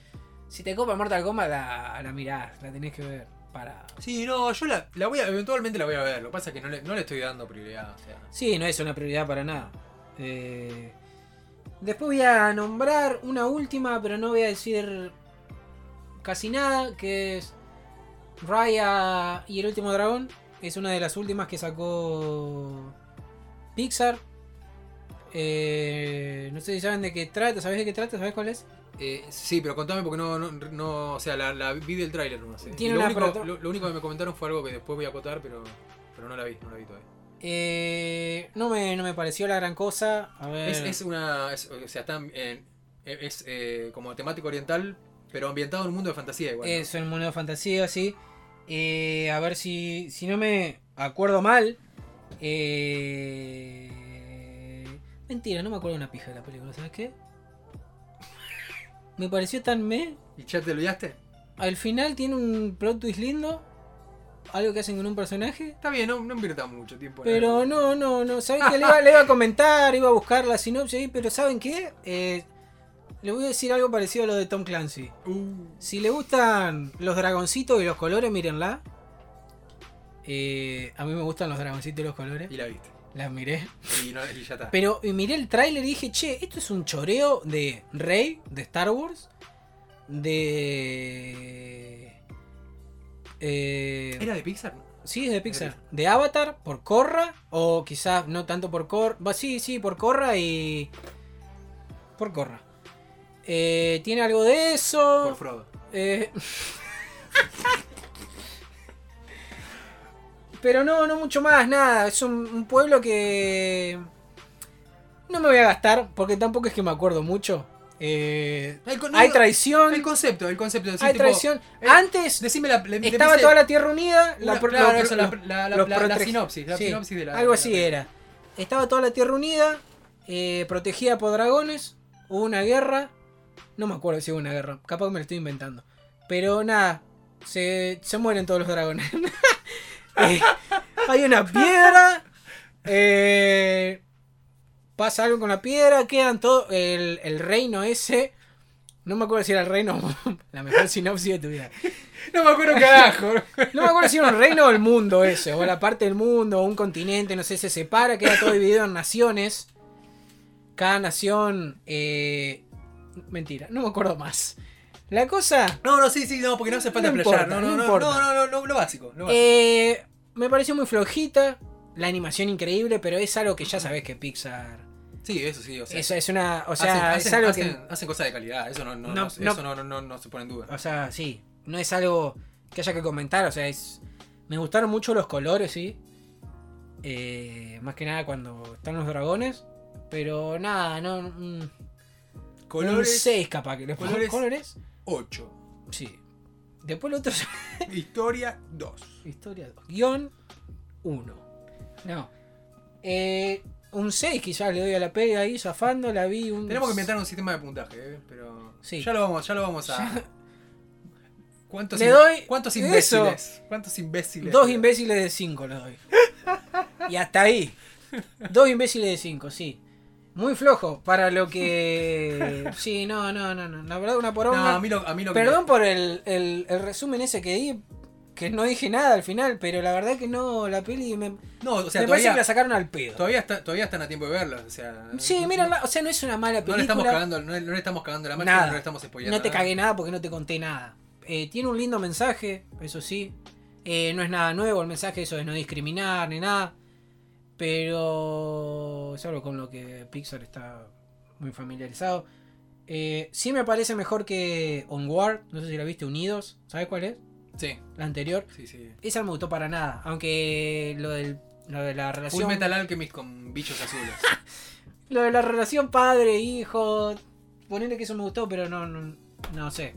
si te copa Mortal Kombat, la, la mirás, la tenés que ver. Para. Sí, no, yo la, la voy a, eventualmente la voy a ver, lo que pasa es que no le, no le estoy dando prioridad. O sea. Sí, no es una prioridad para nada. Eh, después voy a nombrar una última, pero no voy a decir casi nada, que es Raya y el último dragón. Es una de las últimas que sacó Pixar. Eh, no sé si saben de qué trata, ¿sabes de qué trata? ¿Sabes cuál es? Eh, sí, pero contame porque no, no, no o sea, la, la vi del tráiler no sé. Tiene Y lo, único, lo, lo único que me comentaron fue algo que después voy a acotar, pero, pero no la vi, no la vi todavía. Eh, no, me, no me pareció la gran cosa. A ver. Es, es una, es- o sea, está en- es eh, como temático oriental, pero ambientado en un mundo de fantasía igual. Es un mundo de fantasía, sí. Eh, a ver si, si no me acuerdo mal. Eh, Mentira, no me acuerdo una pija de la película, ¿sabes qué? Me pareció tan me. ¿Y ya te olvidaste? Al final tiene un plot twist lindo. Algo que hacen con un personaje. Está bien, no, no invirtamos mucho tiempo en Pero no, no, no. ¿Saben qué? Le iba, le iba a comentar, iba a buscar la sinopsis ahí, pero ¿saben qué? Eh, le voy a decir algo parecido a lo de Tom Clancy. Uh, Si le gustan los dragoncitos y los colores, mírenla. Eh, a mí me gustan los dragoncitos y los colores. y la viste. Las miré. Y, no- y ya está. Pero miré el tráiler y dije, che, esto es un choreo de Rey, de Star Wars, de... Eh, ¿Era de Pixar? Sí, es de Pixar. De Avatar, por Korra, o quizás no tanto por Korra. Va, sí, sí, por Korra y... Por Korra. Eh, tiene algo de eso. Por Frodo. Eh, Pero no, no mucho más, nada. Es un, un pueblo que. No me voy a gastar, porque tampoco es que me acuerdo mucho. Eh, El hay traición. El concepto, el concepto. decir, hay tipo, traición. eh, Antes Decime la. le- estaba toda la Tierra Unida. la, la, la, la- la- la sinopsis. La sí, sinopsis de la. algo de así la- era. Estaba toda la Tierra Unida, eh, protegida por dragones. Hubo una guerra. No me acuerdo si hubo una guerra. Capaz que me lo estoy inventando. Pero nada, se, se mueren todos los dragones. Eh, hay una piedra. eh, pasa algo con la piedra. Quedan todo. El, el reino ese No me acuerdo si era el reino la mejor sinopsis de tu vida. No me acuerdo carajo. No me acuerdo si era un reino o el mundo ese, o la parte del mundo, o un continente, no sé, se separa, queda todo dividido en naciones. Cada nación. Eh... Mentira, no me acuerdo más. La cosa. No, no, sí, sí, no, porque no hace falta No importa, No, no, no no, no, no, no, lo básico. Lo básico. Eh, me pareció muy flojita. La animación increíble, pero es algo que ya sabes que Pixar. sí, eso sí, o sea. Eso es una. O sea, hacen, es algo hacen- que. hacen- hacen cosas de calidad, eso no, no, No, eso no, no, se pone en duda. O sea, sí. No es algo que haya que comentar. O sea, es. Me gustaron mucho los colores, sí. Eh, más que nada cuando están los dragones. Pero nada, no. mm, Colores 6 capaz que pongo. colores- ¿Colores? 8. Sí. Después el otro Historia 2. Historia 2. Guión 1. No. Eh, un 6 quizás le doy a la peli ahí, zafando, la vi un... Tenemos que inventar un sistema de puntaje, ¿eh? pero Sí. ya lo vamos, ya lo vamos a. Ya. ¿Cuántos, Le doy ¿Cuántos eso. imbéciles? ¿Cuántos imbéciles? Dos imbéciles de 5 le doy. Y hasta ahí. Dos imbéciles de 5, sí. Muy flojo para lo que... Sí, no, no, no, no. La verdad una No, poronga. a mí lo, a mí lo Perdón por el, el, el resumen ese que di, que no dije nada al final, pero la verdad que no, la peli me, No, o sea, me parece todavía, que la sacaron al pedo. todavía, está, todavía están a tiempo de verla. O sea, Sí, no- mira, o sea, no es una mala No película. le estamos cagando, no, le- no le estamos cagando la máquina, Nada. no le estamos spoileando. No te nada. cagué nada porque no te conté nada. Eh, tiene un lindo mensaje, eso sí. Eh, no es nada nuevo el mensaje, eso de no discriminar ni nada. Pero es algo con lo que Pixar está muy familiarizado. Eh, sí me parece mejor que Onward, no sé si la viste, Unidos. ¿Sabes cuál es? Sí, La anterior. sí, sí. Esa no me gustó para nada. Aunque lo, del, lo de la Full relación. Metal Alchemist con bichos azules. Lo de la relación padre-hijo. Ponerle que eso me gustó, pero no, no, no sé.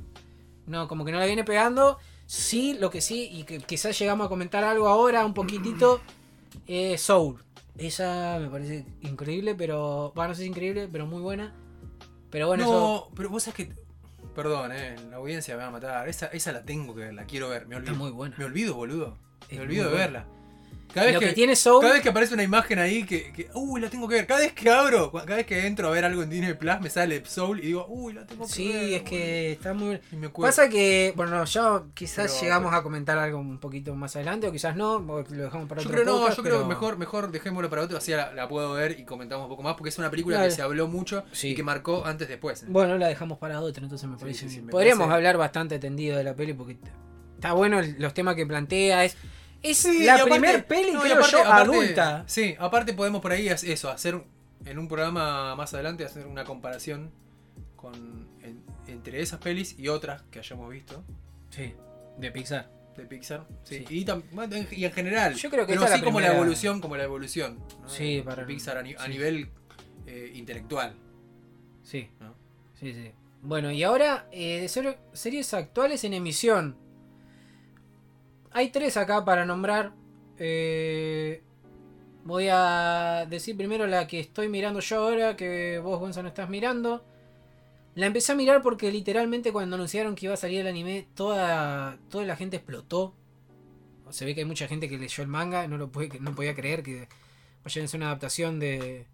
No, como que no la viene pegando. Sí, lo que sí, y que quizás llegamos a comentar algo ahora, un poquitito, es Soul. Esa me parece increíble, pero. Bueno, no sé si increíble, pero muy buena. Pero bueno, eso. no, pero vos sabés que. Perdón, eh, la audiencia me va a matar. Esa, esa la tengo que ver, la quiero ver. Me olvido. Está muy buena. Me olvido, boludo. Es Me olvido de buena. verla. Cada vez Lo que, que tiene Soul. cada vez que aparece una imagen ahí que, que. Uy, la tengo que ver. Cada vez que abro, cada vez que entro a ver algo en Disney Plus, me sale Soul y digo, uy, la tengo que ver. Sí, es que está muy. Me. Pasa que, bueno, ya quizás Pero- llegamos a comentar algo un poquito más adelante, o quizás no, lo dejamos para Yo otro creo, no, podcast, yo creo que mejor, mejor dejémoslo para otro, así la, la puedo ver y comentamos un poco más, porque es una película que se habló mucho Sí. y que marcó antes después. Bueno, la dejamos para otra, entonces me parece sí, me Podríamos parece- hablar bastante tendido de la peli porque está bueno los temas que plantea. Es, es Sí, y la aparte- primer peli, no, y creo aparte- yo, aparte- adulta. Sí, aparte podemos por ahí hacer eso, hacer en un programa más adelante, hacer una comparación con en- entre esas pelis y otras que hayamos visto Sí, de Pixar. de Pixar. Sí, Sí. Y, tam- en- y en general. Yo creo que pero esta sí la como la primera- evolución, como la evolución. ¿no? Sí, de para- Pixar a, ni- a sí. nivel eh, intelectual. Sí, ¿no? sí, sí. Bueno, y ahora, eh, de ser- series actuales en emisión. Hay tres acá para nombrar. Eh, voy a decir primero la que estoy mirando yo ahora, que vos, Gonzalo, estás mirando. La empecé a mirar porque literalmente cuando anunciaron que iba a salir el anime, toda, toda la gente explotó. Se ve que hay mucha gente que leyó el manga, no lo puede, no podía creer que vaya a ser una adaptación de,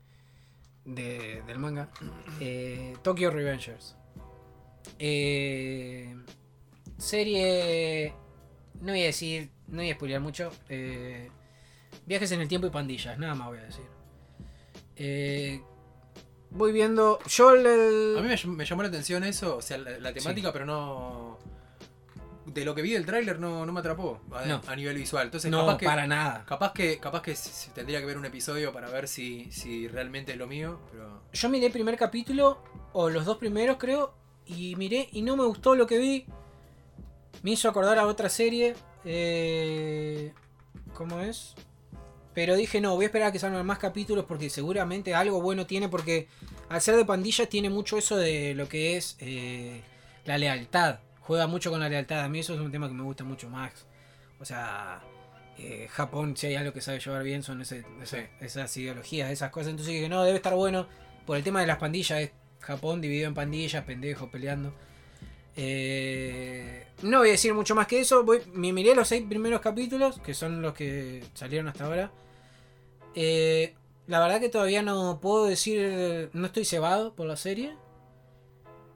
de- del manga. Eh, Tokyo Revengers. Eh, serie. No voy a decir. No voy a spoilear mucho. eh, viajes en el tiempo y pandillas, nada más voy a decir. Eh, voy viendo. Yo el- A mí me, llam- me llamó la atención eso, o sea, la, la temática, pero no. De lo que vi del tráiler no, no me atrapó a, No. a nivel visual. Entonces, no, capaz que. para nada. Capaz que, capaz que tendría que ver un episodio para ver si, si realmente es lo mío, pero. Yo miré el primer capítulo, o los dos primeros creo, y miré y no me gustó lo que vi. Me hizo acordar a otra serie. Eh, ¿Cómo es? Pero dije, no, voy a esperar a que salgan más capítulos porque seguramente algo bueno tiene, porque al ser de pandillas tiene mucho eso de lo que es eh, la lealtad. Juega mucho con la lealtad. A mí eso es un tema que me gusta mucho más. O sea, eh, Japón, si hay algo que sabe llevar bien, son ese- ese- esas ideologías, esas cosas. Entonces dije, no, debe estar bueno. Por el tema de las pandillas, es Japón dividido en pandillas, pendejos peleando. Eh, no voy a decir mucho más que eso. Voy, me miré los seis primeros capítulos, que son los que salieron hasta ahora. Eh, la verdad que todavía no puedo decir, no estoy cebado por la serie.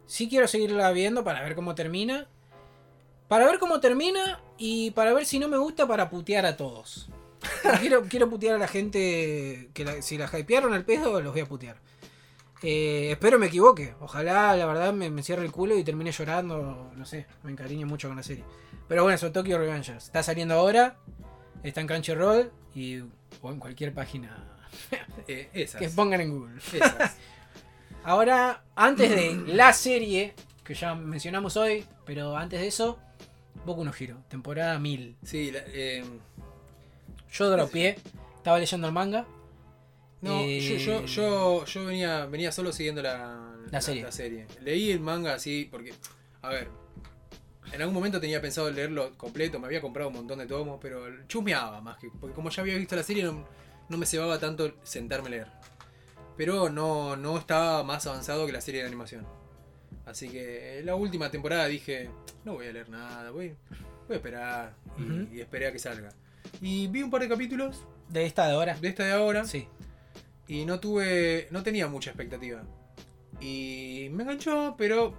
sí quiero seguirla viendo para ver cómo termina. Para ver cómo termina y para ver si no me gusta para putear a todos. quiero, putear a la gente que la- si la hypearon al pedo, los voy a putear. Eh, espero me equivoque. Ojalá, la verdad, me, me cierre el culo y termine llorando. No sé, me encariñe mucho con la serie. Pero bueno, eso, Tokyo Revengers. Está saliendo ahora. Está en Crunchyroll y o en cualquier página Eh, esas. que pongan en Google. esas. Ahora, antes de la serie que ya mencionamos hoy, pero antes de eso, Boku no Hero, temporada 1000. Sí, la- eh, Yo dropeé, estaba leyendo el manga. No, Eh, yo, yo, yo, yo venía, venía solo siguiendo la, La serie. serie. Leí el manga así porque, a ver, en algún momento tenía pensado leerlo completo, me había comprado un montón de tomos, pero chusmeaba más que, porque como ya había visto la serie no, no me cebaba tanto sentarme a leer. Pero no, no estaba más avanzado que la serie de animación. Así que la última temporada dije, no voy a leer nada, voy, voy a esperar y esperé a que salga. Y vi un par de capítulos De esta de ahora. de esta de ahora Sí. Y no tuve, no tenía mucha expectativa. Y me enganchó, pero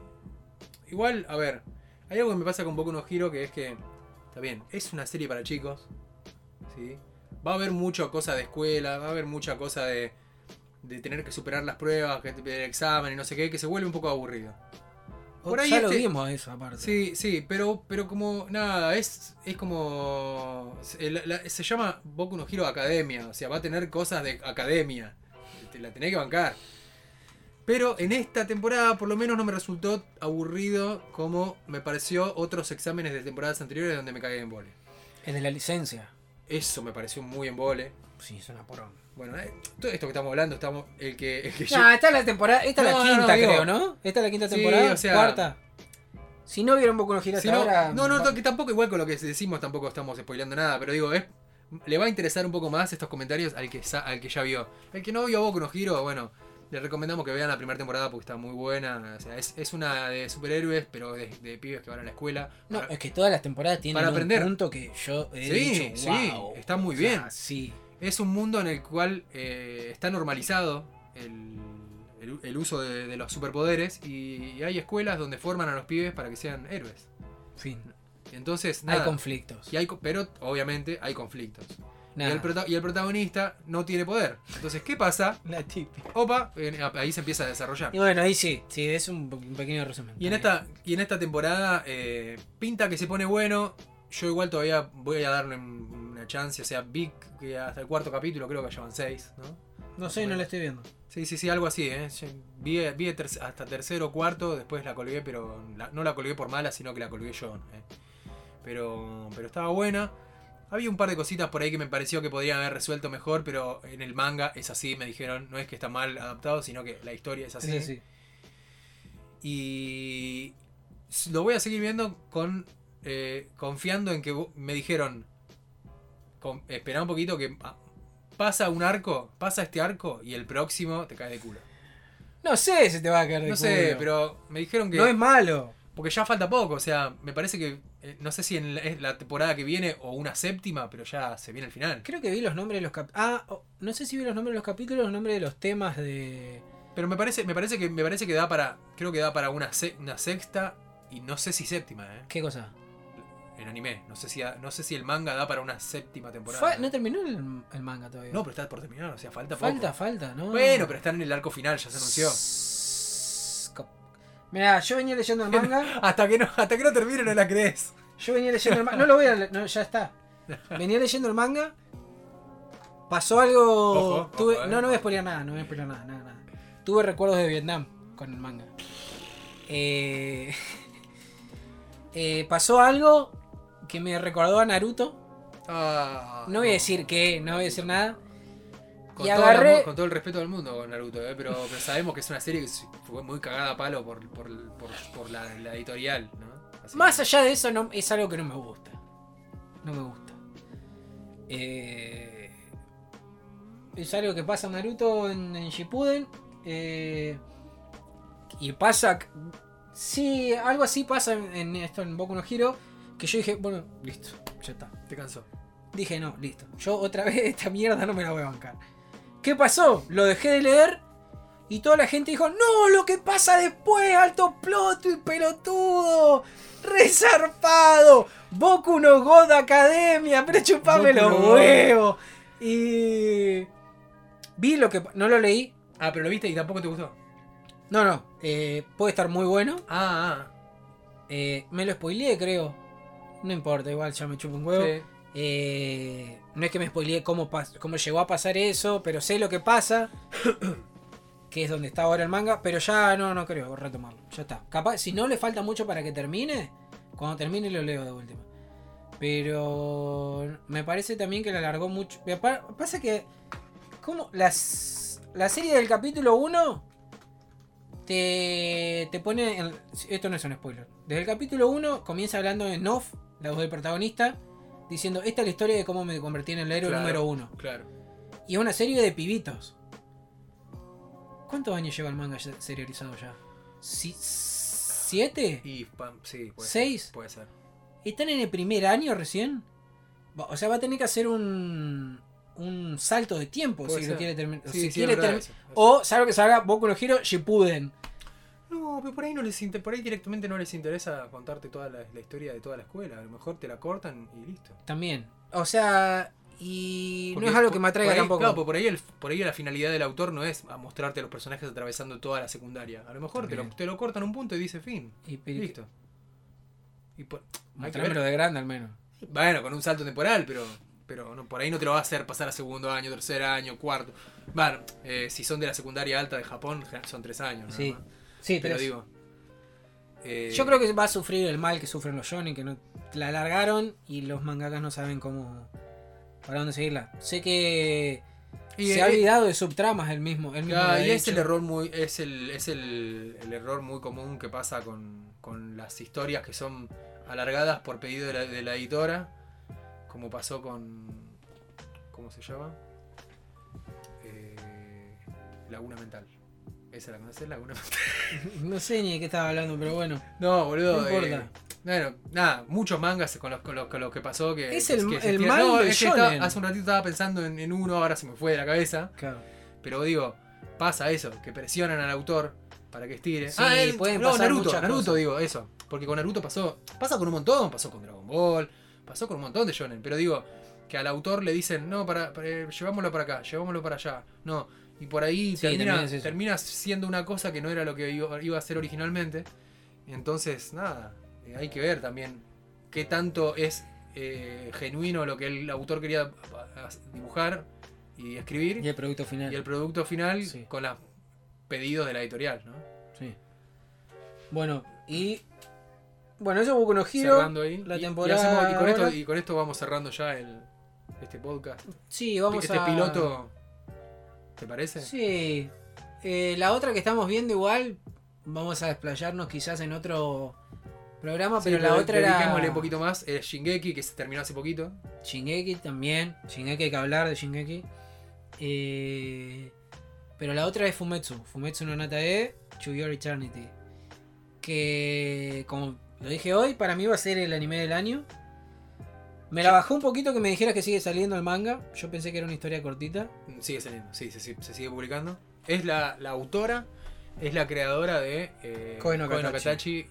igual, a ver, hay algo que me pasa con Boku no Hero que es que, está bien, es una serie para chicos, ¿sí? Va a haber mucha cosa de escuela, va a haber mucha cosa de, de tener que superar las pruebas, que el examen y no sé qué, que se vuelve un poco aburrido. Por ahí ya lo este- vimos eso aparte. Sí, sí, pero, pero como nada, es, es como. Se, la- la- se llama Boku no Hero Academia, o sea, va a tener cosas de academia. Te la tenés que bancar. Pero en esta temporada, por lo menos, no me resultó aburrido como me pareció otros exámenes de temporadas anteriores donde me cagué en vole. De la licencia. Eso me pareció muy en vole. Sí, es una porón. Bueno, eh, todo esto que estamos hablando, estamos. El que, el que No, esta es la temporada. Esta es No, la no, quinta, digo- creo, ¿no? Esta es la quinta Sí, temporada. o sea- Cuarta. Si no vieron Boku no Hero Si hasta ahora. no, no, que tampoco igual con lo que decimos tampoco estamos spoileando nada, pero digo, es, le va a interesar un poco más estos comentarios al que, al que ya vio. El que no vio Boku no Hero, bueno, le recomendamos que vean la primera temporada porque está muy buena. O sea, es, es una de superhéroes, pero de, de pibes que van a la escuela. No, Para- es que todas las temporadas tienen para un aprender. punto que yo he Sí, dicho, sí, está muy sea, bien. sí. Es un mundo en el cual eh, está normalizado el, el- el uso de, de los superpoderes y, hay escuelas donde forman a los pibes para que sean héroes. Fin. Entonces, Hay conflictos. Y hay, pero obviamente hay conflictos. Y el, prota- y el protagonista no tiene poder. Entonces, ¿qué pasa? La típica. Opa, ahí se empieza a desarrollar. Y bueno, ahí sí, sí, es un, pequeño resumen. Y en esta, y en esta temporada eh, pinta que se pone bueno. Yo igual todavía voy a darle un- una chance. O sea, vi que hasta el cuarto capítulo creo que ya van seis, ¿no? No sé, no la estoy viendo. Sí, sí, sí, algo así, ¿eh? Vi, vi ter- hasta tercero o cuarto, después la colgué, pero la- no la colgué por mala, sino que la colgué yo. ¿eh? Pero, pero estaba buena. Había un par de cositas por ahí que me pareció que podrían haber resuelto mejor, pero en el manga es así, me dijeron, no es que está mal adaptado, sino que la historia es así. Sí, sí. Y lo voy a seguir viendo con eh, confiando en que me dijeron, con, espera un poquito que pasa un arco, pasa este arco y el próximo te cae de culo. No sé si te va a caer de No sé, culo. pero me dijeron que... No es malo. Porque ya falta poco, o sea, me parece que... eh, no sé si en la, es la temporada que viene o una séptima, pero ya se viene el final. Creo que vi los nombres de los capítulos. Ah, oh, no sé si vi los nombres de los capítulos o los nombres de los temas de. Pero me parece, me parece que me parece que da para. Creo que da para una, se- una sexta y no sé si séptima, ¿eh? ¿Qué cosa? En anime. No sé si no sé si el manga da para una séptima temporada. Fa- ¿eh? no terminó el, el manga todavía. No, pero está por terminar, o sea, falta poco. falta, falta, ¿no? Bueno, pero están en el arco final, ya se anunció. Mira, yo venía leyendo el manga. Hasta que no, hasta que no termine no la crees. Yo venía leyendo el manga. No lo voy a leer, no, ya está. Venía leyendo el manga. Pasó algo. Ojo, tuve- eh. No, no voy a spoilear nada, no voy a spoilear nada, nada, nada. Tuve recuerdos de Vietnam con el manga. Eh, eh, pasó algo que me recordó a Naruto. Ah, No voy a decir qué, no voy a decir nada. Con, y todo el agarré- con todo el respeto del mundo con Naruto, ¿eh? pero, pero sabemos que es una serie que fue muy cagada a palo por, por, por, por la, la editorial. ¿no? Así Más que- allá de eso, no, es algo que no me gusta. No me gusta. Eh, es algo que pasa en Naruto en, en Shippuden. eh, y pasa. Sí, algo así pasa en, en esto en Boku no Hero. Que yo dije, bueno, listo, ya está. Te cansó. Dije, no, listo. Yo otra vez esta mierda no me la voy a bancar. ¿Qué pasó? Lo dejé de leer. Y toda la gente dijo, no, lo que pasa después, alto plot y pelotudo, resarpado, Boku no God Academia, pero chupame los no huevos. Y vi lo que... No lo leí. Ah, pero lo viste y tampoco te gustó. No, no, eh, puede estar muy bueno. Ah, Eh, me lo spoileé, creo. No importa, igual ya me chupo un ah. huevo. Sí. Eh, no es que me spoileé cómo, cómo llegó a pasar eso, pero sé lo que pasa. que es donde está ahora el manga, pero ya no, no creo retomarlo. Ya está. Capaz, si no le falta mucho para que termine, cuando termine lo leo de última. Pero me parece también que le alargó mucho. Me pa- Pasa que, como las, la serie del capítulo 1 te, te pone. en- esto no es un spoiler. Desde el capítulo 1 comienza hablando en off, la voz del protagonista, diciendo: Esta es la historia de cómo me convertí en el héroe Claro. número 1. Claro. Y es una serie de pibitos. ¿Cuántos años lleva el manga serializado ya? Si- ¿Siete? Y sí, puede ¿Seis? ser. Puede ser. ¿Están en el primer año recién? O sea, va a tener que hacer un, un salto de tiempo Puede si ser. lo quiere terminar. Sí, si sí, quiere es verdad termi- eso, eso. O, salvo que salga Boku no Hero Shippuden. No, pero por ahí no les inter- por ahí directamente no les interesa contarte toda la, la historia de toda la escuela. A lo mejor te la cortan y listo. También. O sea, y Porque no es algo por- que me atraiga ahí, tampoco. Claro, por ahí, el- por ahí la finalidad del autor no es a mostrarte a los personajes atravesando toda la secundaria. A lo mejor te lo, te lo cortan un punto y dice fin. Y, pero- Listo. Y por- de grande al menos. Bueno, con un salto temporal, pero pero no, por ahí no te lo va a hacer pasar a segundo año, tercer año, cuarto. Bueno, eh, si son de la secundaria alta de Japón, son tres años. nada Sí. Sí, Pero tres. digo. eh, Yo creo que va a sufrir el mal que sufren los shonen, que no la alargaron y los mangakas no saben cómo para dónde seguirla. Sé que y, se eh, ha olvidado de subtramas el mismo, el Ah, y es el error muy es el es el, el error muy común que pasa con, con las historias que son alargadas por pedido de la, de la editora como pasó con cómo se llama Eh, Laguna mental esa la conoces Laguna mental No sé ni de qué estaba hablando, pero bueno. no boludo No eh, importa. bueno, nada, muchos mangas con los, con los, con los que pasó que Es el- que el mal no, es que estaba- hace un ratito estaba pensando en, en uno, ahora se me fue de la cabeza. Claro. Pero digo, pasa eso, que presionan al autor para que estire. Sí, eh, pueden no, pasar Naruto, Naruto cosas. digo, eso. Porque con Naruto pasó, pasa con un montón, pasó con Dragon Ball, pasó con un montón de shonen, pero digo que al autor le dicen, "No, para, para- llevámoslo para acá, llevámoslo para allá." No, y por ahí Sí, termina, es siendo una cosa que no era lo que iba, iba a ser originalmente. Entonces, nada, eh, hay que ver también qué tanto es eh, genuino lo que el autor quería dibujar y escribir Y el producto final. y el producto final Sí. con los pedidos de la editorial, ¿no? Sí. Bueno, y. Bueno, eso Boku no Hero. Cerrando ahí. la Y- y temporada hacemos- y, con esto, y con esto vamos cerrando ya el, este podcast. Sí, vamos este a. piloto, ¿te parece? Sí. Eh, la otra que estamos viendo igual, vamos a desplayarnos quizás en otro programa, Sí, pero la otra era un poquito más. Es Shingeki, que se terminó hace poquito. Shingeki también. Shingeki hay que hablar de Shingeki. Eh, pero la otra es Fumetsu. Fumetsu no Natae, To Your Eternity. Que, como lo dije hoy, para mí va a ser el anime del año. Me la bajó un poquito que me dijeras que sigue saliendo el manga. Yo pensé que era una historia cortita. Mm, Sigue saliendo, sí, se, sigue publicando. Es la, la autora, es la creadora de eh, Koe no Koe Katachi.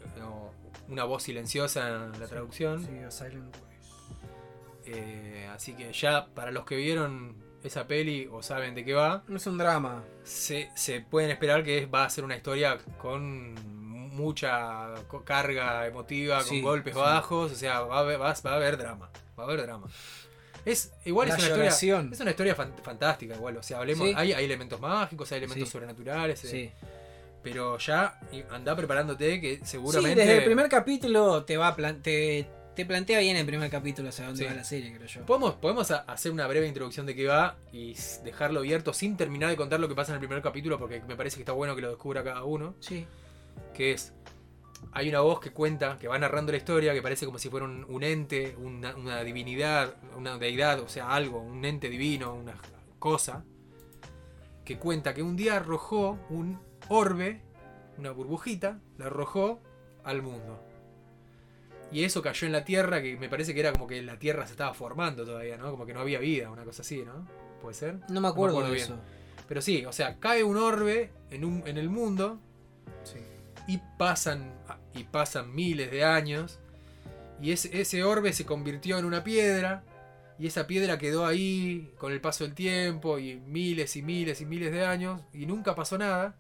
Una voz silenciosa en la traducción. Sí, Silent. Eh, así que ya para los que vieron esa peli o saben de qué va, No es un drama. se, se pueden esperar que va a ser una historia con mucha carga emotiva, Sí, con golpes sí. bajos, o sea, va a, haber, va, a- haber drama, va a haber drama. Es igual La es una historia, es una historia fan- fantástica igual, o sea, hablemos, Sí. hay, hay elementos mágicos, hay elementos sobrenaturales, eh, pero ya anda preparándote que seguramente desde el primer capítulo te va a te, te plantea bien el primer capítulo hacia dónde Sí. va la serie, creo yo. Podemos, podemos hacer una breve introducción de qué va y dejarlo abierto sin terminar de contar lo que pasa en el primer capítulo porque me parece que está bueno que lo descubra cada uno. Sí. Que es, hay una voz que cuenta, que va narrando la historia, que parece como si fuera un, un ente, una, una divinidad, una deidad, o sea, algo, un ente divino, una cosa, que cuenta que un día arrojó un orbe, una burbujita, la arrojó al mundo. Y eso cayó en la Tierra, que me parece que era como que la Tierra se estaba formando todavía, ¿no? Como que no había vida, una cosa así, ¿no? ¿Puede ser? No me acuerdo, acuerdo de bien. eso. Pero sí, o sea, cae un orbe en, un, en el mundo. Y pasan, y pasan miles de años. Y ese, ese orbe se convirtió en una piedra. Y esa piedra quedó ahí con el paso del tiempo y miles y miles y miles de años. Y nunca pasó nada.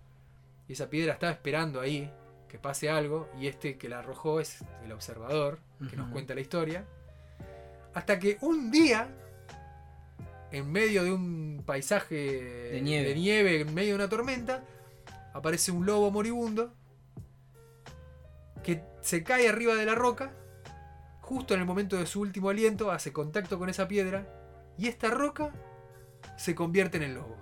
Y esa piedra estaba esperando ahí que pase algo. Y este que la arrojó es el observador que nos cuenta la historia. Hasta que un día, en medio de un paisaje De nieve. nieve, en medio de una tormenta, aparece un lobo moribundo se cae arriba de la roca, justo en el momento de su último aliento, hace contacto con esa piedra, y esta roca se convierte en el lobo.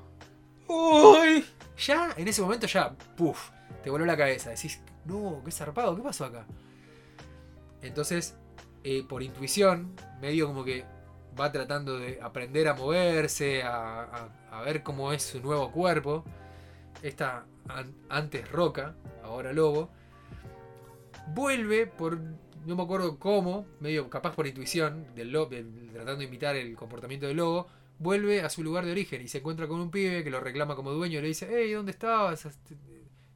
¡Uy! Ya, en ese momento ya, puff, te voló la cabeza. Decís, no, qué zarpado, ¿qué pasó acá? Entonces, eh, por intuición, medio como que va tratando de aprender a moverse, a, a- a ver cómo es su nuevo cuerpo. Esta an- antes roca, ahora lobo. Vuelve por, no me acuerdo cómo, medio capaz por intuición, del lobo, tratando de imitar el comportamiento del lobo. Vuelve a su lugar de origen y se encuentra con un pibe que lo reclama como dueño y le dice, hey, ¿dónde estabas?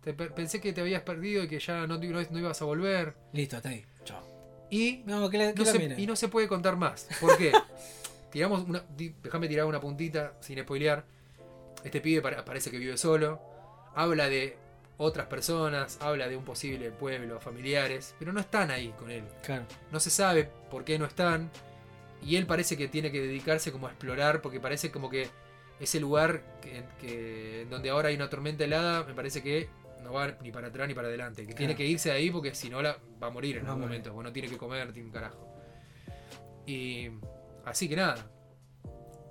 Te- te- pensé que te habías perdido y que ya no, no- no ibas a volver. Listo, hasta ahí. Chao. Y No, que la, que no la se, y no se puede contar más. ¿Por qué? Tiramos una. Déjame tirar una puntita sin spoilear. Este pibe pare- parece que vive solo. Habla de otras personas, habla de un posible pueblo, familiares, pero no están ahí con él. Claro. No se sabe por qué no están. Y él parece que tiene que dedicarse como a explorar, porque parece como que ese lugar que, donde ahora hay una tormenta helada, me parece que no va ni para atrás ni para adelante. Que tiene que irse de ahí porque si no la, va a morir en algún momento. Bueno, tiene que comer, tiene un carajo. Y así que nada.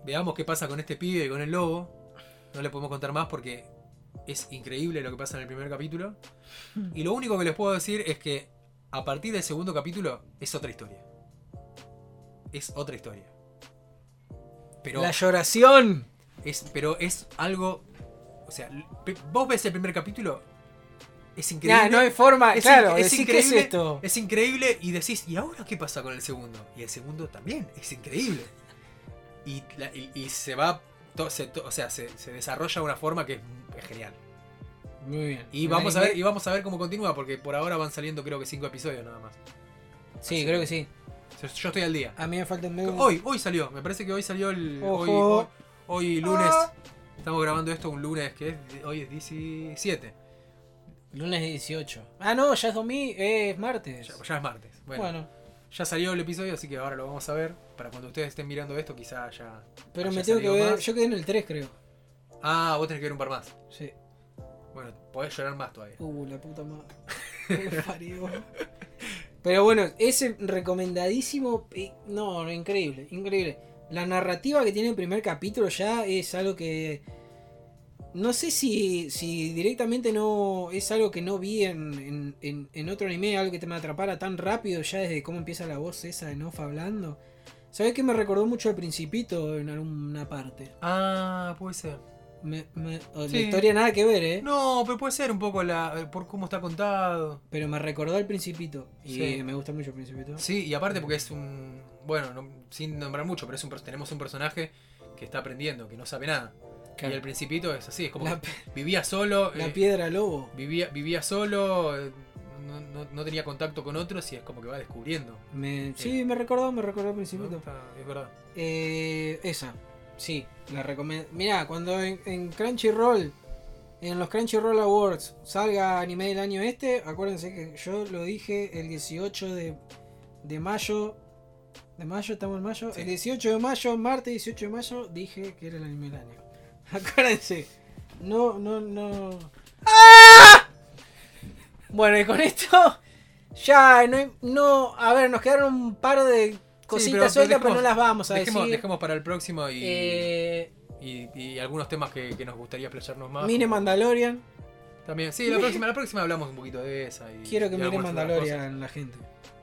Veamos qué pasa con este pibe y con el lobo. No le podemos contar más porque es increíble lo que pasa en el primer capítulo. Y lo único que les puedo decir es que a partir del segundo capítulo es otra historia. Es otra historia. Pero La lloración. es, pero es algo. O sea, vos ves el primer capítulo. Es increíble. Nah, no hay forma. Es claro, es decir, ¿qué es increíble. esto? Es increíble y decís, ¿y ahora qué pasa con el segundo? Y el segundo también, es increíble. Y, la- y- y se va, to- se to- o sea, se, se desarrolla de una forma que es, es genial. Muy bien. Y vamos, a ver, y vamos a ver cómo continúa, porque por ahora van saliendo creo que cinco episodios nada más. Sí, creo que sí. Yo- estoy al día. A mí me faltan medio. Hoy, hoy salió, me parece que hoy salió el. Hoy, Ojo. hoy- hoy lunes. Ah. Estamos grabando esto un lunes que es, hoy es 17. Lunes 18. Ah, no, ya es domingo. es martes. Ya, ya es martes. Bueno, bueno, ya salió el episodio, así que ahora lo vamos a ver. Para cuando ustedes estén mirando esto, quizá ya. pero me tengo que ver. más. Yo quedé en el 3, creo. Ah, vos tenés que ver un par más. Sí. Bueno, podés llorar más todavía. Uh, la puta madre. Pero bueno, es recomendadísimo. no, increíble, increíble. La narrativa que tiene el primer capítulo ya es algo que. No sé si, si directamente no es algo que no vi en, en, en- en otro anime, algo que te me atrapara tan rápido ya desde cómo empieza la voz esa de Nof hablando. ¿Sabes que me recordó mucho al Principito en alguna parte? Ah, puede ser. Me- me- o Sí. La historia nada que ver, ¿eh? No, pero puede ser un poco la, eh, por cómo está contado. Pero me recordó al Principito. Y Sí. me gusta mucho el Principito. Sí, y aparte porque es un. Bueno, no- sin nombrar mucho, pero es un, tenemos un personaje que está aprendiendo, que no sabe nada. Claro. Y al principito es así, es como La, que vivía solo. la eh, piedra lobo. vivía, vivía solo, eh, no, no- no tenía contacto con otros y es como que va descubriendo. Me, Sí. sí, me recordó, me recordó ¿no? Principito. Es verdad. Eh, esa, sí, la recomiendo. Mirá, cuando en, en Crunchyroll, en los Crunchyroll Awards, salga anime del año este, acuérdense que yo lo dije el 18 de, de mayo. ¿De mayo? ¿Estamos en mayo? Sí. El 18 de mayo, martes 18 de mayo, dije que era el anime del año. Acuérdense. No, no, no. ¡Ah! Bueno, y con esto. Ya, no, hay- no. A ver, nos quedaron un par de cositas pero sueltas, pero no las vamos a Dejemos, decir. dejemos para el próximo y, Eh, y, y algunos temas que, que nos gustaría explayarnos más. como- Mandalorian. También, sí, la próxima, la próxima hablamos un poquito de esa. Y, Quiero que y miren Mandalorian la gente.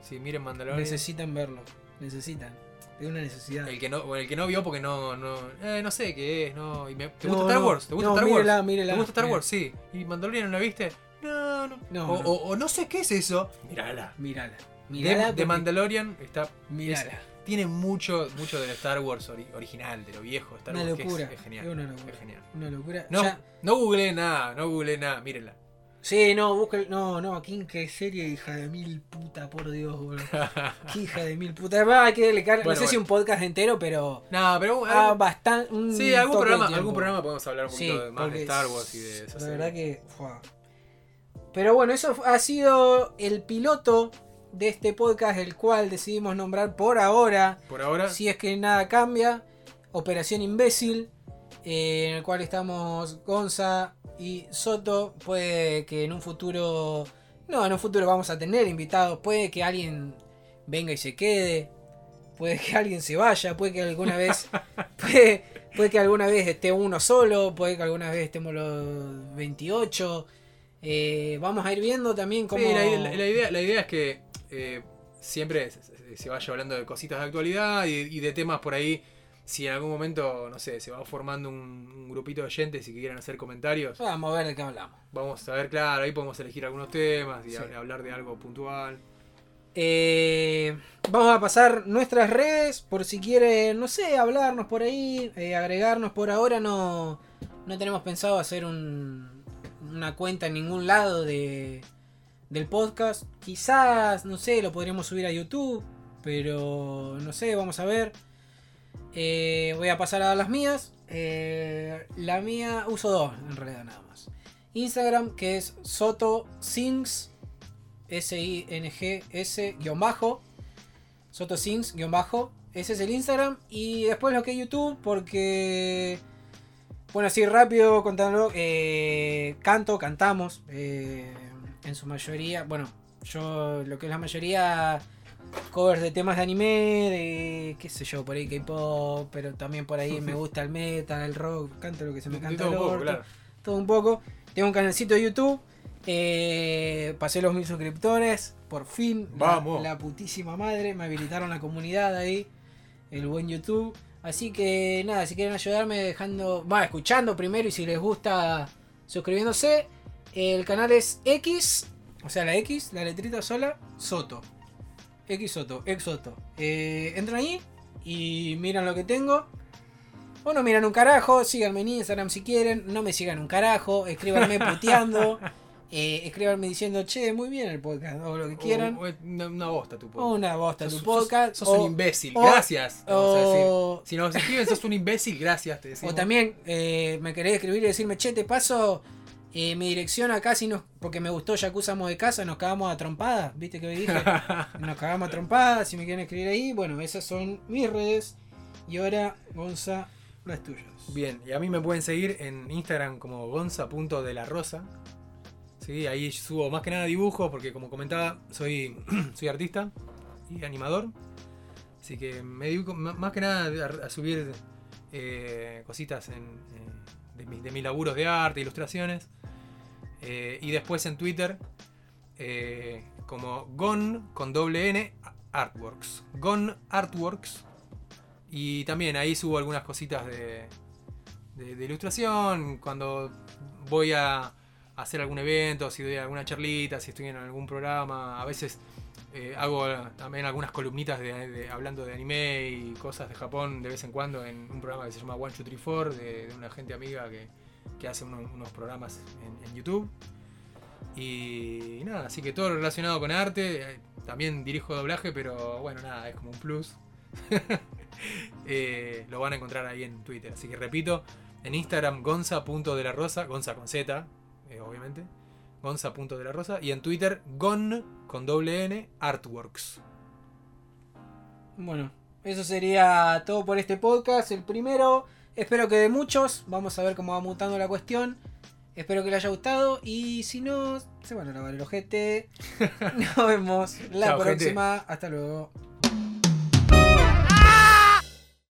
Sí, miren Mandalorian. Necesitan verlo. Necesitan. Es una necesidad. El que no, bueno, el que no vio porque no, no, eh, no sé qué es, no. y me- ¿Te No, gusta Star no, Wars? ¿Te gusta no, Star mírela, Wars? mírela, ¿Te gusta Star. Wars? Sí. ¿Y Mandalorian no la viste? No, no. No, o, no. o- o no sé qué es eso. Mírala. Mírala. De- Mírala. de, Mandalorian está. Mírala. es tiene mucho, mucho del Star Wars original, de lo viejo. Star una Wars, locura. es, genial. Es una locura. Es genial. Una locura. No, Ya- no googleé nada, no googleé nada, mírenla. Sí, no, busca. No, no, King, qué serie, hija de mil puta, por Dios, boludo. Qué hija de mil puta. Además, hay que dedicar, no Bueno, sé si bueno. un podcast entero, pero. no, pero Ah, bastante. sí, algún programa, algún programa podemos hablar un Sí, poquito de- más de Star Wars y de esa La serie. verdad que. Pero bueno, eso ha sido el piloto de este podcast, el cual decidimos nombrar por ahora. Por ahora, Si es que nada cambia, Operación Imbécil, eh, en el cual estamos Gonza y Soto. Puede que en un futuro, no, en un futuro vamos a tener invitados. Puede que alguien venga y se quede. Puede que alguien se vaya. Puede que alguna vez, puede, puede que alguna vez esté uno solo. Puede que alguna vez estemos los 28. Eh, vamos a ir viendo también cómo. Sí, la, la- la idea, la idea es que eh, siempre se, se- se vaya hablando de cositas de actualidad y, y de temas por ahí. Si en algún momento, no sé, se va formando un, un grupito de oyentes y que quieran hacer comentarios, Vamos a ver de qué hablamos. vamos a ver, claro, ahí podemos elegir algunos temas y Sí. hablar de algo puntual. Eh, vamos a pasar nuestras redes por si quieren, no sé, hablarnos por ahí, eh, agregarnos por ahora. No, no tenemos pensado hacer un- una cuenta en ningún lado de, del podcast. Quizás, no sé, lo podríamos subir a YouTube, pero no sé, vamos a ver. Eh, voy a pasar a las mías. Eh, la mía uso dos, en realidad nada más. Instagram, que es Soto Sings. S-I-N-G-S guion bajo. Soto Sings guion bajo. Ese es el Instagram. Y después lo que es YouTube, porque. Bueno, así rápido contándolo. eh, canto, cantamos. en su mayoría. Bueno, yo lo que es la mayoría. Covers de temas de anime, de qué sé yo, por ahí K-pop, pero también por ahí me gusta el metal, el rock, canto lo que se me canta todo el un poco, orto claro. todo un poco. Tengo un canalcito de YouTube. eh, pasé los mil suscriptores. Por fin. La-. La, putísima madre. Me habilitaron la comunidad ahí. El buen YouTube. Así que nada, si quieren ayudarme dejando. Va, escuchando primero y si les gusta suscribiéndose. El canal es X. O sea, la X, la letrita sola. Soto. X Soto, X Soto. Eh, entran ahí y miran lo que tengo. O no miran un carajo, síganme en Instagram si quieren, no me sigan un carajo, escríbanme puteando, eh, escríbanme diciendo, che, muy bien el podcast, o lo que quieran. O- o una, una bosta tu O podcast. una bosta Sos- tu podcast. Sos, o, un imbécil, o- gracias. o- Si nos escriben, sos un imbécil, gracias. Te o también eh, me querés escribir y decirme, che, te paso eh, mi dirección acá si nos, porque me gustó Yakuza de casa, nos cagamos a trompadas, viste que hoy dije, nos cagamos a trompadas, si me quieren escribir ahí, bueno, esas son mis redes. Y ahora, Gonza, las tuyas. Bien, y a mí me pueden seguir en Instagram como gonza.delarosa. Sí, ahí subo más que nada dibujos porque como comentaba, soy, soy artista y animador. Así que me dedico más que nada a, a subir eh, cositas en, eh, de, mi- de mis laburos de arte, ilustraciones. Eh, y después en Twitter eh, como gon con doble n artworks. Gon artworks. Y también ahí subo algunas cositas de, de, ilustración. Cuando voy a hacer algún evento, si doy alguna charlita, si estoy en algún programa. A veces eh, hago también algunas columnitas de, hablando de anime y cosas de Japón de vez en cuando en un programa que se llama One, Two, Three, Four de una gente amiga que, que hace uno- unos programas en, en YouTube. Y nada, así que todo lo relacionado con arte. eh, También dirijo doblaje, pero bueno, nada, es como un plus. Eh, lo van a encontrar ahí en Twitter. Así que repito, en Instagram gonza.delarosa, gonza con Z, eh, obviamente. Gonza.delarosa. Y en Twitter gon con doble N artworks. Bueno, eso sería todo por este podcast, el primero. Espero que de muchos. Vamos a ver cómo va mutando la cuestión. Espero que les haya gustado. Y si no, se van a lavar el ojete. Nos vemos la Chao, gente. próxima. Hasta luego.